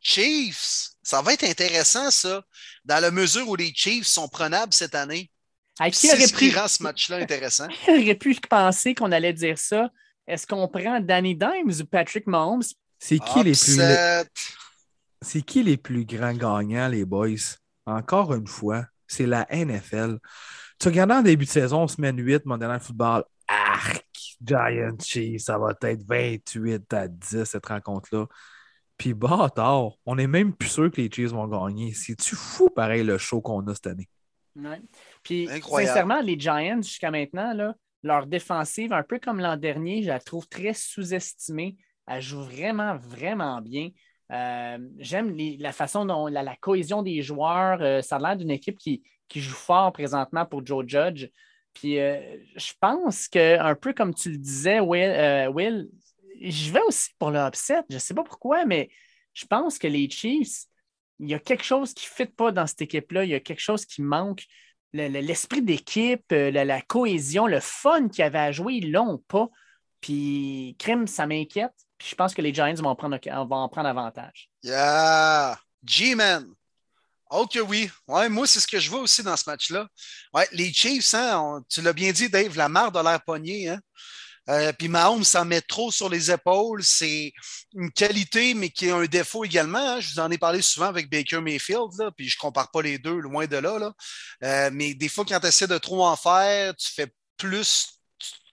Chiefs. Ça va être intéressant, ça, dans la mesure où les Chiefs sont prenables cette année. qui aurait pris... ce match-là intéressant? (laughs) Qui aurait pu penser qu'on allait dire ça? Est-ce qu'on prend Danny Dimes ou Patrick Mahomes? C'est qui les plus... C'est qui les plus grands gagnants, les boys? Encore une fois, c'est la NFL. Tu regardes en début de saison, semaine 8, Monday Football, arc, Giant Chiefs, ça va être 28 à 10 cette rencontre-là. Puis bâtard, on est même plus sûr que les Chiefs vont gagner. C'est-tu fou pareil le show qu'on a cette année? Ouais. Puis sincèrement, les Giants, jusqu'à maintenant, là, leur défensive, un peu comme l'an dernier, je la trouve très sous-estimée. Elle joue vraiment, vraiment bien. Euh, j'aime la façon dont la, cohésion des joueurs. Euh, ça a l'air d'une équipe qui, qui, joue fort présentement pour Joe Judge. Puis euh, je pense que, un peu comme tu le disais, Will, euh, je vais aussi pour l'upset. Je ne sais pas pourquoi, mais je pense que les Chiefs, il y a quelque chose qui ne fit pas dans cette équipe-là. Il y a quelque chose qui manque. L'esprit d'équipe, euh, la, cohésion, le fun qu'il y avait à jouer, ils l'ont pas. Puis, crime, ça m'inquiète. Puis je pense que les Giants vont en prendre, avantage. Yeah! G-Man! Ok, oui. Ouais, moi, c'est ce que je vois aussi dans ce match-là. Ouais, les Chiefs, hein, tu l'as bien dit, Dave, la marre de l'air poignée. Hein? Euh, puis Mahomes s'en met trop sur les épaules. C'est une qualité, mais qui est un défaut également. Hein. Je vous en ai parlé souvent avec Baker Mayfield, là, puis je ne compare pas les deux, loin de là. là. Euh, mais des fois, quand tu essaies de trop en faire, tu fais plus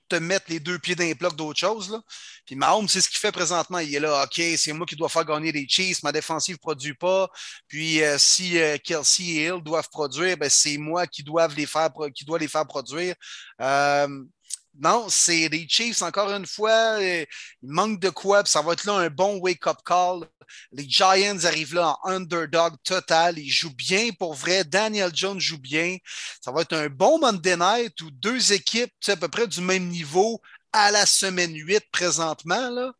te mettre les deux pieds dans les blocs d'autre chose. Là. Puis Mahomes, c'est ce qu'il fait présentement. Il est là, OK, c'est moi qui dois faire gagner les Chiefs, ma défensive ne produit pas. Puis euh, si euh, Kelsey et Hill doivent produire, ben, c'est moi qui, dois les faire, qui les faire produire. Euh, non, c'est les Chiefs, encore une fois, il manque de quoi, puis ça va être là un bon wake-up call. Les Giants arrivent là en underdog total. Ils jouent bien pour vrai. Daniel Jones joue bien. Ça va être un bon Monday night où deux équipes à peu près du même niveau à la semaine 8 présentement.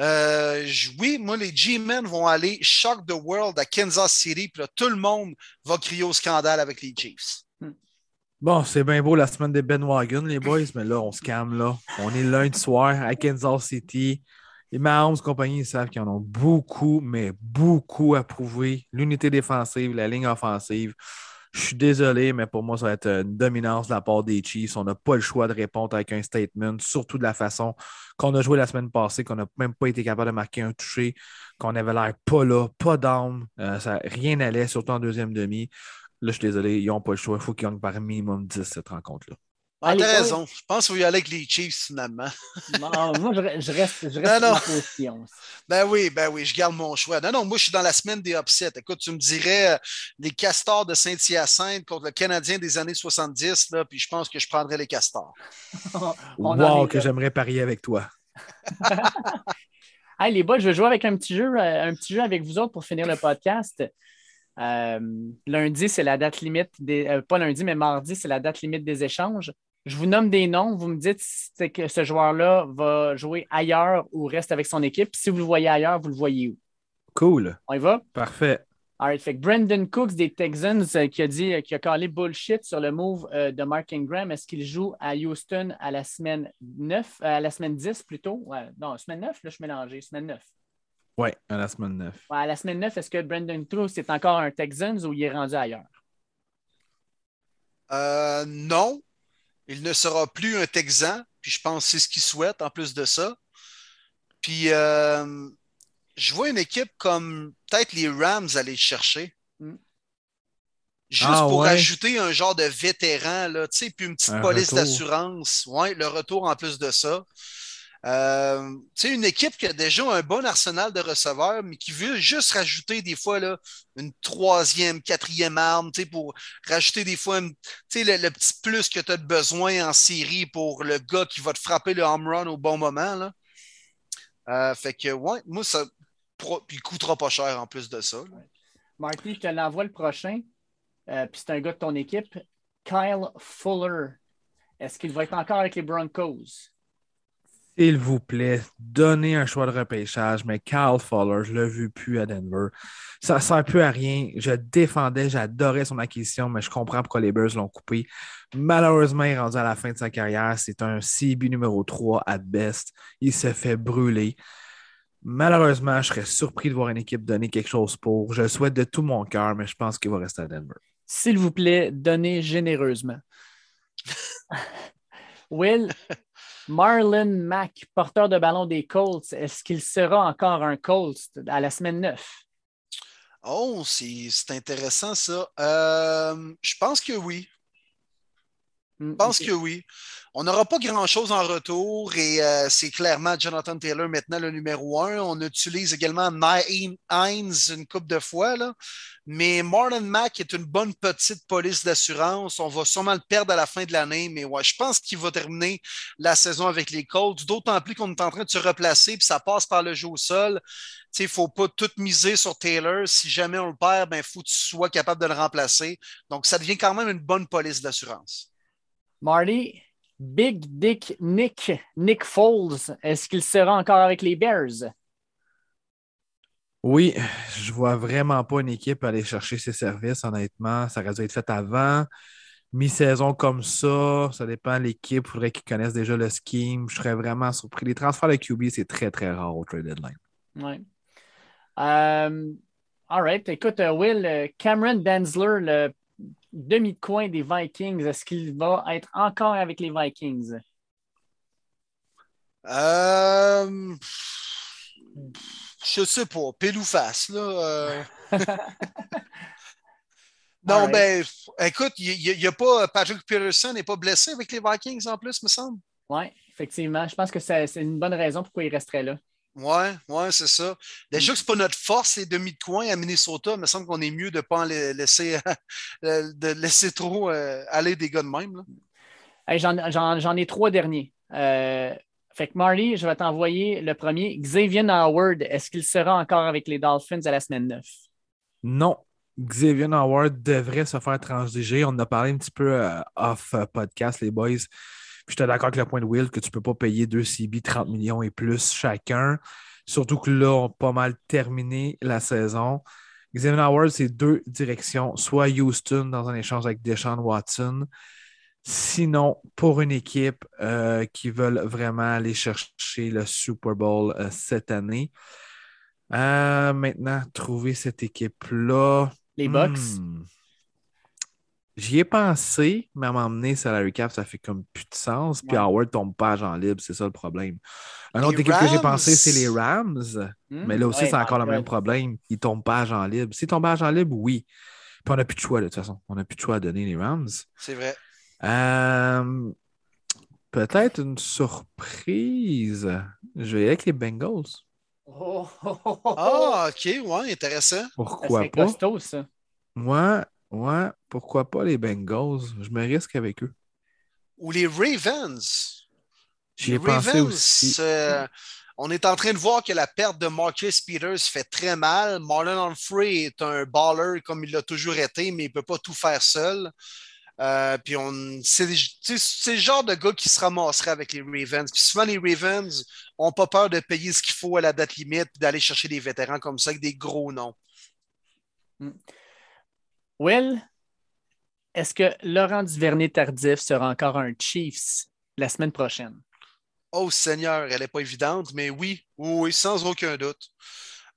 Euh, oui, moi, les G-Men vont aller shock the world à Kansas City. Puis là, tout le monde va crier au scandale avec les Chiefs. Bon, c'est bien beau la semaine des Ben Wagon, les boys, mais là, on se calme là. On est lundi soir à Kansas City. Les Mahomes compagnie, ils savent qu'ils en ont beaucoup, mais beaucoup à prouver. L'unité défensive, la ligne offensive. Je suis désolé, mais pour moi, ça va être une dominance de la part des Chiefs. On n'a pas le choix de répondre avec un statement, surtout de la façon qu'on a joué la semaine passée, qu'on n'a même pas été capable de marquer un toucher, qu'on avait l'air pas là, pas down. Euh, rien n'allait, surtout en deuxième demi. Là, je suis désolé, ils n'ont pas le choix. Il faut qu'ils gagnent par minimum 10 cette rencontre-là. Ah, t'as raison. Je pense qu'il faut y aller avec les Chiefs finalement. (laughs) non, moi, je, reste, je reste non, position. Ben oui, ben oui, je garde mon choix. Non, non, moi, je suis dans la semaine des upsets. Écoute, tu me dirais euh, les Castors de Saint-Hyacinthe contre le Canadien des années 70, là, puis je pense que je prendrais les Castors. (laughs) wow, que j'aimerais parier avec toi. (laughs) hey, les boys, je vais jouer avec un petit jeu, euh, un petit jeu avec vous autres pour finir le podcast. Euh, lundi, c'est la date limite des. pas lundi, mais mardi, c'est la date limite des échanges. Je vous nomme des noms, vous me dites si que ce joueur-là va jouer ailleurs ou reste avec son équipe. Si vous le voyez ailleurs, vous le voyez où? Cool. On y va? Parfait. All Fait Brandon Cooks des Texans euh, qui a dit euh, qui a calé bullshit sur le move euh, de Mark Ingram. Est-ce qu'il joue à Houston à la semaine 9, à la semaine 10 plutôt? Ouais, non, semaine 9, là, je suis mélangé, semaine 9. Oui, à la semaine 9. Ouais, à la semaine 9, est-ce que Brandon Cooks est encore un Texans ou il est rendu ailleurs? Euh, non, il ne sera plus un Texan, puis je pense que c'est ce qu'il souhaite en plus de ça. Puis euh, je vois une équipe comme peut-être les Rams aller le chercher. Mm. Juste ah, pour ajouter un genre de vétéran, là, puis une petite police d'assurance. Ouais, le retour en plus de ça. Euh, une équipe qui a déjà un bon arsenal de receveurs, mais qui veut juste rajouter des fois une troisième, quatrième arme pour rajouter des fois le, le, petit plus que tu as besoin en série pour le gars qui va te frapper le home run au bon moment. Là. Euh, fait que, ouais, moi, ça. Puis coûtera pas cher en plus de ça. Marty, je te l'envoie le prochain. Euh, puis c'est un gars de ton équipe. Kyle Fuller. Est-ce qu'il va être encore avec les Broncos? S'il vous plaît, donnez un choix de repêchage, mais Carl Fuller, je ne l'ai vu plus à Denver. Ça ne sert plus à rien. Je défendais, j'adorais son acquisition, mais je comprends pourquoi les Bears l'ont coupé. Malheureusement, il est rendu à la fin de sa carrière. C'est un CB numéro 3 at best. Il se fait brûler. Malheureusement, je serais surpris de voir une équipe donner quelque chose pour. Je le souhaite de tout mon cœur, mais je pense qu'il va rester à Denver. S'il vous plaît, donnez généreusement. (laughs) Will, Marlon Mack, porteur de ballon des Colts, est-ce qu'il sera encore un Colts à la semaine 9? Oh, c'est intéressant ça. Euh, je pense que oui. Je mm, pense que oui. On n'aura pas grand-chose en retour et euh, c'est clairement Jonathan Taylor maintenant le numéro un. On utilise également Hines une coupe de fois, là. mais Marlon Mack est une bonne petite police d'assurance. On va sûrement le perdre à la fin de l'année, mais je pense qu'il va terminer la saison avec les Colts, d'autant plus qu'on est en train de se replacer puis ça passe par le jeu au sol. Il ne faut pas tout miser sur Taylor. Si jamais on le perd, il ben, faut que tu sois capable de le remplacer. Donc, ça devient quand même une bonne police d'assurance. Marty, Big Dick Nick, Nick Foles, est-ce qu'il sera encore avec les Bears? Oui, je vois vraiment pas une équipe aller chercher ses services, honnêtement. Ça aurait dû être fait avant. Mi-saison comme ça, ça dépend de l'équipe. Il faudrait qu'ils connaissent déjà le scheme. Je serais vraiment surpris. Les transferts de QB, c'est très, très rare au trade deadline. Oui. Euh, all right. Écoute, euh, Will, euh, Cameron Densler, le demi de coin des Vikings, est-ce qu'il va être encore avec les Vikings? Euh, je sais pas. Pile ou face, là. Euh. (laughs) non, ben, écoute, il n'y a, pas. Patrick Peterson n'est pas blessé avec les Vikings en plus, me semble. Oui, effectivement. Je pense que c'est une bonne raison pourquoi il resterait là. Oui, ouais, c'est ça. Déjà que ce n'est pas notre force, les demi de coin à Minnesota, il me semble qu'on est mieux de ne pas en laisser, (laughs) de laisser trop euh, aller des gars de même. J'en ai trois derniers. Euh, fait que Marley, je vais t'envoyer le premier. Xavier Howard, est-ce qu'il sera encore avec les Dolphins à la semaine 9? Non. Xavier Howard devrait se faire transiger. On en a parlé un petit peu euh, off podcast, les boys. Puis j'étais d'accord avec le point de Will que tu ne peux pas payer deux CB 30 millions et plus chacun. Surtout que là, on a pas mal terminé la saison. Xavier Howard, c'est deux directions, soit Houston dans un échange avec Deshaun Watson, sinon pour une équipe euh, qui veulent vraiment aller chercher le Super Bowl euh, cette année. Euh, maintenant, trouver cette équipe-là. Les Bucks. Hmm. J'y ai pensé, mais à m'emmener salary cap, ça fait comme plus de sens. Puis Ouais. Howard tombe pas agent libre, c'est ça le problème. Un Les autre équipe que j'ai pensé, c'est les Rams. Hmm? Mais là aussi, Ouais, c'est encore le même problème. Ils tombent pas agent libre. S'ils tombent agent libre, oui. Puis on n'a plus de choix, de toute façon. On n'a plus de choix à donner les Rams. C'est vrai. Euh, Peut-être une surprise. Je vais avec les Bengals. Oh, oh, oh, oh. Ah, OK, ouais, intéressant. Ça Pourquoi serait pas? costaud, ça. Moi, ouais, pourquoi pas les Bengals? Je me risque avec eux. Ou les Ravens. J'y Les ai pensé Ravens, aussi. euh, on est en train de voir que la perte de Marcus Peters fait très mal. Marlon Humphrey est un baller comme il l'a toujours été, mais il ne peut pas tout faire seul. Euh, puis on, c'est, le genre de gars qui se ramasserait avec les Ravens. Puis souvent, les Ravens n'ont pas peur de payer ce qu'il faut à la date limite puis d'aller chercher des vétérans comme ça avec des gros noms. Will, est-ce que Laurent Duvernay-Tardif sera encore un Chiefs la semaine prochaine? Oh Seigneur, elle n'est pas évidente, mais oui, oui, sans aucun doute.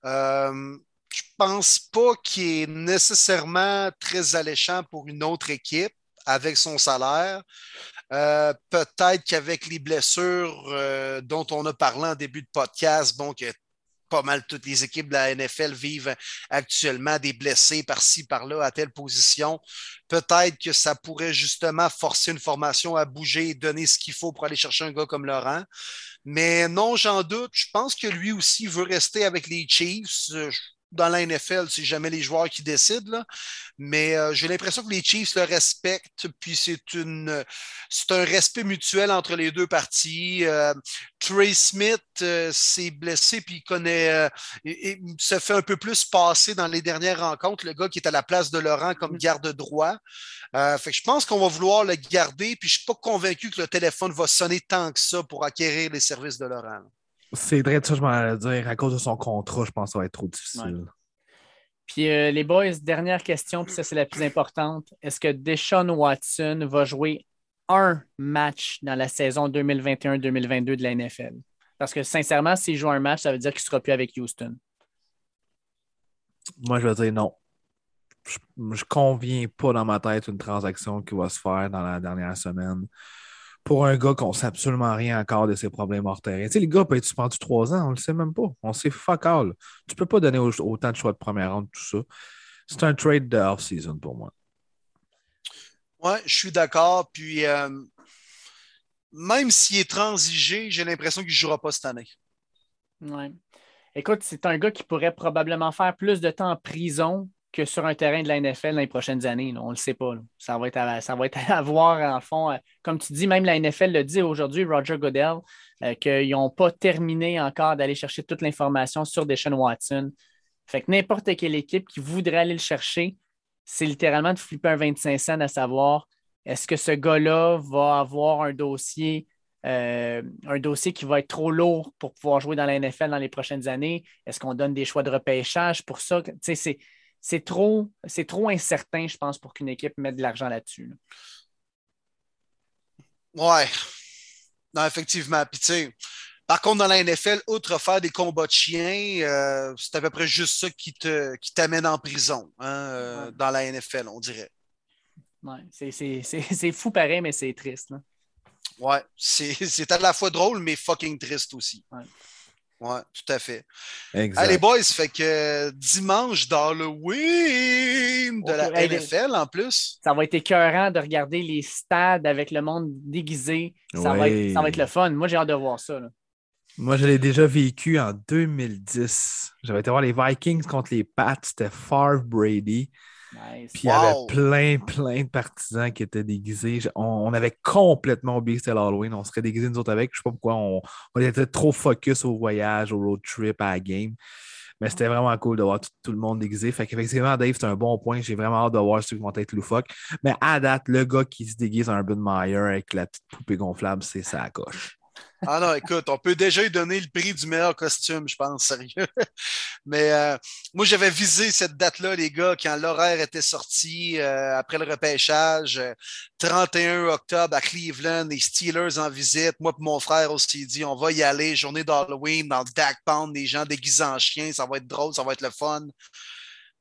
Euh, je pense pas qu'il est nécessairement très alléchant pour une autre équipe avec son salaire. Euh, Peut-être qu'avec les blessures euh, dont on a parlé en début de podcast, bon, que pas mal toutes les équipes de la NFL vivent actuellement des blessés par-ci, par-là, à telle position. Peut-être que ça pourrait justement forcer une formation à bouger et donner ce qu'il faut pour aller chercher un gars comme Laurent. Mais non, j'en doute. Je pense que lui aussi veut rester avec les Chiefs. Euh, Dans la NFL, c'est jamais les joueurs qui décident. Là. Mais euh, j'ai l'impression que les Chiefs le respectent. Puis c'est une c'est un respect mutuel entre les deux parties. Euh, Trey Smith euh, s'est blessé puis il connaît et, et se fait un peu plus passer dans les dernières rencontres, le gars qui est à la place de Laurent comme garde droit. Fait que je pense qu'on va vouloir le garder, puis je ne suis pas convaincu que le téléphone va sonner tant que ça pour acquérir les services de Laurent. C'est vrai de ça, je m'en dire. À cause de son contrat, je pense que ça va être trop difficile. Puis euh, les boys, dernière question, puis ça c'est la plus importante. Est-ce que Deshaun Watson va jouer un match dans la saison 2021-2022 de la NFL? Parce que sincèrement, s'il joue un match, ça veut dire qu'il ne sera plus avec Houston. Moi, je vais dire non. Je ne conviens pas dans ma tête une transaction qui va se faire dans la dernière semaine pour un gars qu'on ne sait absolument rien encore de ses problèmes hors terrain. Tu sais, le gars peut être suspendu trois ans, on ne le sait même pas. On sait fuck all. Tu ne peux pas donner au- autant de choix de première ronde, tout ça. C'est un trade de off-season pour moi. Oui, je suis d'accord. Puis euh, même s'il est transigé, j'ai l'impression qu'il ne jouera pas cette année. Ouais. Écoute, c'est un gars qui pourrait probablement faire plus de temps en prison que sur un terrain de la NFL dans les prochaines années. On ne le sait pas. Ça va être à, ça va être (laughs) à voir, en fond. Euh, Comme tu dis, même la NFL le dit aujourd'hui, Roger Goodell, euh, qu'ils n'ont pas terminé encore d'aller chercher toute l'information sur Deshaun Watson. Fait que n'importe quelle équipe qui voudrait aller le chercher, c'est littéralement de flipper un 25 cents à savoir est-ce que ce gars-là va avoir un dossier euh, un dossier qui va être trop lourd pour pouvoir jouer dans la NFL dans les prochaines années? Est-ce qu'on donne des choix de repêchage pour ça? C'est, c'est, trop, c'est trop incertain, je pense, pour qu'une équipe mette de l'argent là-dessus. là. Ouais. Non, effectivement. Puis, tu sais, par contre, dans la NFL, outre faire des combats de chiens, euh, c'est à peu près juste ça qui, te, qui t'amène en prison hein, euh, Ouais. dans la NFL, on dirait. Ouais, c'est, c'est- c'est- c'est fou pareil, mais c'est triste. là. Ouais, c'est, c'est à la fois drôle, mais fucking triste aussi. Ouais. Ouais, tout à fait. Exact. Allez, boys, fait que euh, dimanche d'Halloween de la Ok, hey, NFL en plus. Ça va être écœurant de regarder les stades avec le monde déguisé. Ça, va, être, ça va être le fun. Moi, j'ai hâte de voir ça. là. Moi, je l'ai déjà vécu en 2010. J'avais été voir les Vikings contre les Pats. C'était Favre Brady. Nice. Puis il y avait plein, plein de partisans qui étaient déguisés. On, on avait complètement oublié que c'était l'Halloween. On serait déguisés nous autres avec. Je sais pas pourquoi on, on était trop focus au voyage, au road trip, à la game. Mais c'était vraiment cool de voir tout, tout le monde déguisé. Fait qu'effectivement, Dave, c'est un bon point. J'ai vraiment hâte de voir ceux qui vont être loufoques. Mais à date, le gars qui se déguise en Urban Meyer avec la petite poupée gonflable, c'est sa coche. Ah non, écoute, on peut déjà lui donner le prix du meilleur costume, je pense, sérieux. (laughs) Mais euh, moi, j'avais visé cette date-là, les gars, quand l'horaire était sorti euh, après le repêchage. euh, 31 octobre à Cleveland, les Steelers en visite. Moi et mon frère aussi dit on va y aller, journée d'Halloween, dans le Dak Pound, des gens déguisés en chiens, ça va être drôle, ça va être le fun.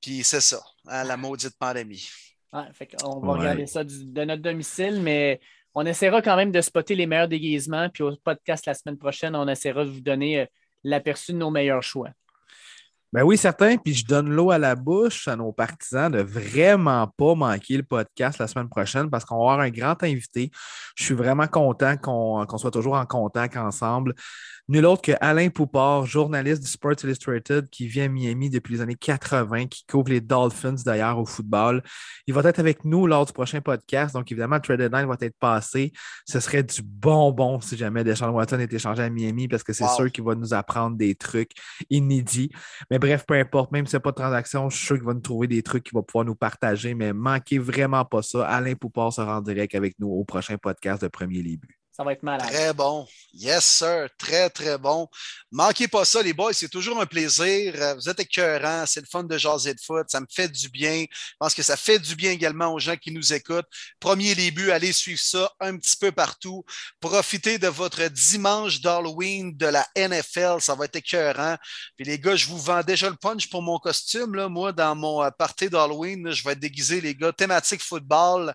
Puis c'est ça, hein, la maudite pandémie. on va regarder ça de notre domicile, mais on essaiera quand même de spotter les meilleurs déguisements. Puis au podcast la semaine prochaine, on essaiera de vous donner euh, l'aperçu de nos meilleurs choix. Ben oui, certain. Puis je donne l'eau à la bouche à nos partisans de vraiment pas manquer le podcast la semaine prochaine parce qu'on va avoir un grand invité. Je suis vraiment content qu'on soit toujours en contact ensemble. Nul autre que Alain Poupard, journaliste du Sports Illustrated qui vient à Miami depuis les années 80, qui couvre les Dolphins d'ailleurs au football. Il va être avec nous lors du prochain podcast. Donc, évidemment, Trade Deadline va être passé. Ce serait du bonbon si jamais Deshaun Watson est échangé à Miami parce que c'est sûr qu'il va nous apprendre des trucs inédits. Mais bref, peu importe, même si n'y a pas de transaction, je suis sûr qu'il va nous trouver des trucs qu'il va pouvoir nous partager. Mais manquez vraiment pas ça. Alain Poupard sera en direct avec nous au prochain podcast de Premier Début. Ça va être malade. Très bon. Yes, sir. Très, très bon. Manquez pas ça, les boys. C'est toujours un plaisir. Euh, vous êtes écœurants. C'est le fun de jaser de foot. Ça me fait du bien. Je pense que ça fait du bien également aux gens qui nous écoutent. Premier début, allez suivre ça un petit peu partout. Profitez de votre dimanche d'Halloween de la NFL. Ça va être écœurant. Puis les gars, je vous vends déjà le punch pour mon costume. Là. Moi, dans mon euh, party d'Halloween, je vais déguisé, les gars, thématique football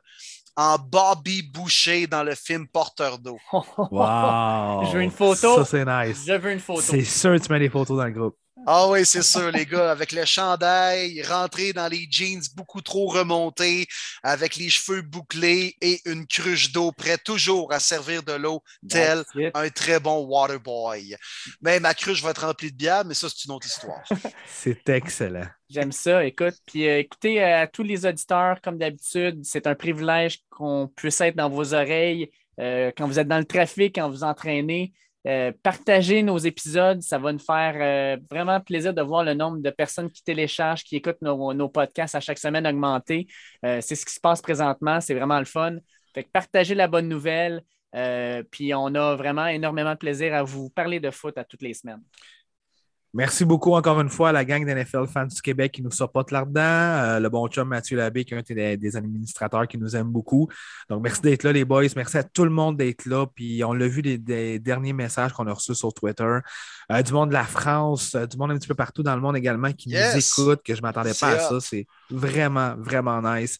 en Bobby Boucher dans le film Porteur d'eau. (laughs) Wow! Je veux une photo. Ça, c'est nice. Je veux une photo. C'est sûr que tu mets des photos dans le groupe. Ah oui, c'est sûr, les gars, avec le chandail, rentrer dans les jeans beaucoup trop remontés, avec les cheveux bouclés et une cruche d'eau prêt toujours à servir de l'eau, tel un très bon water boy. Mais ma cruche va être remplie de bière, mais ça, c'est une autre histoire. (laughs) c'est excellent. J'aime ça, écoute. Puis euh, écoutez, à tous les auditeurs, comme d'habitude, c'est un privilège qu'on puisse être dans vos oreilles euh, quand vous êtes dans le trafic, quand vous entraînez. Euh, partagez nos épisodes, ça va nous faire euh, vraiment plaisir de voir le nombre de personnes qui téléchargent, qui écoutent nos, podcasts à chaque semaine augmenter. Euh, c'est ce qui se passe présentement, c'est vraiment le fun. Fait partagez la bonne nouvelle, puis on a vraiment énormément de plaisir à vous parler de foot à toutes les semaines. Merci beaucoup encore une fois à la gang d'NFL Fans du Québec qui nous supporte là-dedans. Euh, le bon chum Mathieu Labbé, qui est un des, administrateurs qui nous aime beaucoup. Donc, merci d'être là, les boys. Merci à tout le monde d'être là. Puis, on l'a vu des, derniers messages qu'on a reçus sur Twitter. Euh, du monde de la France, euh, du monde un petit peu partout dans le monde également qui nous écoute, que je ne m'attendais pas à ça. C'est vraiment, vraiment nice.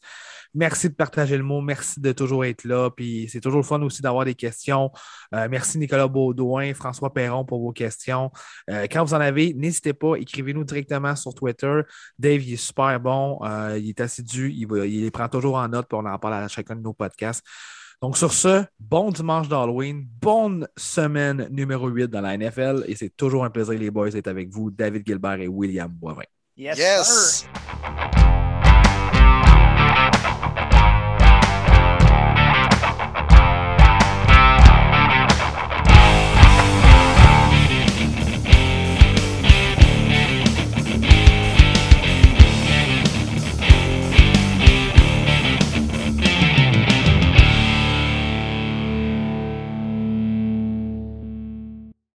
Merci de partager le mot. Merci de toujours être là. Puis c'est toujours le fun aussi d'avoir des questions. Euh, merci Nicolas Baudouin, François Perron pour vos questions. Euh, quand vous en avez, n'hésitez pas, écrivez-nous directement sur Twitter. Dave, il est super bon. Euh, il est assidu. Il, il, les prend toujours en note. Puis on en parle à chacun de nos podcasts. Donc, sur ce, bon dimanche d'Halloween, bonne semaine numéro 8 dans la NFL et c'est toujours un plaisir, les boys, d'être avec vous, David Gilbert et William Boivin. Yes! yes.